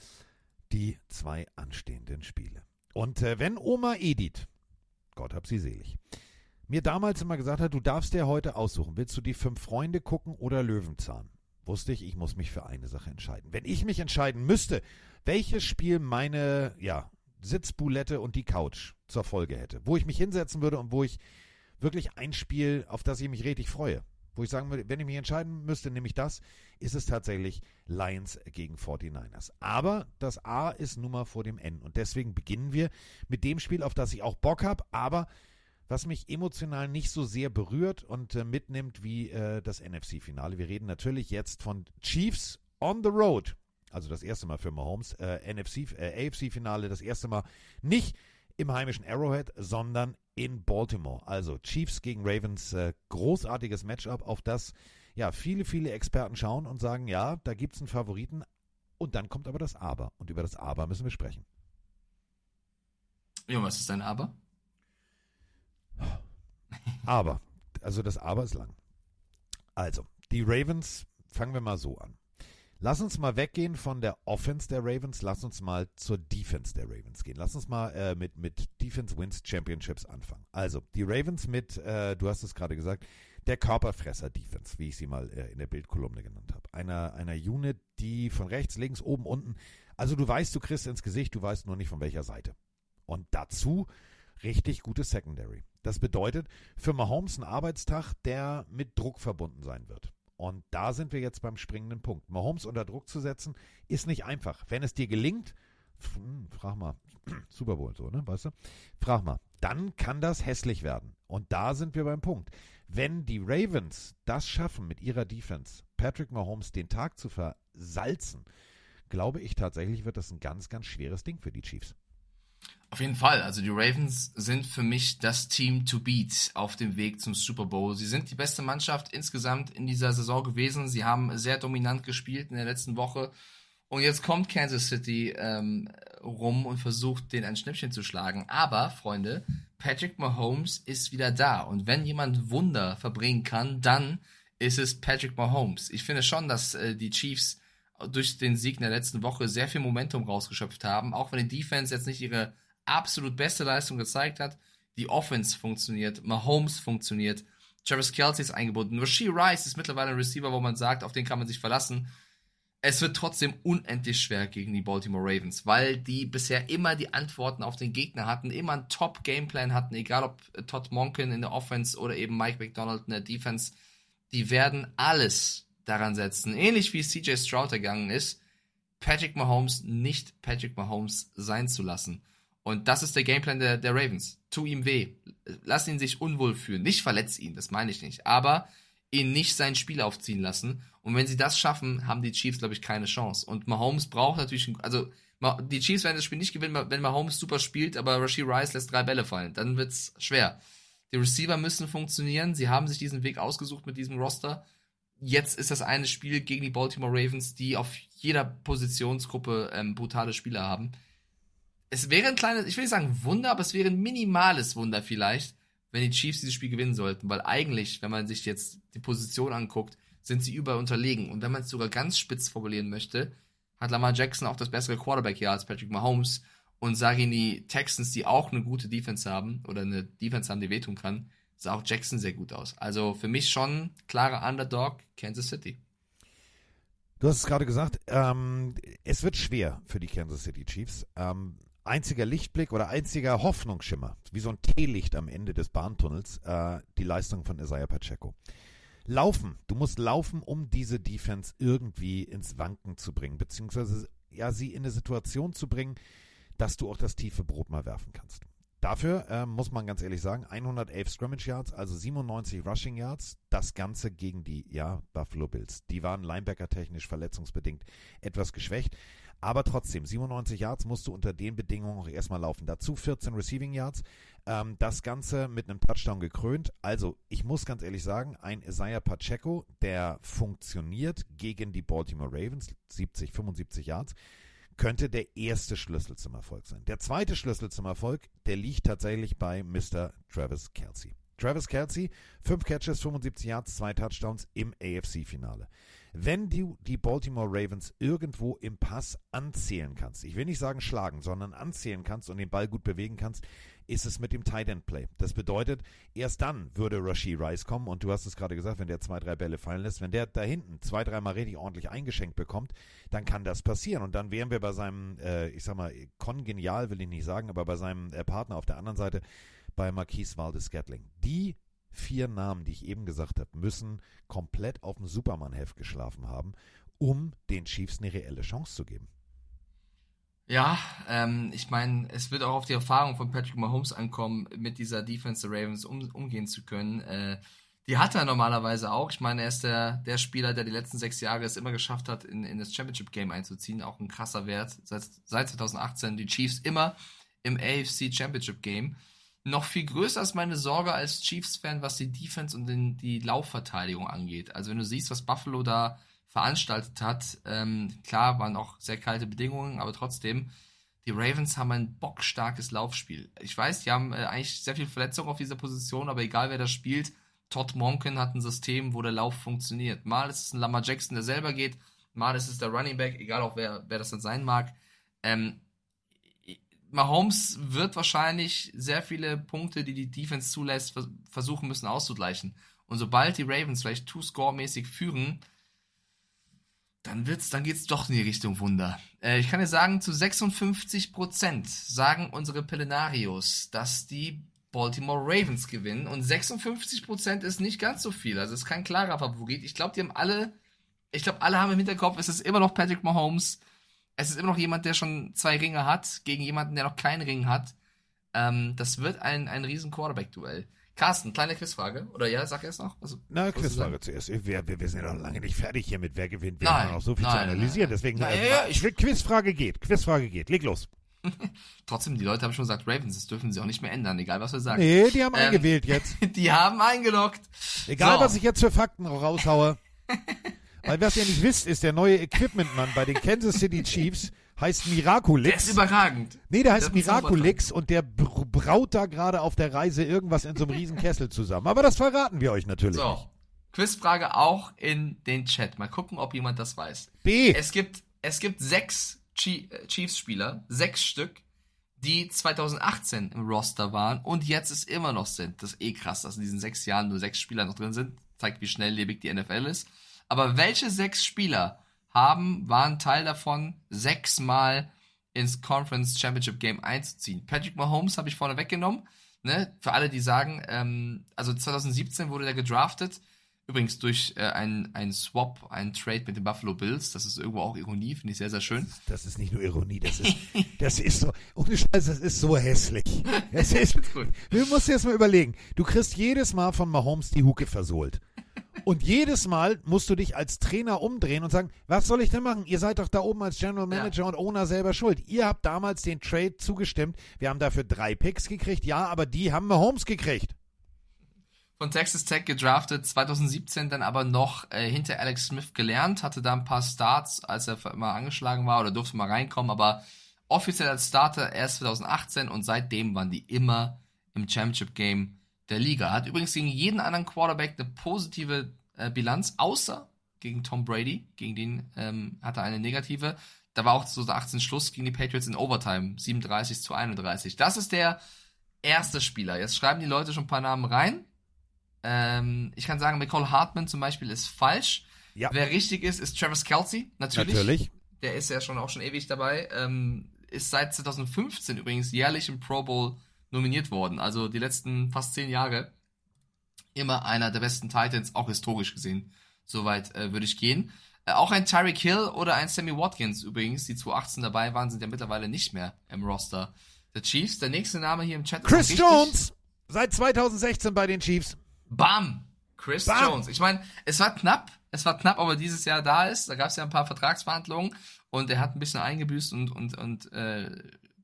die zwei anstehenden Spiele. Und äh, wenn Oma Edith, Gott hab sie selig, mir damals immer gesagt hat, du darfst dir heute aussuchen, willst du die fünf Freunde gucken oder Löwenzahn? Wusste ich, ich muss mich für eine Sache entscheiden. Wenn ich mich entscheiden müsste, welches Spiel meine, ja, Sitzbulette und die Couch zur Folge hätte, wo ich mich hinsetzen würde und wo ich wirklich ein Spiel, auf das ich mich richtig freue. Wo ich sagen würde, wenn ich mich entscheiden müsste, nehme ich das, ist es tatsächlich Lions gegen 49ers. Aber das A ist nun mal vor dem N. Und deswegen beginnen wir mit dem Spiel, auf das ich auch Bock habe, aber was mich emotional nicht so sehr berührt und äh, mitnimmt wie äh, das NFC-Finale. Wir reden natürlich jetzt von Chiefs on the Road. Also das erste Mal für Mahomes. Äh, NFC, äh, AFC-Finale, das erste Mal nicht im heimischen Arrowhead, sondern in Baltimore. Also Chiefs gegen Ravens, äh, großartiges Matchup, auf das ja viele, viele Experten schauen und sagen, ja, da gibt es einen Favoriten. Und dann kommt aber das Aber. Und über das Aber müssen wir sprechen. Ja, was ist dein Aber? Aber, also das Aber ist lang. Also, die Ravens, fangen wir mal so an. Lass uns mal weggehen von der Offense der Ravens, lass uns mal zur Defense der Ravens gehen. Lass uns mal äh, mit, mit Defense Wins Championships anfangen. Also, die Ravens mit, äh, du hast es gerade gesagt, der Körperfresser Defense, wie ich sie mal äh, in der Bildkolumne genannt habe. Einer, einer Unit, die von rechts, links, oben, unten, also du weißt, du kriegst ins Gesicht, du weißt nur nicht von welcher Seite. Und dazu richtig gutes Secondary. Das bedeutet für Mahomes ein Arbeitstag, der mit Druck verbunden sein wird. Und da sind wir jetzt beim springenden Punkt. Mahomes unter Druck zu setzen, ist nicht einfach. Wenn es dir gelingt, frag mal, Super Bowl so, ne, weißt du? Frag mal, dann kann das hässlich werden. Und da sind wir beim Punkt. Wenn die Ravens das schaffen, mit ihrer Defense Patrick Mahomes den Tag zu versalzen, glaube ich tatsächlich, wird das ein ganz, ganz schweres Ding für die Chiefs. Auf jeden Fall. Also die Ravens sind für mich das Team to beat auf dem Weg zum Super Bowl. Sie sind die beste Mannschaft insgesamt in dieser Saison gewesen. Sie haben sehr dominant gespielt in der letzten Woche. Und jetzt kommt Kansas City ähm, rum und versucht, den ein Schnippchen zu schlagen. Aber, Freunde, Patrick Mahomes ist wieder da. Und wenn jemand Wunder verbringen kann, dann ist es Patrick Mahomes. Ich finde schon, dass äh, die Chiefs durch den Sieg in der letzten Woche sehr viel Momentum rausgeschöpft haben. Auch wenn die Defense jetzt nicht ihre absolut beste Leistung gezeigt hat, die Offense funktioniert, Mahomes funktioniert, Travis Kelsey ist eingebunden, Rasheed Rice ist mittlerweile ein Receiver, wo man sagt, auf den kann man sich verlassen. Es wird trotzdem unendlich schwer gegen die Baltimore Ravens, weil die bisher immer die Antworten auf den Gegner hatten, immer einen Top-Gameplan hatten, egal ob Todd Monken in der Offense oder eben Mike McDonald in der Defense. Die werden alles daran setzen, ähnlich wie CJ Stroud ergangen ist, Patrick Mahomes nicht Patrick Mahomes sein zu lassen. Und das ist der Gameplan der, der Ravens. Tu ihm weh. Lass ihn sich unwohl fühlen. Nicht verletz ihn, das meine ich nicht. Aber ihn nicht sein Spiel aufziehen lassen. Und wenn sie das schaffen, haben die Chiefs, glaube ich, keine Chance. Und Mahomes braucht natürlich, also die Chiefs werden das Spiel nicht gewinnen, wenn Mahomes super spielt, aber Rashid Rice lässt drei Bälle fallen. Dann wird's schwer. Die Receiver müssen funktionieren. Sie haben sich diesen Weg ausgesucht mit diesem Roster. Jetzt ist das eine Spiel gegen die Baltimore Ravens, die auf jeder Positionsgruppe ähm, brutale Spieler haben. Es wäre ein kleines, ich will nicht sagen Wunder, aber es wäre ein minimales Wunder vielleicht, wenn die Chiefs dieses Spiel gewinnen sollten, weil eigentlich, wenn man sich jetzt die Position anguckt, sind sie überall unterlegen. Und wenn man es sogar ganz spitz formulieren möchte, hat Lamar Jackson auch das bessere Quarterback-Jahr als Patrick Mahomes. Und sage ihn die Texans, die auch eine gute Defense haben oder eine Defense haben, die wehtun kann, sah auch Jackson sehr gut aus. Also für mich schon klarer Underdog Kansas City. Du hast es gerade gesagt, ähm, es wird schwer für die Kansas City Chiefs. Ähm, einziger Lichtblick oder einziger Hoffnungsschimmer, wie so ein Teelicht am Ende des Bahntunnels, äh, die Leistung von Isaiah Pacheco. Laufen, du musst laufen, um diese Defense irgendwie ins Wanken zu bringen, beziehungsweise ja, sie in eine Situation zu bringen, dass du auch das tiefe Brot mal werfen kannst. Dafür äh, muss man ganz ehrlich sagen, 111 Scrimmage Yards, also 97 Rushing Yards, das Ganze gegen die ja, Buffalo Bills. Die waren Linebacker-technisch verletzungsbedingt etwas geschwächt, aber trotzdem, 97 Yards musst du unter den Bedingungen auch erstmal laufen. Dazu 14 Receiving Yards, ähm, das Ganze mit einem Touchdown gekrönt. Also, ich muss ganz ehrlich sagen, ein Isaiah Pacheco, der funktioniert gegen die Baltimore Ravens, 70, 75 Yards könnte der erste Schlüssel zum Erfolg sein. Der zweite Schlüssel zum Erfolg, der liegt tatsächlich bei Mr. Travis Kelsey. Travis Kelsey, 5 Catches, 75 Yards, 2 Touchdowns im AFC-Finale. Wenn du die Baltimore Ravens irgendwo im Pass anzählen kannst, ich will nicht sagen schlagen, sondern anzählen kannst und den Ball gut bewegen kannst, ist es mit dem Tight End Play. Das bedeutet, erst dann würde Rashid Rice kommen und du hast es gerade gesagt, wenn der zwei, drei Bälle fallen lässt, wenn der da hinten zwei, dreimal richtig ordentlich eingeschenkt bekommt, dann kann das passieren und dann wären wir bei seinem, äh, ich sag mal, kongenial will ich nicht sagen, aber bei seinem äh, Partner auf der anderen Seite bei Marquise Valdes-Gatling. Die vier Namen, die ich eben gesagt habe, müssen komplett auf dem Superman-Heft geschlafen haben, um den Chiefs eine reelle Chance zu geben. Ja, ähm, ich meine, es wird auch auf die Erfahrung von Patrick Mahomes ankommen, mit dieser Defense der Ravens um, umgehen zu können. Äh, die hat er normalerweise auch. Ich meine, er ist der, der Spieler, der die letzten sechs Jahre es immer geschafft hat, in, in das Championship Game einzuziehen. Auch ein krasser Wert. Seit, seit 2018 die Chiefs immer im AFC Championship Game. Noch viel größer ist meine Sorge als Chiefs-Fan, was die Defense und den, die Laufverteidigung angeht. Also wenn du siehst, was Buffalo da veranstaltet hat. Ähm, klar, waren auch sehr kalte Bedingungen, aber trotzdem, die Ravens haben ein bockstarkes Laufspiel. Ich weiß, die haben äh, eigentlich sehr viel Verletzungen auf dieser Position, aber egal wer das spielt, Todd Monken hat ein System, wo der Lauf funktioniert. Mal ist es ein Lamar Jackson, der selber geht, mal ist es der Running Back, egal auch wer, wer das dann sein mag. Ähm, Mahomes wird wahrscheinlich sehr viele Punkte, die die Defense zulässt, versuchen müssen auszugleichen. Und sobald die Ravens vielleicht Two-Score-mäßig führen, dann wird's, dann geht's doch in die Richtung Wunder. Äh, ich kann dir sagen, zu 56% sagen unsere Pelenarios, dass die Baltimore Ravens gewinnen und 56% ist nicht ganz so viel. Also ist kein klarer Favorit. Ich glaube, die haben alle, ich glaube, alle haben im Hinterkopf, es ist immer noch Patrick Mahomes. Es ist immer noch jemand, der schon zwei Ringe hat, gegen jemanden, der noch keinen Ring hat. Ähm, das wird ein, ein riesen Quarterback-Duell. Carsten, kleine Quizfrage. Oder ja, sag erst noch. Also, Na, Quizfrage zuerst. Wir, wir, wir sind ja noch lange nicht fertig hier mit wer gewinnt. Wir Nein, haben noch so viel nein, zu analysieren. nein. Deswegen, Nein, äh, ja, ich will Quizfrage geht. Quizfrage geht. Leg los. Trotzdem, die Leute haben schon gesagt, Ravens, das dürfen sie auch nicht mehr ändern, egal was wir sagen. Nee, die haben Ähm, eingewählt jetzt. Die haben eingeloggt. Egal, So. was ich jetzt für Fakten raushaue. Weil was ihr nicht wisst, ist, der neue Equipment-Mann bei den Kansas City Chiefs heißt Miraculix. Der ist überragend. Nee, der heißt Miraculix und der br- braut da gerade auf der Reise irgendwas in so einem riesen Kessel zusammen. Aber das verraten wir euch natürlich So, nicht. Quizfrage auch in den Chat. Mal gucken, ob jemand das weiß. B. Es gibt, es gibt sechs äh, Chiefs-Spieler, sechs Stück, die 2018 im Roster waren und jetzt es immer noch sind. Das ist eh krass, dass in diesen sechs Jahren nur sechs Spieler noch drin sind. Zeigt, wie schnelllebig die NFL ist. Aber welche sechs Spieler haben, waren Teil davon, sechsmal ins Conference Championship Game einzuziehen? Patrick Mahomes habe ich vorne weggenommen. Ne? Für alle, die sagen, ähm, also 2017 wurde der gedraftet. Übrigens durch äh, einen, Swap, einen Trade mit den Buffalo Bills. Das ist irgendwo auch Ironie, finde ich sehr, sehr schön. Das ist nicht nur Ironie, das ist, das ist so, ohne Scheiß, das ist so hässlich. Es ist, musst dir jetzt mal überlegen, du kriegst jedes Mal von Mahomes die Hucke versohlt. Und jedes Mal musst du dich als Trainer umdrehen und sagen, was soll ich denn machen? Ihr seid doch da oben als General Manager und Owner selber schuld. Ihr habt damals den Trade zugestimmt. Wir haben dafür drei Picks gekriegt, ja, aber die haben Mahomes gekriegt. Von Texas Tech gedraftet, 2017 dann aber noch äh, hinter Alex Smith gelernt, hatte da ein paar Starts, als er mal angeschlagen war oder durfte mal reinkommen, aber offiziell als Starter erst 2018 und seitdem waren die immer im Championship Game der Liga. Hat übrigens gegen jeden anderen Quarterback eine positive äh, Bilanz, außer gegen Tom Brady, gegen den ähm, hat er eine negative. Da war auch 2018 Schluss gegen die Patriots in Overtime, 37 zu 31. Das ist der erste Spieler. Jetzt schreiben die Leute schon ein paar Namen rein. Ähm, ich kann sagen, McCall Hartman zum Beispiel ist falsch. Ja. Wer richtig ist, ist Travis Kelsey, natürlich. Natürlich. Der ist ja schon auch schon ewig dabei. Ähm, ist seit 2015 übrigens jährlich im Pro Bowl nominiert worden. Also die letzten fast zehn Jahre immer einer der besten Titans, auch historisch gesehen. Soweit äh, würde ich gehen. Äh, auch ein Tyreek Hill oder ein Sammy Watkins übrigens, die 2018 dabei waren, sind ja mittlerweile nicht mehr im Roster der Chiefs. Der nächste Name hier im Chat ist Chris richtig. Jones, seit 2016 bei den Chiefs. Bam! Chris Bam. Jones. Ich meine, es war knapp, es war knapp, ob er dieses Jahr da ist. Da gab es ja ein paar Vertragsverhandlungen und er hat ein bisschen eingebüßt und, und, und äh,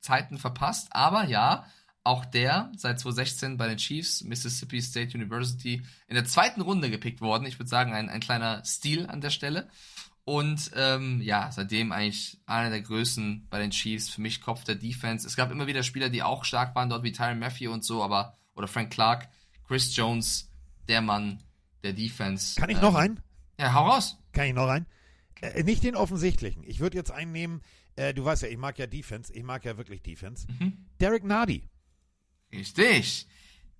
Zeiten verpasst. Aber ja, auch der seit 2016 bei den Chiefs, Mississippi State University, in der zweiten Runde gepickt worden. Ich würde sagen, ein, ein kleiner Stil an der Stelle. Und ähm, ja, seitdem eigentlich einer der Größen bei den Chiefs, für mich Kopf der Defense. Es gab immer wieder Spieler, die auch stark waren, dort wie Tyron Matthew und so, aber, oder Frank Clark, Chris Jones, der Mann der Defense. Kann ich noch einen? Ja, hau raus. Kann ich noch einen? Äh, nicht den offensichtlichen. Ich würde jetzt einen nehmen, äh, du weißt ja, ich mag ja Defense, ich mag ja wirklich Defense. Mhm. Derek Nardi. Richtig.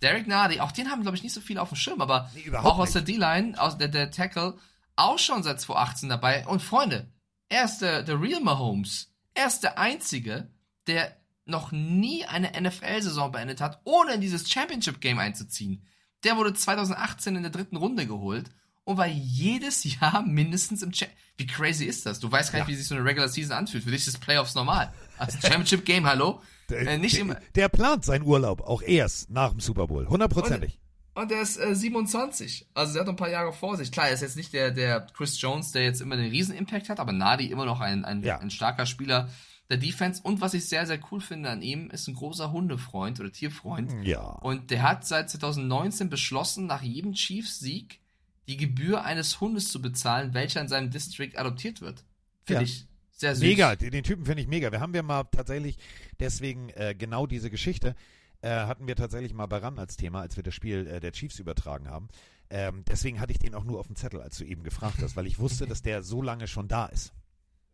Derek Nardi, auch den haben, glaube ich, nicht so viele auf dem Schirm, aber Nee, auch aus nicht. der D-Line, aus der, der Tackle, auch schon seit 2018 dabei. Und Freunde, er ist der, der Real Mahomes. Er ist der Einzige, der noch nie eine NFL-Saison beendet hat, ohne in dieses Championship-Game einzuziehen. Der wurde 2018 in der dritten Runde geholt und war jedes Jahr mindestens im Cha Wie crazy ist das? Du weißt gar nicht, wie sich so eine Regular Season anfühlt. Für dich ist Playoffs normal. Also Championship-Game, hallo? Äh, nicht der, immer. der plant seinen Urlaub auch erst nach dem Super Bowl. Hundertprozentig. Und er ist äh, 27. Also er hat noch ein paar Jahre vor sich. Klar, er ist jetzt nicht der, der Chris Jones, der jetzt immer den Riesen-Impact hat, aber Nadi immer noch ein, ein, Ja. ein starker Spieler der Defense. Und was ich sehr, sehr cool finde an ihm, ist ein großer Hundefreund oder Tierfreund. Ja. Und der hat seit 2019 beschlossen, nach jedem Chiefs-Sieg die Gebühr eines Hundes zu bezahlen, welcher in seinem District adoptiert wird. Finde Ja. ich sehr süß. Mega, den den Typen finde ich mega. Wir haben wir mal tatsächlich deswegen äh, genau diese Geschichte äh, hatten wir tatsächlich mal bei RAN als Thema, als wir das Spiel äh, der Chiefs übertragen haben. Ähm, deswegen hatte ich den auch nur auf dem Zettel, als du eben gefragt hast, weil ich wusste, dass der so lange schon da ist.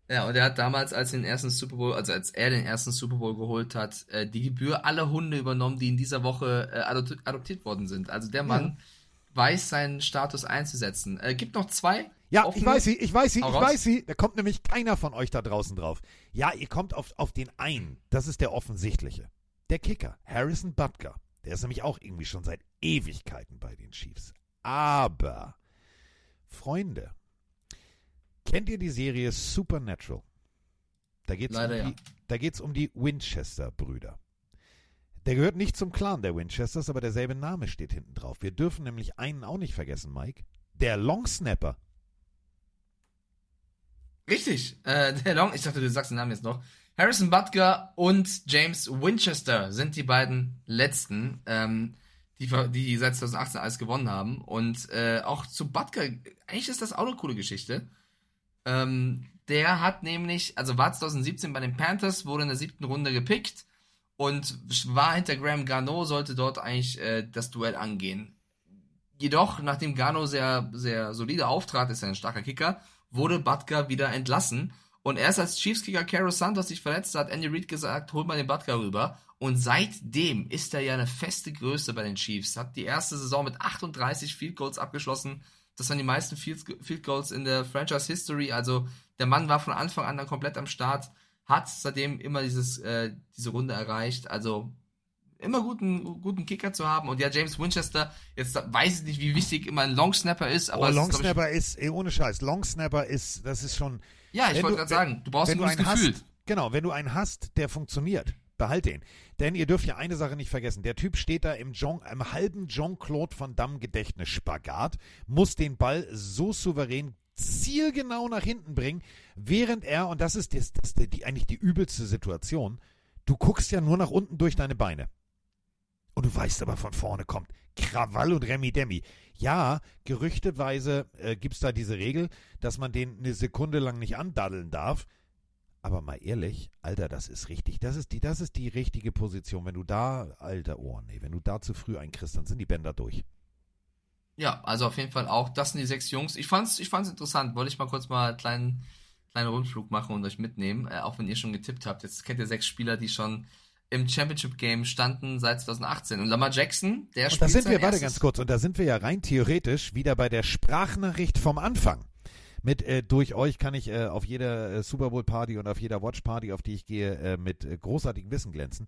Ja, und er hat damals, als er den ersten Super Bowl, also als er den ersten Super Bowl geholt hat, äh, die Gebühr aller Hunde übernommen, die in dieser Woche äh, adopti- adoptiert worden sind. Also der Mann weiß seinen Status einzusetzen. Äh, gibt noch zwei. Ja, offene. ich weiß sie, ich weiß sie, Hau ich raus. weiß sie. Da kommt nämlich keiner von euch da draußen drauf. Ja, ihr kommt auf, auf den einen. Das ist der offensichtliche. Der Kicker, Harrison Butker. Der ist nämlich auch irgendwie schon seit Ewigkeiten bei den Chiefs. Aber, Freunde, kennt ihr die Serie Supernatural? Da geht's Leider um ja. die, da geht's um die Winchester-Brüder. Der gehört nicht zum Clan der Winchesters, aber derselbe Name steht hinten drauf. Wir dürfen nämlich einen auch nicht vergessen, Mike. Der Long Snapper. Richtig. Äh, der Long, ich dachte, du sagst den Namen jetzt noch. Harrison Butker und James Winchester sind die beiden letzten, ähm, die, die seit 2018 alles gewonnen haben. Und äh, auch zu Butker, eigentlich ist das auch eine coole Geschichte. Ähm, der hat nämlich, also war 2017 bei den Panthers, wurde in der siebten Runde gepickt und war hinter Graham Garneau, sollte dort eigentlich äh, das Duell angehen. Jedoch, nachdem Gano sehr, sehr solide auftrat, ist er ein starker Kicker, wurde Butker wieder entlassen. Und erst als Chiefs-Kicker Caro Santos sich verletzt hat, Andy Reid gesagt, holt mal den Butker rüber. Und seitdem ist er ja eine feste Größe bei den Chiefs. Hat die erste Saison mit 38 Field Goals abgeschlossen. Das waren die meisten Field Goals in der Franchise History. Also der Mann war von Anfang an dann komplett am Start. Hat seitdem immer dieses, äh, diese Runde erreicht. Also immer guten, guten Kicker zu haben. Und ja, James Winchester, jetzt weiß ich nicht, wie wichtig immer ein Longsnapper ist, aber. oh, Longsnapper ist, ist, ey, ohne Scheiß, Longsnapper ist, das ist schon. Ja, ich wollte gerade sagen, du brauchst ein gutes einen Gefühl. Hast, genau, wenn du einen hast, der funktioniert, behalt den. Denn ihr dürft ja eine Sache nicht vergessen. Der Typ steht da im, Jean, im halben Jean-Claude Van Damme Gedächtnis-Spagat, muss den Ball so souverän zielgenau nach hinten bringen, während er, und das ist, das, das die, eigentlich die übelste Situation, du guckst ja nur nach unten durch deine Beine. Und du weißt aber, von vorne kommt Krawall und Remi Demi. Ja, gerüchteweise äh, gibt es da diese Regel, dass man den eine Sekunde lang nicht andaddeln darf. Aber mal ehrlich, Alter, das ist richtig. Das ist die, das ist die richtige Position. Wenn du da, alter Ohr, nee, wenn du da zu früh einkriegst, dann sind die Bänder durch. Ja, also auf jeden Fall auch, das sind die sechs Jungs. Ich fand's, ich fand's interessant. Wollte ich mal kurz mal einen kleinen, kleinen Rundflug machen und euch mitnehmen, äh, auch wenn ihr schon getippt habt. Jetzt kennt ihr sechs Spieler, die schon im Championship Game standen seit 2018. Und Lamar Jackson, der Und spielt da sind wir, warte ganz kurz, und da sind wir ja rein theoretisch wieder bei der Sprachnachricht vom Anfang. Mit äh, durch euch kann ich äh, auf jeder äh, Super Bowl Party und auf jeder Watch Party, auf die ich gehe, äh, mit äh, großartigem Wissen glänzen.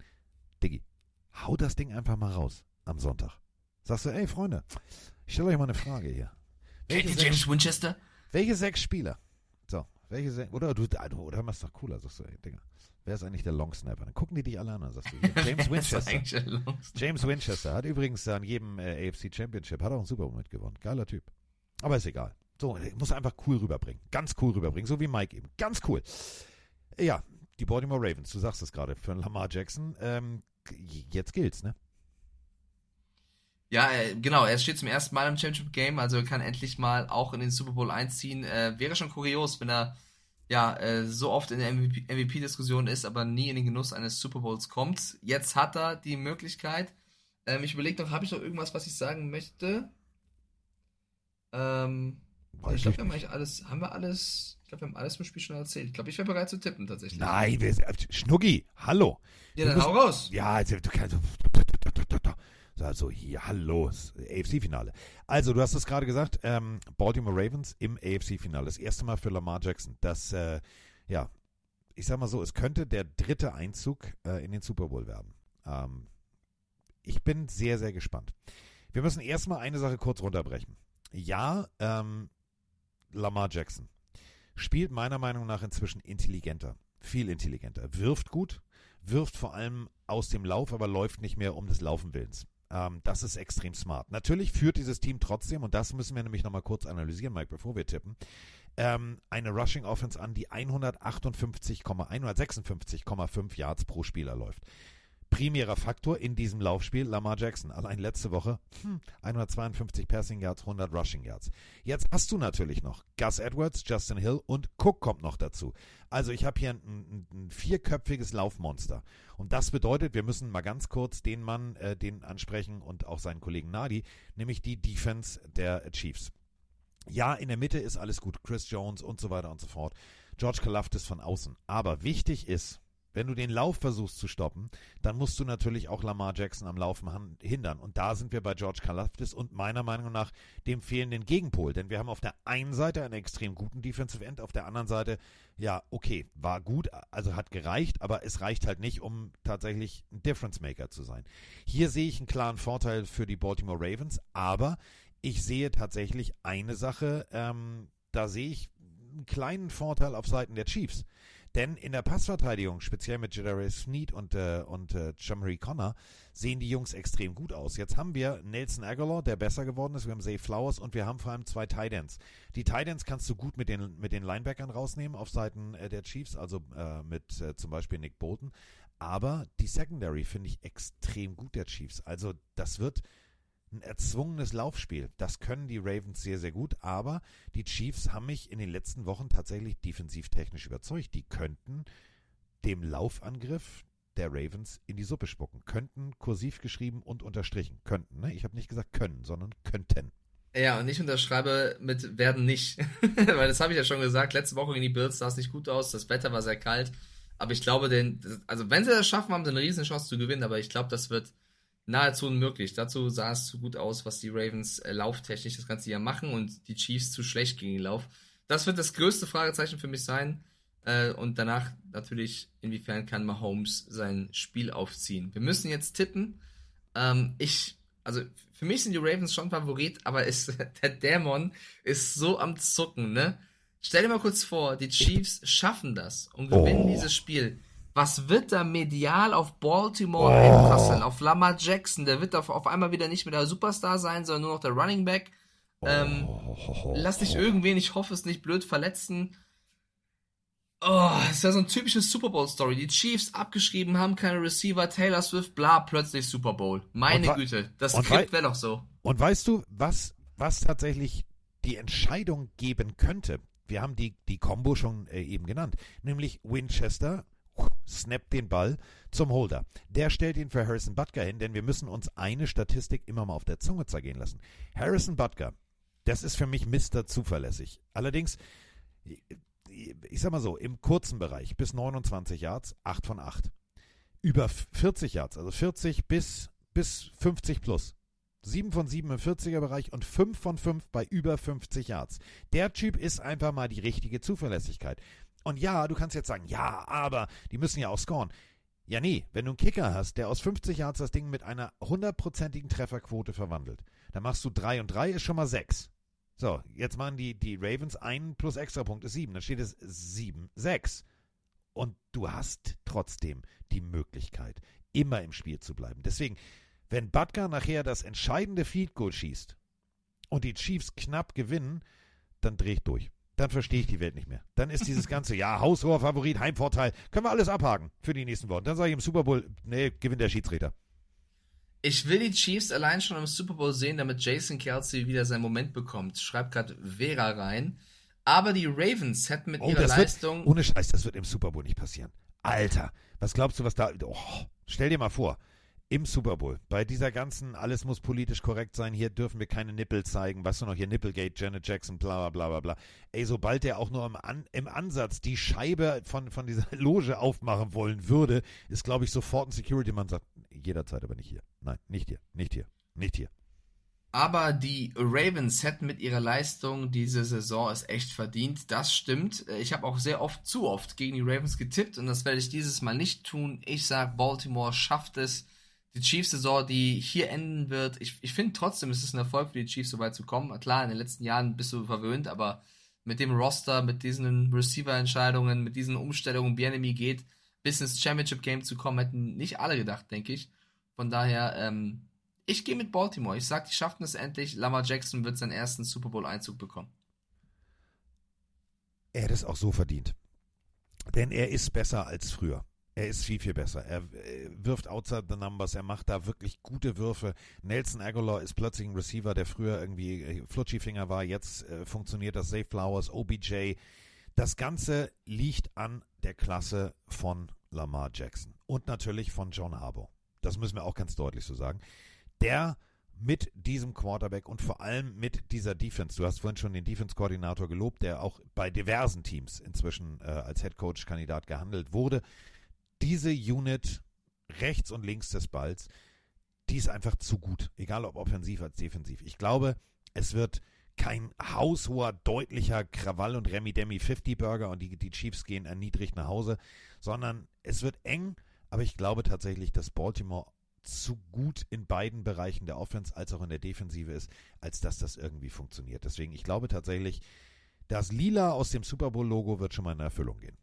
Diggi, hau das Ding einfach mal raus am Sonntag. Sagst du, ey Freunde, ich stelle euch mal eine Frage hier. Ihr sechs- James Winchester? Welche sechs Spieler? So, welche sechs, oder du, ah, du oder machst doch cooler, sagst du, ey, Digga. Wer ist eigentlich der Long Snapper? Dann gucken die dich alle an, sagst du, hier, James Winchester. James Winchester hat übrigens an jedem äh, AFC Championship, hat auch einen Super Bowl mitgewonnen. Geiler Typ. Aber ist egal. So, ich muss einfach cool rüberbringen. Ganz cool rüberbringen, so wie Mike eben. Ganz cool. Ja, die Baltimore Ravens, du sagst es gerade, für Lamar Jackson. Ähm, jetzt gilt's, ne? Ja, äh, genau, er steht zum ersten Mal im Championship Game, also er kann endlich mal auch in den Super Bowl einziehen. Äh, wäre schon kurios, wenn er ja äh, so oft in der MVP-Diskussion ist, aber nie in den Genuss eines Super Bowls kommt. Jetzt hat er die Möglichkeit. Ähm, ich überlege noch, habe ich noch irgendwas, was ich sagen möchte? Ähm, Weiß ich glaube, wir haben eigentlich alles, haben wir alles, ich glaube, wir haben alles im Spiel schon erzählt. Ich glaube, ich wäre bereit zu tippen tatsächlich. Nein, wir, Schnuggi, hallo. Ja, Wir dann müssen- hau raus. Ja, also, du kannst. Also hier, hallo, AFC-Finale. Also, du hast es gerade gesagt, ähm, Baltimore Ravens im AFC-Finale. Das erste Mal für Lamar Jackson. Das, äh, ja, ich sag mal so, es könnte der dritte Einzug äh, in den Super Bowl werden. Ähm, ich bin sehr, sehr gespannt. Wir müssen erstmal eine Sache kurz runterbrechen. Ja, ähm, Lamar Jackson spielt meiner Meinung nach inzwischen intelligenter, viel intelligenter, wirft gut, wirft vor allem aus dem Lauf, aber läuft nicht mehr um des Laufen willens. Ähm, das ist extrem smart. Natürlich führt dieses Team trotzdem, und das müssen wir nämlich nochmal kurz analysieren, Mike, bevor wir tippen, ähm, eine Rushing Offense an, die 158, 156,5 Yards pro Spieler läuft. Primärer Faktor in diesem Laufspiel Lamar Jackson. Allein letzte Woche hm, 152 Passing Yards, 100 Rushing Yards. Jetzt hast du natürlich noch Gus Edwards, Justin Hill und Cook kommt noch dazu. Also ich habe hier ein, ein, ein vierköpfiges Laufmonster. Und das bedeutet, wir müssen mal ganz kurz den Mann, äh, den ansprechen und auch seinen Kollegen Nadi, nämlich die Defense der Chiefs. Ja, in der Mitte ist alles gut. Chris Jones und so weiter und so fort. George Kalafdis von außen. Aber wichtig ist, wenn du den Lauf versuchst zu stoppen, dann musst du natürlich auch Lamar Jackson am Laufen hindern. Und da sind wir bei George Kalafdis und meiner Meinung nach dem fehlenden Gegenpol. Denn wir haben auf der einen Seite einen extrem guten Defensive End, auf der anderen Seite, ja, okay, war gut, also hat gereicht, aber es reicht halt nicht, um tatsächlich ein Difference Maker zu sein. Hier sehe ich einen klaren Vorteil für die Baltimore Ravens, aber ich sehe tatsächlich eine Sache, ähm, da sehe ich einen kleinen Vorteil auf Seiten der Chiefs. Denn in der Passverteidigung, speziell mit Jedarius Sneed und, äh, und äh, Jamari Connor, sehen die Jungs extrem gut aus. Jetzt haben wir Nelson Aguilar, der besser geworden ist, wir haben Zay Flowers und wir haben vor allem zwei Tidends. Die Tidends kannst du gut mit den, mit den Linebackern rausnehmen auf Seiten äh, der Chiefs, also äh, mit äh, zum Beispiel Nick Bolton. Aber die Secondary finde ich extrem gut der Chiefs. Also das wird ein erzwungenes Laufspiel. Das können die Ravens sehr, sehr gut, aber die Chiefs haben mich in den letzten Wochen tatsächlich defensivtechnisch überzeugt. Die könnten dem Laufangriff der Ravens in die Suppe spucken. Könnten kursiv geschrieben und unterstrichen. Könnten, ne? Ich habe nicht gesagt können, sondern könnten. Ja, und ich unterschreibe mit werden nicht. Weil das habe ich ja schon gesagt, letzte Woche gegen die Bills sah es nicht gut aus, das Wetter war sehr kalt. Aber ich glaube, den, also wenn sie das schaffen, haben sie eine riesen Chance zu gewinnen, aber ich glaube, das wird nahezu unmöglich. Dazu sah es zu gut aus, was die Ravens äh, lauftechnisch das ganze Jahr machen und die Chiefs zu schlecht gegen den Lauf. Das wird das größte Fragezeichen für mich sein. Äh, und danach natürlich, inwiefern kann Mahomes sein Spiel aufziehen. Wir müssen jetzt tippen. Ähm, ich, also für mich sind die Ravens schon Favorit, aber ist, der Dämon ist so am Zucken, ne? Stell dir mal kurz vor, die Chiefs schaffen das und gewinnen Oh. dieses Spiel. Was wird da medial auf Baltimore Oh. einprasseln? Auf Lamar Jackson, der wird auf, auf einmal wieder nicht mehr der Superstar sein, sondern nur noch der Running Back. Ähm, lass dich irgendwen, ich hoffe es nicht, blöd verletzen. Oh, ist ja so ein typisches Super Bowl-Story. Die Chiefs abgeschrieben haben keine Receiver, Taylor Swift, bla, plötzlich Super Bowl. Meine Und Güte, das Skript wei- wäre doch so. Und weißt du, was, was tatsächlich die Entscheidung geben könnte? Wir haben die, die Combo schon äh, eben genannt, nämlich Winchester snappt den Ball zum Holder. Der stellt ihn für Harrison Butker hin, denn wir müssen uns eine Statistik immer mal auf der Zunge zergehen lassen. Harrison Butker, das ist für mich Mr. zuverlässig. Allerdings, ich sag mal so, im kurzen Bereich bis 29 Yards, 8 von 8. Über 40 Yards, also 40 bis, bis 50 plus. 7 von 7 im 40er Bereich und 5 von 5 bei über 50 Yards. Der Typ ist einfach mal die richtige Zuverlässigkeit. Und ja, du kannst jetzt sagen, ja, aber die müssen ja auch scoren. Ja, nee, wenn du einen Kicker hast, der aus 50 Yards das Ding mit einer hundertprozentigen Trefferquote verwandelt, dann machst du 3 und 3 ist schon mal 6. So, jetzt machen die, die Ravens 1 plus Extrapunkt ist 7. Dann steht es 7, 6. Und du hast trotzdem die Möglichkeit, immer im Spiel zu bleiben. Deswegen, wenn Butker nachher das entscheidende Field Goal schießt und die Chiefs knapp gewinnen, dann drehe ich durch. Dann verstehe ich die Welt nicht mehr. Dann ist dieses ganze, ja, haushoher Favorit, Heimvorteil, können wir alles abhaken für die nächsten Wochen. Dann sage ich im Super Bowl, nee, gewinnt der Schiedsrichter. Ich will die Chiefs allein schon im Super Bowl sehen, damit Jason Kelsey wieder seinen Moment bekommt. Schreibt gerade Vera rein. Aber die Ravens hätten mit Oh, ihrer Leistung. wird, ohne Scheiß, das wird im Super Bowl nicht passieren. Alter, was glaubst du, was da, oh, stell dir mal vor, im Super Bowl, bei dieser ganzen, alles muss politisch korrekt sein, hier dürfen wir keine Nippel zeigen, was du noch hier, Nipplegate, Janet Jackson, bla bla bla bla bla. Ey, sobald der auch nur im, An, im Ansatz die Scheibe von, von dieser Loge aufmachen wollen würde, ist, glaube ich, sofort ein Security-Mann sagt, jederzeit aber nicht hier. Nein, nicht hier, nicht hier, nicht hier. Aber die Ravens hätten mit ihrer Leistung diese Saison es echt verdient. Das stimmt. Ich habe auch sehr oft, zu oft gegen die Ravens getippt und das werde ich dieses Mal nicht tun. Ich sage, Baltimore schafft es. Die Chiefs-Saison, die hier enden wird. Ich, ich finde trotzdem, es ist ein Erfolg für die Chiefs, so weit zu kommen. Klar, in den letzten Jahren bist du verwöhnt, aber mit dem Roster, mit diesen Receiver-Entscheidungen, mit diesen Umstellungen, Bienemy geht, bis ins Championship-Game zu kommen, hätten nicht alle gedacht, denke ich. Von daher, ähm, ich gehe mit Baltimore. Ich sag, die schaffen es endlich. Lamar Jackson wird seinen ersten Super Bowl-Einzug bekommen. Er hat es auch so verdient. Denn er ist besser als früher. Er ist viel, viel besser. Er äh, wirft outside the numbers. Er macht da wirklich gute Würfe. Nelson Aguilar ist plötzlich ein Receiver, der früher irgendwie äh, Flutschi-Finger war. Jetzt äh, funktioniert das. Zay Flowers, OBJ. Das Ganze liegt an der Klasse von Lamar Jackson. Und natürlich von John Harbaugh. Das müssen wir auch ganz deutlich so sagen. Der mit diesem Quarterback und vor allem mit dieser Defense. Du hast vorhin schon den Defense-Koordinator gelobt, der auch bei diversen Teams inzwischen äh, als Head-Coach-Kandidat gehandelt wurde. Diese Unit rechts und links des Balls, die ist einfach zu gut, egal ob offensiv als defensiv. Ich glaube, es wird kein haushoher, deutlicher Krawall und Remi-Demi 50-Burger und die, die Chiefs gehen erniedrigt nach Hause, sondern es wird eng, aber ich glaube tatsächlich, dass Baltimore zu gut in beiden Bereichen der Offense als auch in der Defensive ist, als dass das irgendwie funktioniert. Deswegen, ich glaube tatsächlich, das Lila aus dem Super Bowl-Logo wird schon mal in Erfüllung gehen.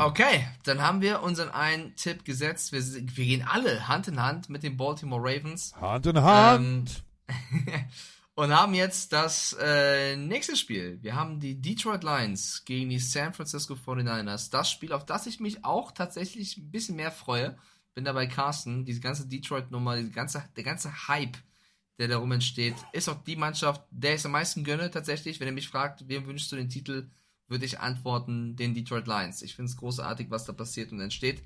Okay, dann haben wir unseren einen Tipp gesetzt. Wir, wir gehen alle Hand in Hand mit den Baltimore Ravens. Hand in Hand. Ähm, und haben jetzt das äh, nächste Spiel. Wir haben die Detroit Lions gegen die San Francisco 49ers. Das Spiel, auf das ich mich auch tatsächlich ein bisschen mehr freue. Bin dabei Carsten. Diese ganze Detroit-Nummer, diese ganze, der ganze Hype, der darum entsteht, ist auch die Mannschaft, der ich am meisten gönne tatsächlich. Wenn ihr mich fragt, wem wünschst du den Titel, würde ich antworten, den Detroit Lions. Ich finde es großartig, was da passiert und entsteht.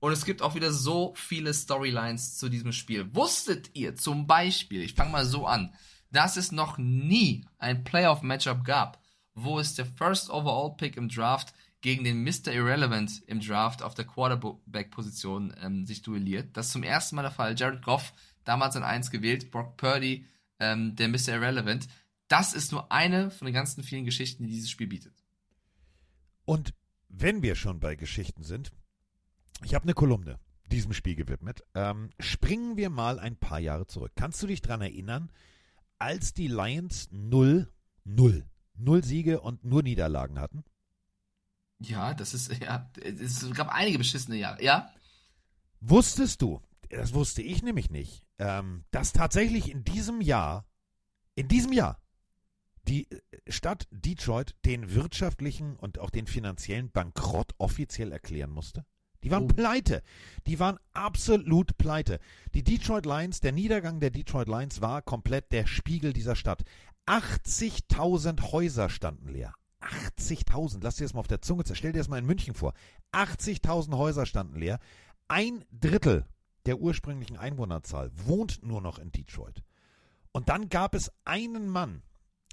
Und es gibt auch wieder so viele Storylines zu diesem Spiel. Wusstet ihr zum Beispiel, ich fange mal so an, dass es noch nie ein Playoff-Matchup gab, wo es der First Overall Pick im Draft gegen den Mr. Irrelevant im Draft auf der Quarterback-Position ähm, sich duelliert. Das ist zum ersten Mal der Fall. Jared Goff, damals an 1 gewählt, Brock Purdy, ähm, der Mr. Irrelevant. Das ist nur eine von den ganzen vielen Geschichten, die dieses Spiel bietet. Und wenn wir schon bei Geschichten sind, ich habe eine Kolumne diesem Spiel gewidmet. Ähm, springen wir mal ein paar Jahre zurück. Kannst du dich daran erinnern, als die Lions 0, 0, 0 Siege und nur Niederlagen hatten? Ja, das ist, ja, es gab einige beschissene Jahre, ja. Wusstest du, das wusste ich nämlich nicht, ähm, dass tatsächlich in diesem Jahr, in diesem Jahr, die äh, Stadt Detroit den wirtschaftlichen und auch den finanziellen Bankrott offiziell erklären musste? Die waren oh. pleite. Die waren absolut pleite. Die Detroit Lions, der Niedergang der Detroit Lions war komplett der Spiegel dieser Stadt. 80.000 Häuser standen leer. 80.000, lass dir das mal auf der Zunge zerstell dir das mal in München vor. 80.000 Häuser standen leer. Ein Drittel der ursprünglichen Einwohnerzahl wohnt nur noch in Detroit. Und dann gab es einen Mann,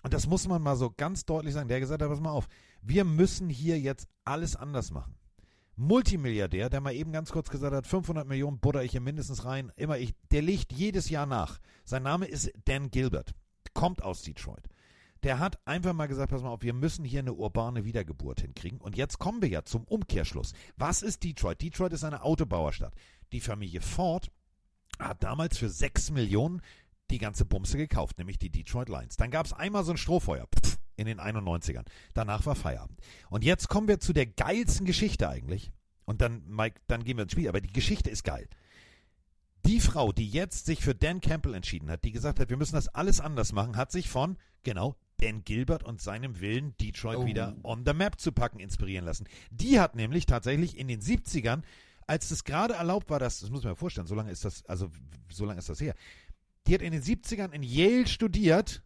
und das muss man mal so ganz deutlich sagen, der gesagt hat, pass mal auf, wir müssen hier jetzt alles anders machen. Multimilliardär, der mal eben ganz kurz gesagt hat, 500 Millionen butter ich hier mindestens rein, immer ich, der legt jedes Jahr nach. Sein Name ist Dan Gilbert, kommt aus Detroit. Der hat einfach mal gesagt, pass mal auf, wir müssen hier eine urbane Wiedergeburt hinkriegen. Und jetzt kommen wir ja zum Umkehrschluss. Was ist Detroit? Detroit ist eine Autobauerstadt. Die Familie Ford hat damals für 6 Millionen die ganze Bumse gekauft, nämlich die Detroit Lions. Dann gab es einmal so ein Strohfeuer. Pff, in den 91ern. Danach war Feierabend. Und jetzt kommen wir zu der geilsten Geschichte eigentlich. Und dann, Mike, dann gehen wir ins Spiel. Aber die Geschichte ist geil. Die Frau, die jetzt sich für Dan Campbell entschieden hat, die gesagt hat, wir müssen das alles anders machen, hat sich von, genau, Dan Gilbert und seinem Willen, Detroit oh. wieder on the map zu packen, inspirieren lassen. Die hat nämlich tatsächlich in den 70ern, als es gerade erlaubt war, dass, das muss man sich vorstellen, so lange ist das, also so lange ist das her, die hat in den 70ern in Yale studiert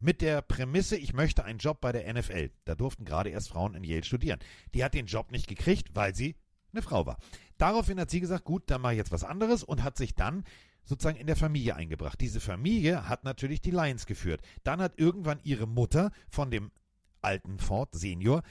mit der Prämisse, ich möchte einen Job bei der NFL. Da durften gerade erst Frauen in Yale studieren. Die hat den Job nicht gekriegt, weil sie eine Frau war. Daraufhin hat sie gesagt, gut, dann mache ich jetzt was anderes und hat sich dann sozusagen in der Familie eingebracht. Diese Familie hat natürlich die Lions geführt. Dann hat irgendwann ihre Mutter von dem alten Ford Senior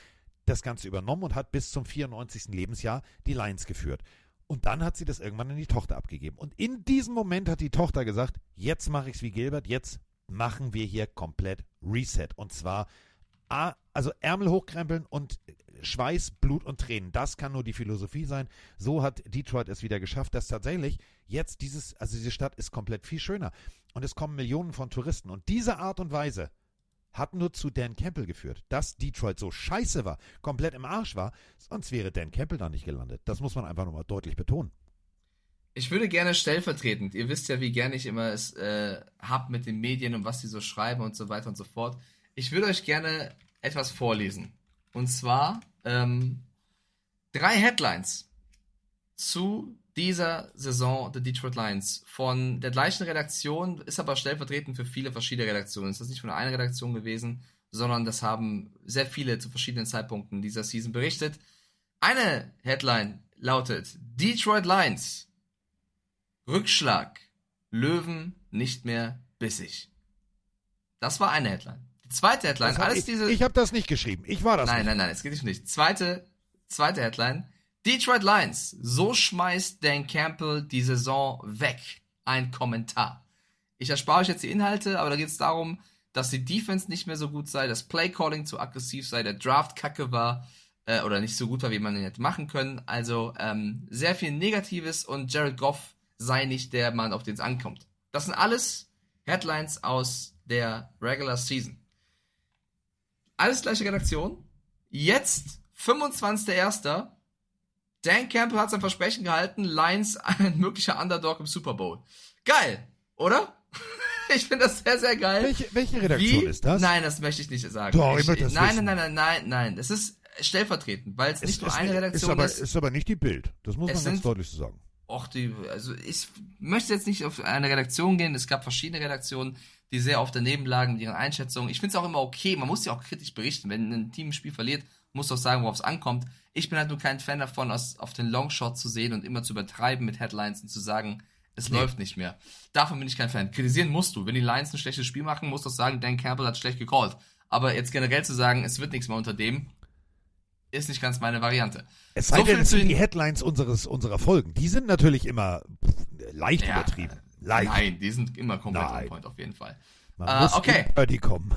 das Ganze übernommen und hat bis zum 94. Lebensjahr die Lions geführt. Und dann hat sie das irgendwann an die Tochter abgegeben. Und in diesem Moment hat die Tochter gesagt, jetzt mache ich es wie Gilbert, jetzt machen wir hier komplett Reset. Und zwar, also Ärmel hochkrempeln und Schweiß, Blut und Tränen. Das kann nur die Philosophie sein. So hat Detroit es wieder geschafft, dass tatsächlich jetzt dieses, also diese Stadt ist komplett viel schöner. Und es kommen Millionen von Touristen. Und diese Art und Weise hat nur zu Dan Campbell geführt. Dass Detroit so scheiße war, komplett im Arsch war, sonst wäre Dan Campbell da nicht gelandet. Das muss man einfach nochmal deutlich betonen. Ich würde gerne stellvertretend, ihr wisst ja, wie gerne ich immer es äh, hab mit den Medien und was sie so schreiben und so weiter und so fort. Ich würde euch gerne etwas vorlesen. Und zwar ähm, drei Headlines zu dieser Saison der Detroit Lions von der gleichen Redaktion, ist aber stellvertretend für viele verschiedene Redaktionen. Es ist nicht von einer Redaktion gewesen, sondern das haben sehr viele zu verschiedenen Zeitpunkten dieser Season berichtet. Eine Headline lautet Detroit Lions Rückschlag. Löwen nicht mehr bissig. Das war eine Headline. Die zweite Headline, alles ich, diese. Ich habe das nicht geschrieben. Ich war das. Nein, nicht. nein, nein, es geht nicht. Zweite, zweite Headline. Detroit Lions. So schmeißt Dan Campbell die Saison weg. Ein Kommentar. Ich erspare euch jetzt die Inhalte, aber da geht es darum, dass die Defense nicht mehr so gut sei, das Playcalling zu aggressiv sei, der Draft kacke war äh, oder nicht so gut war, wie man ihn hätte machen können. Also ähm, sehr viel Negatives und Jared Goff sei nicht der Mann, auf den es ankommt. Das sind alles Headlines aus der Regular Season. Alles gleiche Redaktion. Jetzt, 25.01. Dan Campbell hat sein Versprechen gehalten, Lions ein möglicher Underdog im Super Bowl. Geil, oder? ich finde das sehr, sehr geil. Welche, welche Redaktion Wie? ist das? Nein, das möchte ich nicht sagen. Doch, ich, ich möchte das nein, wissen. nein, nein, nein, nein, nein. Das ist stellvertretend, weil es nicht nur eine Redaktion ist. Aber, ist. ist aber nicht die Bild. Das muss Es man ganz sind- deutlich so sagen. Och, die, also ich möchte jetzt nicht auf eine Redaktion gehen. Es gab verschiedene Redaktionen, die sehr oft daneben lagen mit ihren Einschätzungen. Ich finde es auch immer okay. Man muss ja auch kritisch berichten. Wenn ein Team ein Spiel verliert, muss doch sagen, worauf es ankommt. Ich bin halt nur kein Fan davon, aus, auf den Longshot zu sehen und immer zu übertreiben mit Headlines und zu sagen, Es Nee. läuft nicht mehr. Davon bin ich kein Fan. Kritisieren musst du. Wenn die Lions ein schlechtes Spiel machen, musst du sagen, Dan Campbell hat schlecht gecallt. Aber jetzt generell zu sagen, es wird nichts mehr unter dem, ist nicht ganz meine Variante. Es sei So denn, es zu sind die Headlines unseres, unserer Folgen. Die sind natürlich immer leicht Ja, übertrieben. Leicht. Nein, die sind immer komplett Nein. on point auf jeden Fall. Man Äh, muss okay. Birdie kommen.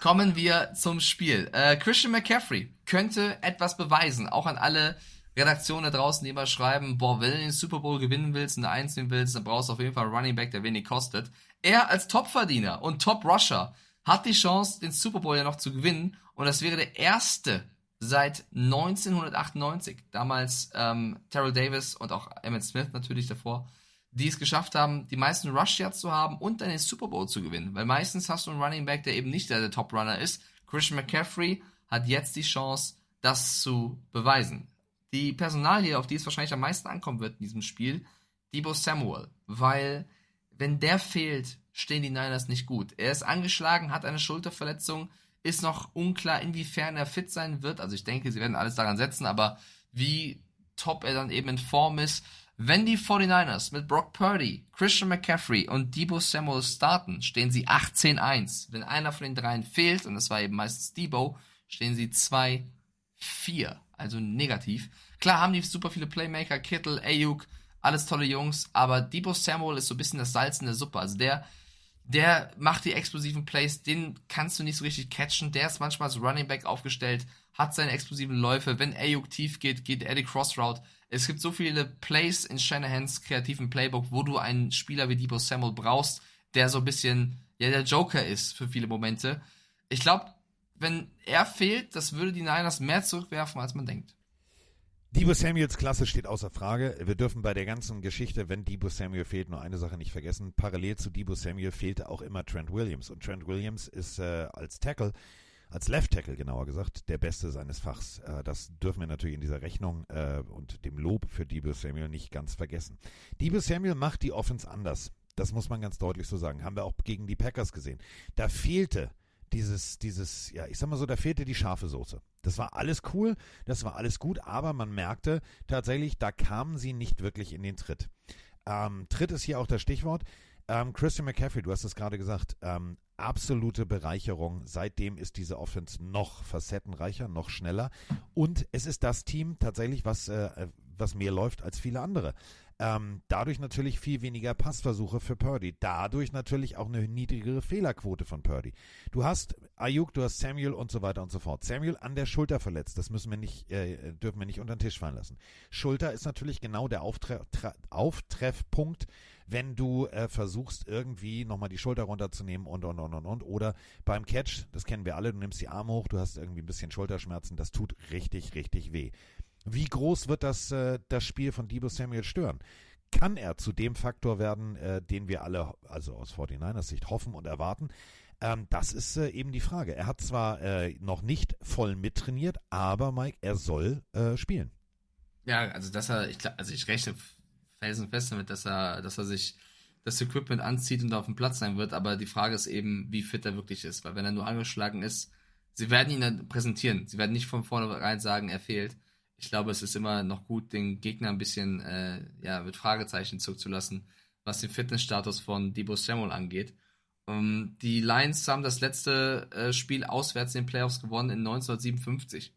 Kommen wir zum Spiel. Äh, Christian McCaffrey könnte etwas beweisen, auch an alle Redaktionen da draußen, die immer schreiben, boah, wenn du den Super Bowl gewinnen willst und Eins nehmen willst, dann brauchst du auf jeden Fall einen Running Back, der wenig kostet. Er als Topverdiener und Top-Rusher hat die Chance, den Super Bowl ja noch zu gewinnen und das wäre der erste seit 1998. Damals ähm, Terrell Davis und auch Emmett Smith natürlich davor, die es geschafft haben, die meisten Rush Yards zu haben und dann den Super Bowl zu gewinnen. Weil meistens hast du einen Running Back, der eben nicht der, der Top Runner ist. Christian McCaffrey hat jetzt die Chance, das zu beweisen. Die Personalie, auf die es wahrscheinlich am meisten ankommen wird in diesem Spiel, Debo Samuel. Weil, wenn der fehlt, stehen die Niners nicht gut. Er ist angeschlagen, hat eine Schulterverletzung, ist noch unklar, inwiefern er fit sein wird. Also ich denke, sie werden alles daran setzen, aber wie top er dann eben in Form ist. Wenn die 49ers mit Brock Purdy, Christian McCaffrey und Debo Samuel starten, stehen sie 18-1. Wenn einer von den dreien fehlt, und das war eben meistens Debo, stehen sie 2-4. Also negativ. Klar haben die super viele Playmaker, Kittle, Ayuk, alles tolle Jungs, aber Debo Samuel ist so ein bisschen das Salz in der Suppe. Also der, der macht die explosiven Plays, den kannst du nicht so richtig catchen. Der ist manchmal als Running Back aufgestellt, hat seine explosiven Läufe. Wenn Ayuk tief geht, geht Eddie Cross Route. Es gibt so viele Plays in Shanahans kreativen Playbook, wo du einen Spieler wie Debo Samuel brauchst, der so ein bisschen, ja, der Joker ist für viele Momente. Ich glaube, wenn er fehlt, das würde die Niners mehr zurückwerfen, als man denkt. Debo Samuels Klasse steht außer Frage. Wir dürfen bei der ganzen Geschichte, wenn Debo Samuel fehlt, nur eine Sache nicht vergessen. Parallel zu Debo Samuel fehlte auch immer Trent Williams. Und Trent Williams ist äh, als Tackle, als Left Tackle genauer gesagt, der Beste seines Fachs. Äh, das dürfen wir natürlich in dieser Rechnung äh, und dem Lob für Debo Samuel nicht ganz vergessen. Debo Samuel macht die Offense anders. Das muss man ganz deutlich so sagen. Haben wir auch gegen die Packers gesehen. Da fehlte dieses, dieses, ja, ich sag mal so, da fehlte die scharfe Soße. Das war alles cool, das war alles gut, aber man merkte tatsächlich, da kamen sie nicht wirklich in den Tritt. Ähm, Tritt ist hier auch das Stichwort. Ähm, Christian McCaffrey, du hast es gerade gesagt, ähm, absolute Bereicherung. Seitdem ist diese Offense noch facettenreicher, noch schneller. Und es ist das Team tatsächlich, was, äh, was mehr läuft als viele andere. Ähm, dadurch natürlich viel weniger Passversuche für Purdy. Dadurch natürlich auch eine niedrigere Fehlerquote von Purdy. Du hast Ayuk, du hast Samuel und so weiter und so fort. Samuel an der Schulter verletzt. Das müssen wir nicht, äh, dürfen wir nicht unter den Tisch fallen lassen. Schulter ist natürlich genau der Auftre Auftreffpunkt, wenn du äh, versuchst, irgendwie nochmal die Schulter runterzunehmen und, und, und, und, und. Oder beim Catch, das kennen wir alle, du nimmst die Arme hoch, du hast irgendwie ein bisschen Schulterschmerzen. Das tut richtig, richtig weh. Wie groß wird das, äh, das Spiel von Debo Samuel stören? Kann er zu dem Faktor werden, äh, den wir alle, also aus 49ers Sicht, hoffen und erwarten? Ähm, das ist äh, eben die Frage. Er hat zwar äh, noch nicht voll mittrainiert, aber Mike, er soll äh, spielen. Ja, also dass er, ich also ich rechne felsenfest damit, dass er, dass er sich das Equipment anzieht und auf dem Platz sein wird, aber die Frage ist eben, wie fit er wirklich ist, weil wenn er nur angeschlagen ist, sie werden ihn dann präsentieren, sie werden nicht von vornherein sagen, er fehlt. Ich glaube, es ist immer noch gut, den Gegner ein bisschen äh, ja, mit Fragezeichen zurückzulassen, was den Fitnessstatus von Debo Samuel angeht. Um, die Lions haben das letzte äh, Spiel auswärts in den Playoffs gewonnen in 1957.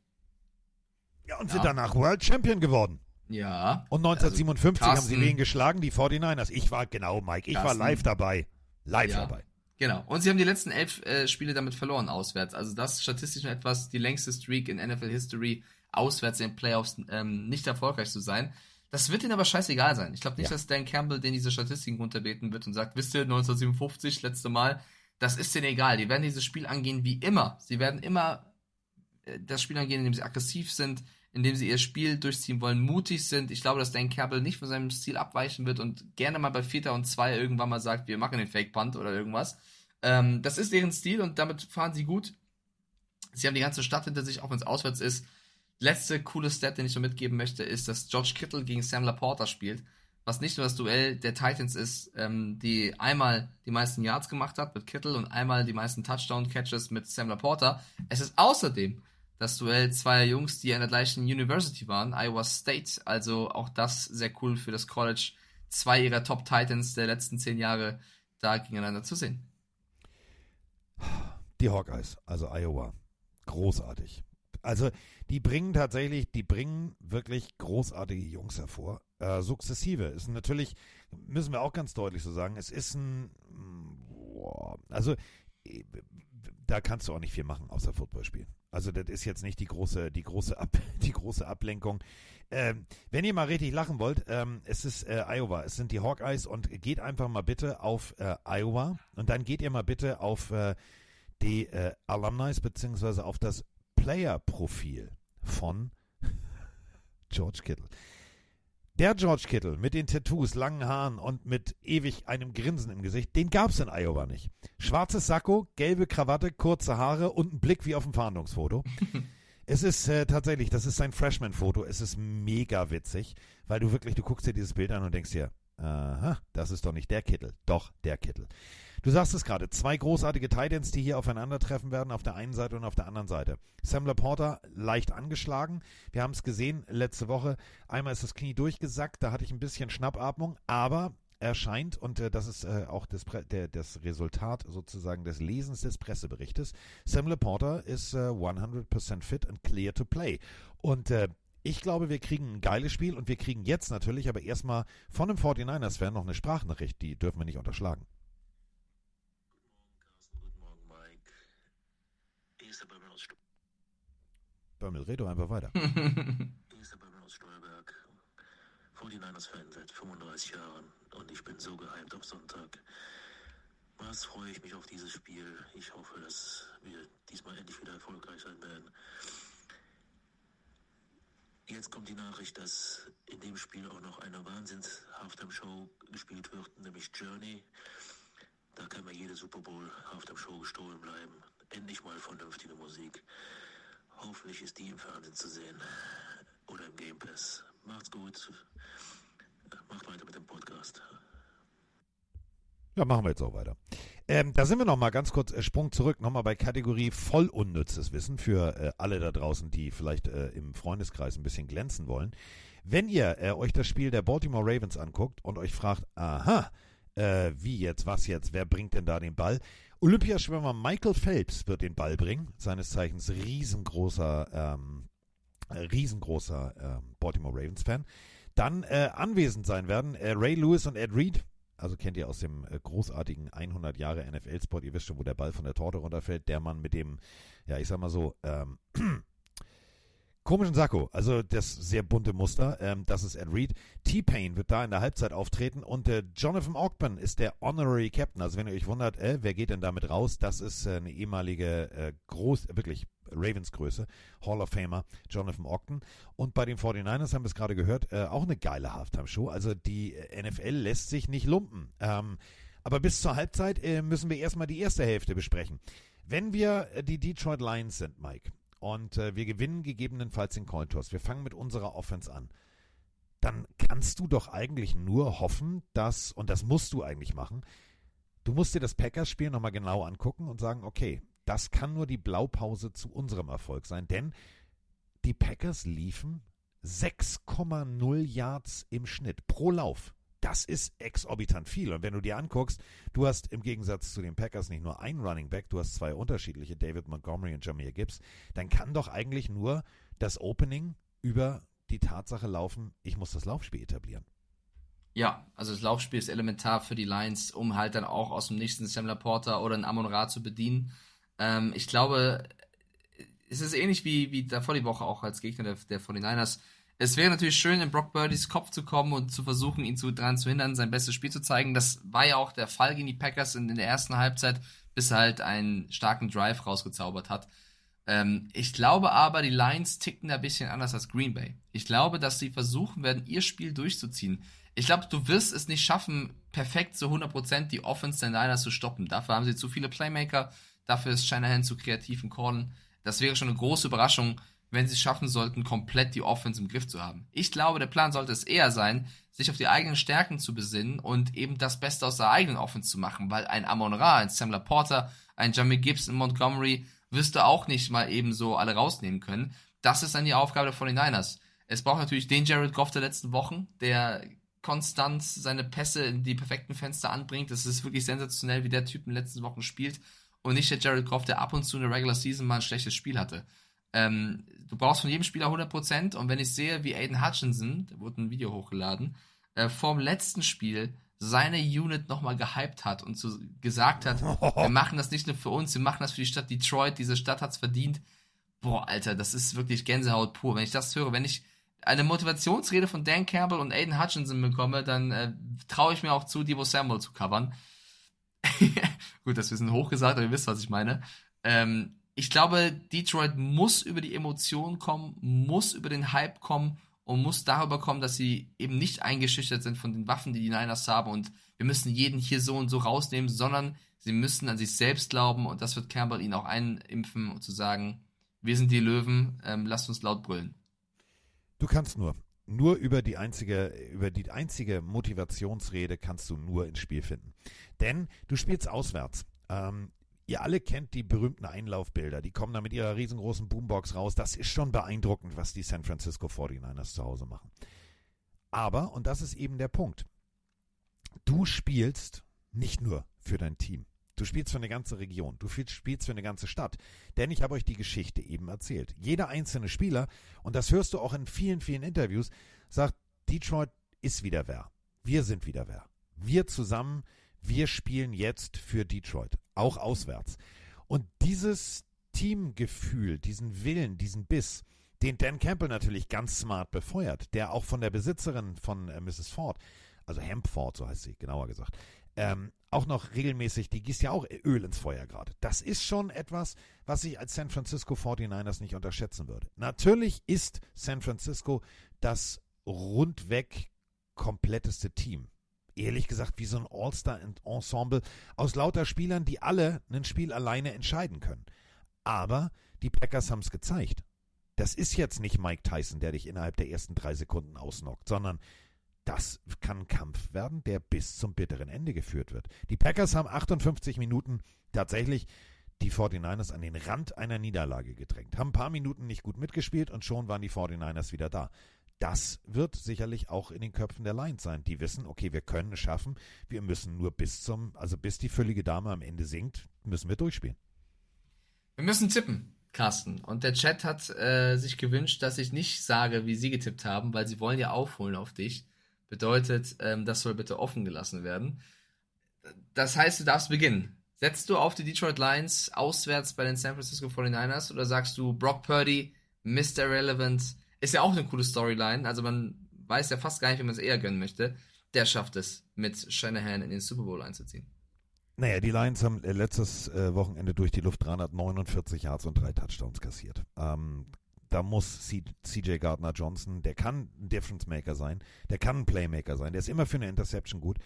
Ja, und Ja. sind danach World Champion geworden. Ja. Und 1957 haben sie wen geschlagen? Die 49ers. Ich war, genau, Mike, ich war Carsten- live dabei. Live Ja. dabei. Genau. Und sie haben die letzten elf äh, Spiele damit verloren auswärts. Also das ist statistisch noch etwas die längste Streak in NFL History auswärts in den Playoffs ähm, nicht erfolgreich zu sein. Das wird ihnen aber scheißegal sein. Ich glaube nicht, Ja. dass Dan Campbell den diese Statistiken runterbeten wird und sagt, wisst ihr, 1957, letzte Mal, das ist denen egal. Die werden dieses Spiel angehen wie immer. Sie werden immer äh, das Spiel angehen, indem sie aggressiv sind, indem sie ihr Spiel durchziehen wollen, mutig sind. Ich glaube, dass Dan Campbell nicht von seinem Stil abweichen wird und gerne mal bei Vierter und Zwei irgendwann mal sagt, wir machen den Fake Punt oder irgendwas. Ähm, das ist deren Stil und damit fahren sie gut. Sie haben die ganze Stadt hinter sich, auch wenn es auswärts ist. Letzte coole Stat, den ich so mitgeben möchte, ist, dass George Kittle gegen Sam Laporta spielt, was nicht nur das Duell der Titans ist, ähm, die einmal die meisten Yards gemacht hat mit Kittle und einmal die meisten Touchdown-Catches mit Sam Laporta. Es ist außerdem das Duell zweier Jungs, die an der gleichen University waren, Iowa State. Also auch das sehr cool für das College zwei ihrer Top Titans der letzten zehn Jahre da gegeneinander zu sehen. Die Hawkeyes, also Iowa, großartig. Also die bringen tatsächlich, die bringen wirklich großartige Jungs hervor. Äh, sukzessive ist natürlich, müssen wir auch ganz deutlich so sagen, es ist ein, boah, also äh, da kannst du auch nicht viel machen, außer Football spielen. Also das ist jetzt nicht die große, die große, Ab, die große Ablenkung. Ähm, wenn ihr mal richtig lachen wollt, ähm, es ist äh, Iowa, es sind die Hawkeyes und geht einfach mal bitte auf äh, Iowa und dann geht ihr mal bitte auf äh, die äh, Alumni beziehungsweise auf das Player-Profil von George Kittle. Der George Kittle mit den Tattoos, langen Haaren und mit ewig einem Grinsen im Gesicht, den gab es in Iowa nicht. Schwarzes Sakko, gelbe Krawatte, kurze Haare und ein Blick wie auf dem Fahndungsfoto. es ist äh, tatsächlich, das ist sein Freshman-Foto. Es ist mega witzig, weil du wirklich, du guckst dir dieses Bild an und denkst dir, aha, das ist doch nicht der Kittel. Doch, der Kittel. Du sagst es gerade, zwei großartige Titans, die hier aufeinandertreffen werden, auf der einen Seite und auf der anderen Seite. Sam Laporta leicht angeschlagen. Wir haben es gesehen letzte Woche. Einmal ist das Knie durchgesackt, da hatte ich ein bisschen Schnappatmung, aber er scheint, und äh, das ist äh, auch das, der, das, Resultat sozusagen des Lesens des Presseberichtes, Sam Laporta ist äh, 100% fit and clear to play. Und äh, ich glaube, wir kriegen ein geiles Spiel und wir kriegen jetzt natürlich aber erstmal von einem 49ers-Fan noch eine Sprachnachricht, die dürfen wir nicht unterschlagen. Bömmel, red doch einfach weiter. Hier Bömmel aus Stolberg. 49ers-Fan seit 35 Jahren und ich bin so gehypt auf Sonntag. Was freue ich mich auf dieses Spiel. Ich hoffe, dass wir diesmal endlich wieder erfolgreich sein werden. Jetzt kommt die Nachricht, dass in dem Spiel auch noch eine Wahnsinns-Halftime-Show gespielt wird, nämlich Journey. Da kann mir jede Super Bowl Halftime-Show gestohlen bleiben. Endlich mal vernünftige Musik. Hoffentlich ist die im Fernsehen zu sehen. Oder im Game Pass. Macht's gut. Macht weiter mit dem Podcast. Ja, machen wir jetzt auch weiter. Ähm, da sind wir nochmal ganz kurz, äh, Sprung zurück, nochmal bei Kategorie voll unnützes Wissen für äh, alle da draußen, die vielleicht äh, im Freundeskreis ein bisschen glänzen wollen. Wenn ihr äh, euch das Spiel der Baltimore Ravens anguckt und euch fragt, aha, äh, wie jetzt, was jetzt, wer bringt denn da den Ball? Olympiaschwimmer Michael Phelps wird den Ball bringen, seines Zeichens riesengroßer, ähm, riesengroßer ähm, Baltimore Ravens Fan. Dann äh, anwesend sein werden äh, Ray Lewis und Ed Reed. Also kennt ihr aus dem äh, großartigen 100 Jahre NFL-Spot, ihr wisst schon, wo der Ball von der Torte runterfällt. Der Mann mit dem, ja, ich sag mal so, ähm, komischen Sakko, also das sehr bunte Muster, ähm, das ist Ed Reed. T-Pain wird da in der Halbzeit auftreten und äh, Jonathan Ogben ist der Honorary Captain. Also wenn ihr euch wundert, äh, wer geht denn damit raus, das ist äh, eine ehemalige äh, groß, wirklich Ravens Größe, Hall of Famer Jonathan Ogden. Und bei den 49ers haben wir es gerade gehört, äh, auch eine geile Halftime-Show. Also die äh, NFL lässt sich nicht lumpen. Ähm, aber bis zur Halbzeit äh, müssen wir erstmal die erste Hälfte besprechen. Wenn wir äh, die Detroit Lions sind, Mike, und äh, wir gewinnen gegebenenfalls den Cointoss. Wir fangen mit unserer Offense an. Dann kannst du doch eigentlich nur hoffen, dass, und das musst du eigentlich machen, du musst dir das Packers-Spiel nochmal genau angucken und sagen, okay, das kann nur die Blaupause zu unserem Erfolg sein, denn die Packers liefen 6,0 Yards im Schnitt pro Lauf das ist exorbitant viel. Und wenn du dir anguckst, du hast im Gegensatz zu den Packers nicht nur einen Running Back, du hast zwei unterschiedliche, David Montgomery und Jameer Gibbs, dann kann doch eigentlich nur das Opening über die Tatsache laufen, ich muss das Laufspiel etablieren. Ja, also das Laufspiel ist elementar für die Lions, um halt dann auch aus dem nächsten Sam Laporta oder einen Amon Ra zu bedienen. Ähm, ich glaube, es ist ähnlich wie, wie davor die Woche auch als Gegner der, der 49ers es wäre natürlich schön, in Brock Birdies Kopf zu kommen und zu versuchen, ihn zu, daran zu hindern, sein bestes Spiel zu zeigen. Das war ja auch der Fall gegen die Packers in, in der ersten Halbzeit, bis er halt einen starken Drive rausgezaubert hat. Ähm, ich glaube aber, die Lions ticken da ein bisschen anders als Green Bay. Ich glaube, dass sie versuchen werden, ihr Spiel durchzuziehen. Ich glaube, du wirst es nicht schaffen, perfekt zu 100% die Offense der Niners zu stoppen. Dafür haben sie zu viele Playmaker, dafür ist Shanahan zu kreativen Callen. Das wäre schon eine große Überraschung, wenn sie es schaffen sollten, komplett die Offense im Griff zu haben. Ich glaube, der Plan sollte es eher sein, sich auf die eigenen Stärken zu besinnen und eben das Beste aus der eigenen Offense zu machen, weil ein Amon Ra, ein Sam Porter, ein Jamie Gibson, Montgomery wirst du auch nicht mal eben so alle rausnehmen können. Das ist dann die Aufgabe der 49ers. Es braucht natürlich den Jared Goff der letzten Wochen, der konstant seine Pässe in die perfekten Fenster anbringt. Das ist wirklich sensationell, wie der Typ in den letzten Wochen spielt. Und nicht der Jared Goff, der ab und zu in der Regular Season mal ein schlechtes Spiel hatte. Ähm, du brauchst von jedem Spieler 100%. Und wenn ich sehe, wie Aiden Hutchinson, da wurde ein Video hochgeladen, äh, vorm letzten Spiel seine Unit nochmal gehypt hat und so gesagt hat, wir machen das nicht nur für uns, wir machen das für die Stadt Detroit, diese Stadt hat's verdient. Boah, Alter, das ist wirklich Gänsehaut pur. Wenn ich das höre, wenn ich eine Motivationsrede von Dan Campbell und Aiden Hutchinson bekomme, dann äh, traue ich mir auch zu, Debo Samuel zu covern. Gut, das ein bisschen hochgesagt, aber ihr wisst, was ich meine. Ähm, ich glaube, Detroit muss über die Emotionen kommen, muss über den Hype kommen und muss darüber kommen, dass sie eben nicht eingeschüchtert sind von den Waffen, die die Niners haben und wir müssen jeden hier so und so rausnehmen, sondern sie müssen an sich selbst glauben und das wird Campbell ihnen auch einimpfen, um zu sagen, wir sind die Löwen, ähm, lasst uns laut brüllen. Du kannst nur. Nur über die einzige, über die einzige Motivationsrede kannst du nur ins Spiel finden. Denn du spielst auswärts. Ähm, ihr alle kennt die berühmten Einlaufbilder. Die kommen da mit ihrer riesengroßen Boombox raus. Das ist schon beeindruckend, was die San Francisco 49ers zu Hause machen. Aber, und das ist eben der Punkt, du spielst nicht nur für dein Team. Du spielst für eine ganze Region. Du spielst für eine ganze Stadt. Denn ich habe euch die Geschichte eben erzählt. Jeder einzelne Spieler, und das hörst du auch in vielen, vielen Interviews, sagt, Detroit ist wieder wer. Wir sind wieder wer. Wir zusammen, wir spielen jetzt für Detroit. Auch auswärts. Und dieses Teamgefühl, diesen Willen, diesen Biss, den Dan Campbell natürlich ganz smart befeuert, der auch von der Besitzerin von äh, Mrs. Ford, also Hampford, so heißt sie, genauer gesagt, ähm, auch noch regelmäßig, die gießt ja auch Öl ins Feuer gerade. Das ist schon etwas, was ich als San Francisco 49ers nicht unterschätzen würde. Natürlich ist San Francisco das rundweg kompletteste Team. Ehrlich gesagt, wie so ein All-Star-Ensemble aus lauter Spielern, die alle ein Spiel alleine entscheiden können. Aber die Packers haben es gezeigt. Das ist jetzt nicht Mike Tyson, der dich innerhalb der ersten drei Sekunden ausnockt, sondern das kann ein Kampf werden, der bis zum bitteren Ende geführt wird. Die Packers haben 58 Minuten tatsächlich die 49ers an den Rand einer Niederlage gedrängt. Haben ein paar Minuten nicht gut mitgespielt und schon waren die 49ers wieder da. Das wird sicherlich auch in den Köpfen der Lions sein. Die wissen, okay, wir können es schaffen. Wir müssen nur bis zum, also bis die völlige Dame am Ende sinkt, müssen wir durchspielen. Wir müssen tippen, Carsten. Und der Chat hat äh, sich gewünscht, dass ich nicht sage, wie sie getippt haben, weil sie wollen ja aufholen auf dich. Bedeutet, ähm, das soll bitte offen gelassen werden. Das heißt, du darfst beginnen. Setzt du auf die Detroit Lions auswärts bei den San Francisco 49ers oder sagst du Brock Purdy, Mr. Relevant? Ist ja auch eine coole Storyline. Also man weiß ja fast gar nicht, wie man es eher gönnen möchte. Der schafft es, mit Shanahan in den Super Bowl einzuziehen. Naja, die Lions haben äh, letztes äh, Wochenende durch die Luft 349 Yards und drei Touchdowns kassiert. Ähm, da muss CJ Gardner Johnson, der kann ein Difference Maker sein, der kann ein Playmaker sein, der ist immer für eine Interception gut.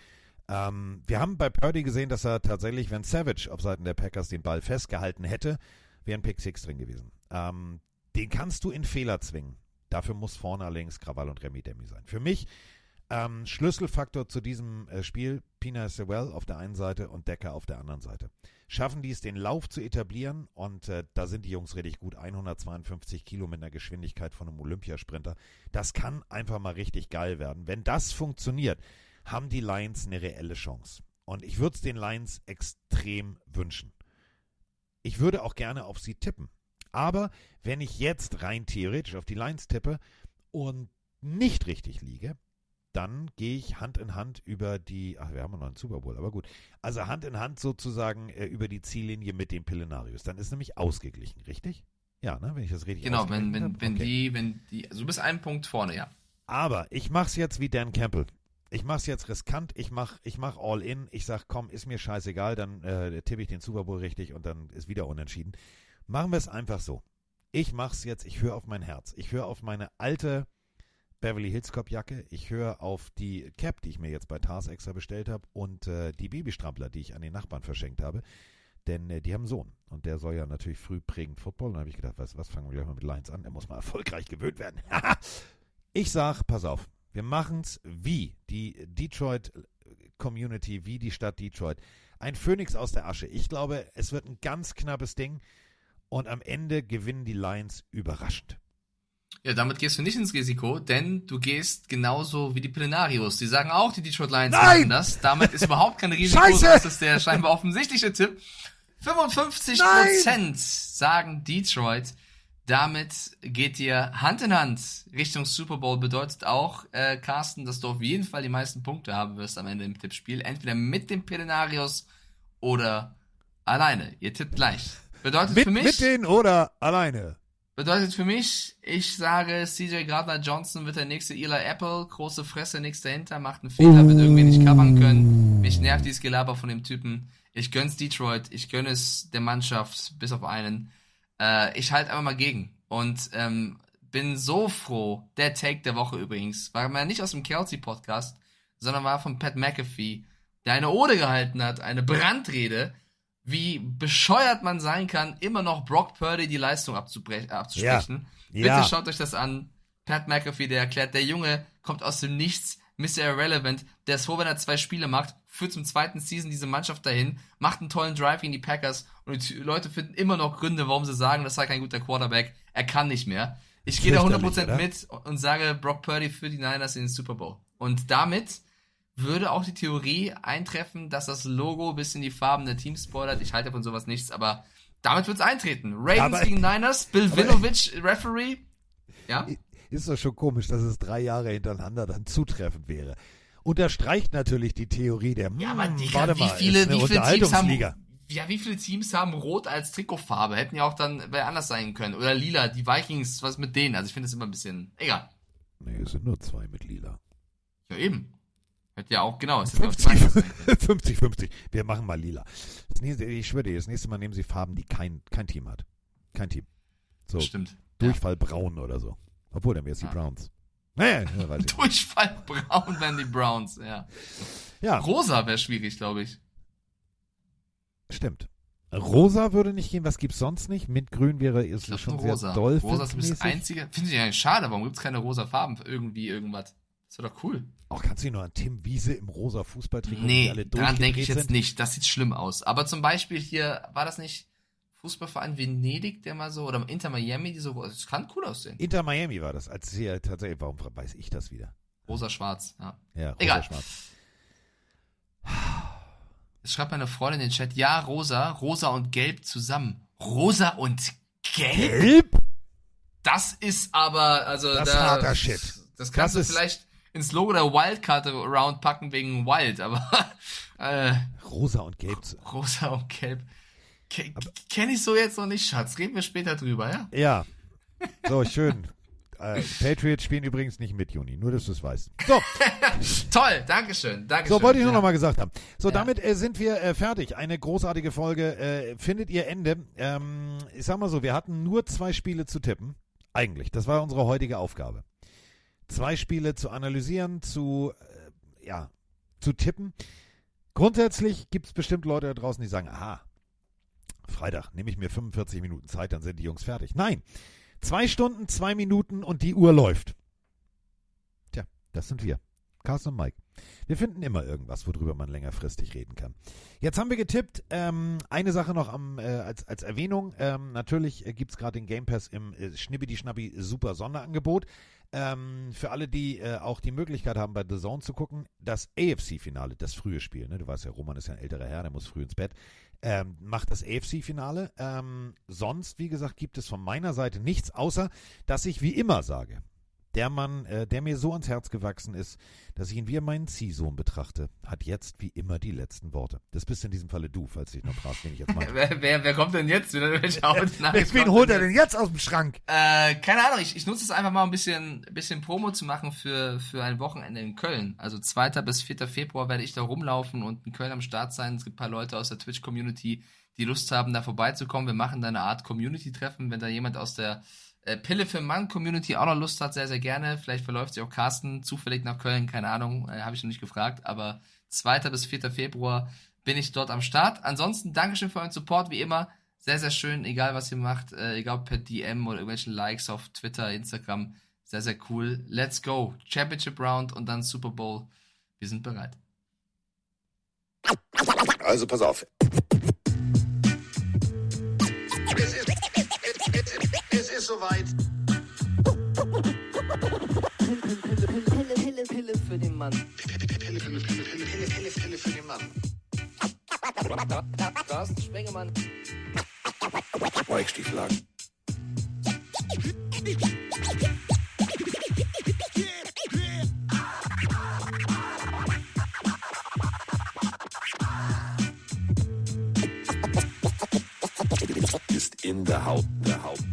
Ähm, wir haben bei Purdy gesehen, dass er tatsächlich, wenn Savage auf Seiten der Packers den Ball festgehalten hätte, wäre ein Pick Six drin gewesen. Ähm, den kannst du in Fehler zwingen. Dafür muss vorne allerdings Krawall und Remy Demi sein. Für mich ähm, Schlüsselfaktor zu diesem äh, Spiel, Pina Sewell auf der einen Seite und Decker auf der anderen Seite. Schaffen die es, den Lauf zu etablieren und äh, da sind die Jungs richtig gut. 152 Kilo mit einer Geschwindigkeit von einem Olympiasprinter. Das kann einfach mal richtig geil werden. Wenn das funktioniert, haben die Lions eine reelle Chance. Und ich würde es den Lions extrem wünschen. Ich würde auch gerne auf sie tippen. Aber wenn ich jetzt rein theoretisch auf die Lions tippe und nicht richtig liege, dann gehe ich Hand in Hand über die, ach, wir haben noch einen Super Bowl, aber gut. Also Hand in Hand sozusagen äh, über die Ziellinie mit dem Pillenarius. Dann ist nämlich ausgeglichen, richtig? Ja, ne, wenn ich das richtig Genau, wenn, wenn, wenn okay. die, wenn die, also du bist einen Punkt vorne, ja. Aber ich mach's jetzt wie Dan Campbell. Ich mach's jetzt riskant, ich mach, ich mach all in, ich sag, komm, ist mir scheißegal, dann äh, tippe ich den Super Bowl richtig und dann ist wieder unentschieden. Machen wir es einfach so. Ich mach's jetzt, ich höre auf mein Herz. Ich höre auf meine alte Beverly Hills Cop Jacke. Ich höre auf die Cap, die ich mir jetzt bei Tars extra bestellt habe und äh, die Babystrampler, die ich an den Nachbarn verschenkt habe. Denn äh, die haben einen Sohn und der soll ja natürlich früh prägend Football. Und dann habe ich gedacht, was, was fangen wir gleich mal mit Lions an? Er muss mal erfolgreich gewöhnt werden. ich sag, pass auf, wir machen's wie die Detroit Community, wie die Stadt Detroit. Ein Phönix aus der Asche. Ich glaube, es wird ein ganz knappes Ding und am Ende gewinnen die Lions überraschend. Ja, damit gehst du nicht ins Risiko, denn du gehst genauso wie die Plenarios. Die sagen auch, die Detroit Lions Nein! machen das. Damit ist überhaupt kein Risiko. Scheiße! Das ist der scheinbar offensichtliche Tipp. 55 Prozent sagen Detroit. Damit geht ihr Hand in Hand Richtung Super Bowl. Bedeutet auch, äh, Carsten, dass du auf jeden Fall die meisten Punkte haben wirst am Ende im Tippspiel. Entweder mit den Plenarios oder alleine. Ihr tippt gleich. Bedeutet Mit, für mich. mit denen oder alleine? Bedeutet für mich, ich sage, CJ Gardner Johnson wird der nächste Eli Apple, große Fresse, nichts dahinter, macht einen Fehler, wird irgendwie nicht covern können. Mich nervt dieses Gelaber von dem Typen. Ich gönn's Detroit, ich gönn es der Mannschaft, bis auf einen. Äh, ich halte einfach mal gegen. Und ähm, bin so froh, der Take der Woche übrigens, war mal nicht aus dem Kelsey-Podcast, sondern war von Pat McAfee, der eine Ode gehalten hat, eine Brandrede, wie bescheuert man sein kann, immer noch Brock Purdy die Leistung abzubre- abzusprechen. Ja. Bitte Ja. schaut euch das an. Pat McAfee, der erklärt, der Junge kommt aus dem Nichts, Mr. Irrelevant, der ist froh, wenn er zwei Spiele macht, führt zum zweiten Season diese Mannschaft dahin, macht einen tollen Drive gegen die Packers und die Leute finden immer noch Gründe, warum sie sagen, das sei kein guter Quarterback, er kann nicht mehr. Ich gehe da Fürchterlich, 100% oder? mit und sage Brock Purdy für die Niners in den Super Bowl. Und damit würde auch die Theorie eintreffen, dass das Logo bis in die Farben der Teams spoilert. Ich halte von sowas nichts, aber damit wird's eintreten. Ravens Aber- gegen Niners, Bill aber- Winovich, Referee. Ja? Ist doch schon komisch, dass es drei Jahre hintereinander dann zutreffend wäre. Unterstreicht natürlich die Theorie der, Ja, aber hm, Digga, warte wie mal, viele, ist eine wie viele Teams haben, ja, wie viele Teams haben Rot als Trikotfarbe? Hätten ja auch dann wer anders sein können. Oder Lila, die Vikings, was mit denen? Also ich finde das immer ein bisschen, egal. Nee, es sind nur zwei mit lila. Ja, eben. Hätte ja auch, genau, es hätte auch die Vikings sein können. 50, 50. Wir machen mal lila. Nächste, ich schwöre dir, das nächste Mal nehmen sie Farben, die kein, kein Team hat. Kein Team. So, Stimmt. Durchfall braun oder so. Obwohl, dann wäre es die Ja. Browns. Naja, ja. Durchfall braun werden die Browns, ja. Ja, Rosa wäre schwierig, glaube ich. stimmt. Rosa würde nicht gehen, was gibt's sonst nicht? Mintgrün wäre ist Ich glaube schon sehr rosa. doll. Rosa ist das einzige. Finde ich eigentlich schade, warum gibt's keine rosa Farben für irgendwie irgendwas? Das wäre doch cool. Auch kannst du dich noch an Tim Wiese im rosa Fußballtrikot, Nee, alle daran denke ich jetzt sind? nicht. Das sieht schlimm aus. Aber zum Beispiel hier, war das nicht Fußballverein Venedig, der mal so, oder Inter Miami, die so, das kann cool aussehen. Inter Miami war das, als hier tatsächlich, warum weiß ich das wieder? Rosa-schwarz, ja. Ja, rosa Egal. schwarz. Es schreibt meine Freundin in den Chat, ja, rosa, rosa und gelb zusammen. Rosa und gelb? Gelb? Das ist aber, also Das ist da, harter Shit. Das kannst Das du ist- vielleicht ins Logo der Wildcard Round packen wegen Wild, aber äh, Rosa und gelb. rosa und gelb. Ke Kenne ich so jetzt noch nicht, Schatz. Reden wir später drüber, ja? Ja. So, schön. äh, Patriots spielen übrigens nicht mit, Juni. Nur, dass du es weißt. So, Toll, Dankeschön, Dankeschön. so wollte ich nur ja. noch mal gesagt haben. So, Ja. damit äh, sind wir äh, fertig. Eine großartige Folge. Äh, findet ihr Ende? Ähm, ich sag mal so, wir hatten nur zwei Spiele zu tippen. Eigentlich. Das war unsere heutige Aufgabe. Zwei Spiele zu analysieren, zu, äh, ja, zu tippen. Grundsätzlich gibt es bestimmt Leute da draußen, die sagen, aha, Freitag nehme ich mir 45 Minuten Zeit, dann sind die Jungs fertig. Nein, zwei Stunden, zwei Minuten und die Uhr läuft. Tja, das sind wir. Carsten und Mike. Wir finden immer irgendwas, worüber man längerfristig reden kann. Jetzt haben wir getippt. Ähm, eine Sache noch am, äh, als, als Erwähnung. Ähm, natürlich äh, gibt es gerade den Game Pass im äh, Schnibbidi-Schnabbi Super Sonderangebot. Ähm, für alle, die äh, auch die Möglichkeit haben, bei The Zone zu gucken, das AFC-Finale, das frühe Spiel, ne? du weißt ja, Roman ist ja ein älterer Herr, der muss früh ins Bett, ähm, macht das AFC-Finale. Ähm, sonst, wie gesagt, gibt es von meiner Seite nichts, außer dass ich wie immer sage, der Mann, äh, der mir so ans Herz gewachsen ist, dass ich ihn wie meinen Ziehsohn betrachte, hat jetzt wie immer die letzten Worte. Das bist in diesem Falle du, falls du dich noch fragst, wen ich jetzt meine. Wer, wer, wer kommt denn jetzt? Wen holt er denn jetzt aus dem Schrank? Äh, keine Ahnung, ich, ich nutze es einfach mal ein bisschen, ein bisschen Promo zu machen für, für ein Wochenende in Köln. Also 2. bis 4. Februar werde ich da rumlaufen und in Köln am Start sein. Es gibt ein paar Leute aus der Twitch-Community, die Lust haben, da vorbeizukommen. Wir machen da eine Art Community-Treffen. Wenn da jemand aus der äh, Pille für Mann-Community auch noch Lust hat, sehr, sehr gerne. Vielleicht verläuft sich auch Carsten zufällig nach Köln, keine Ahnung, äh, habe ich noch nicht gefragt. Aber 2. bis 4. Februar bin ich dort am Start. Ansonsten Dankeschön für euren Support, wie immer. Sehr, sehr schön, egal was ihr macht, äh, egal per DM oder irgendwelchen Likes auf Twitter, Instagram. Sehr, sehr cool. Let's go. Championship Round und dann Super Bowl. Wir sind bereit. Also pass auf. Ist, soweit. Pille, für den Mann. Pille, Pille, Pille, Pille, Pille, Pille, für den Mann. Carsten Spengemann. Weichstieflagen. Ist in der Haut, der Haut.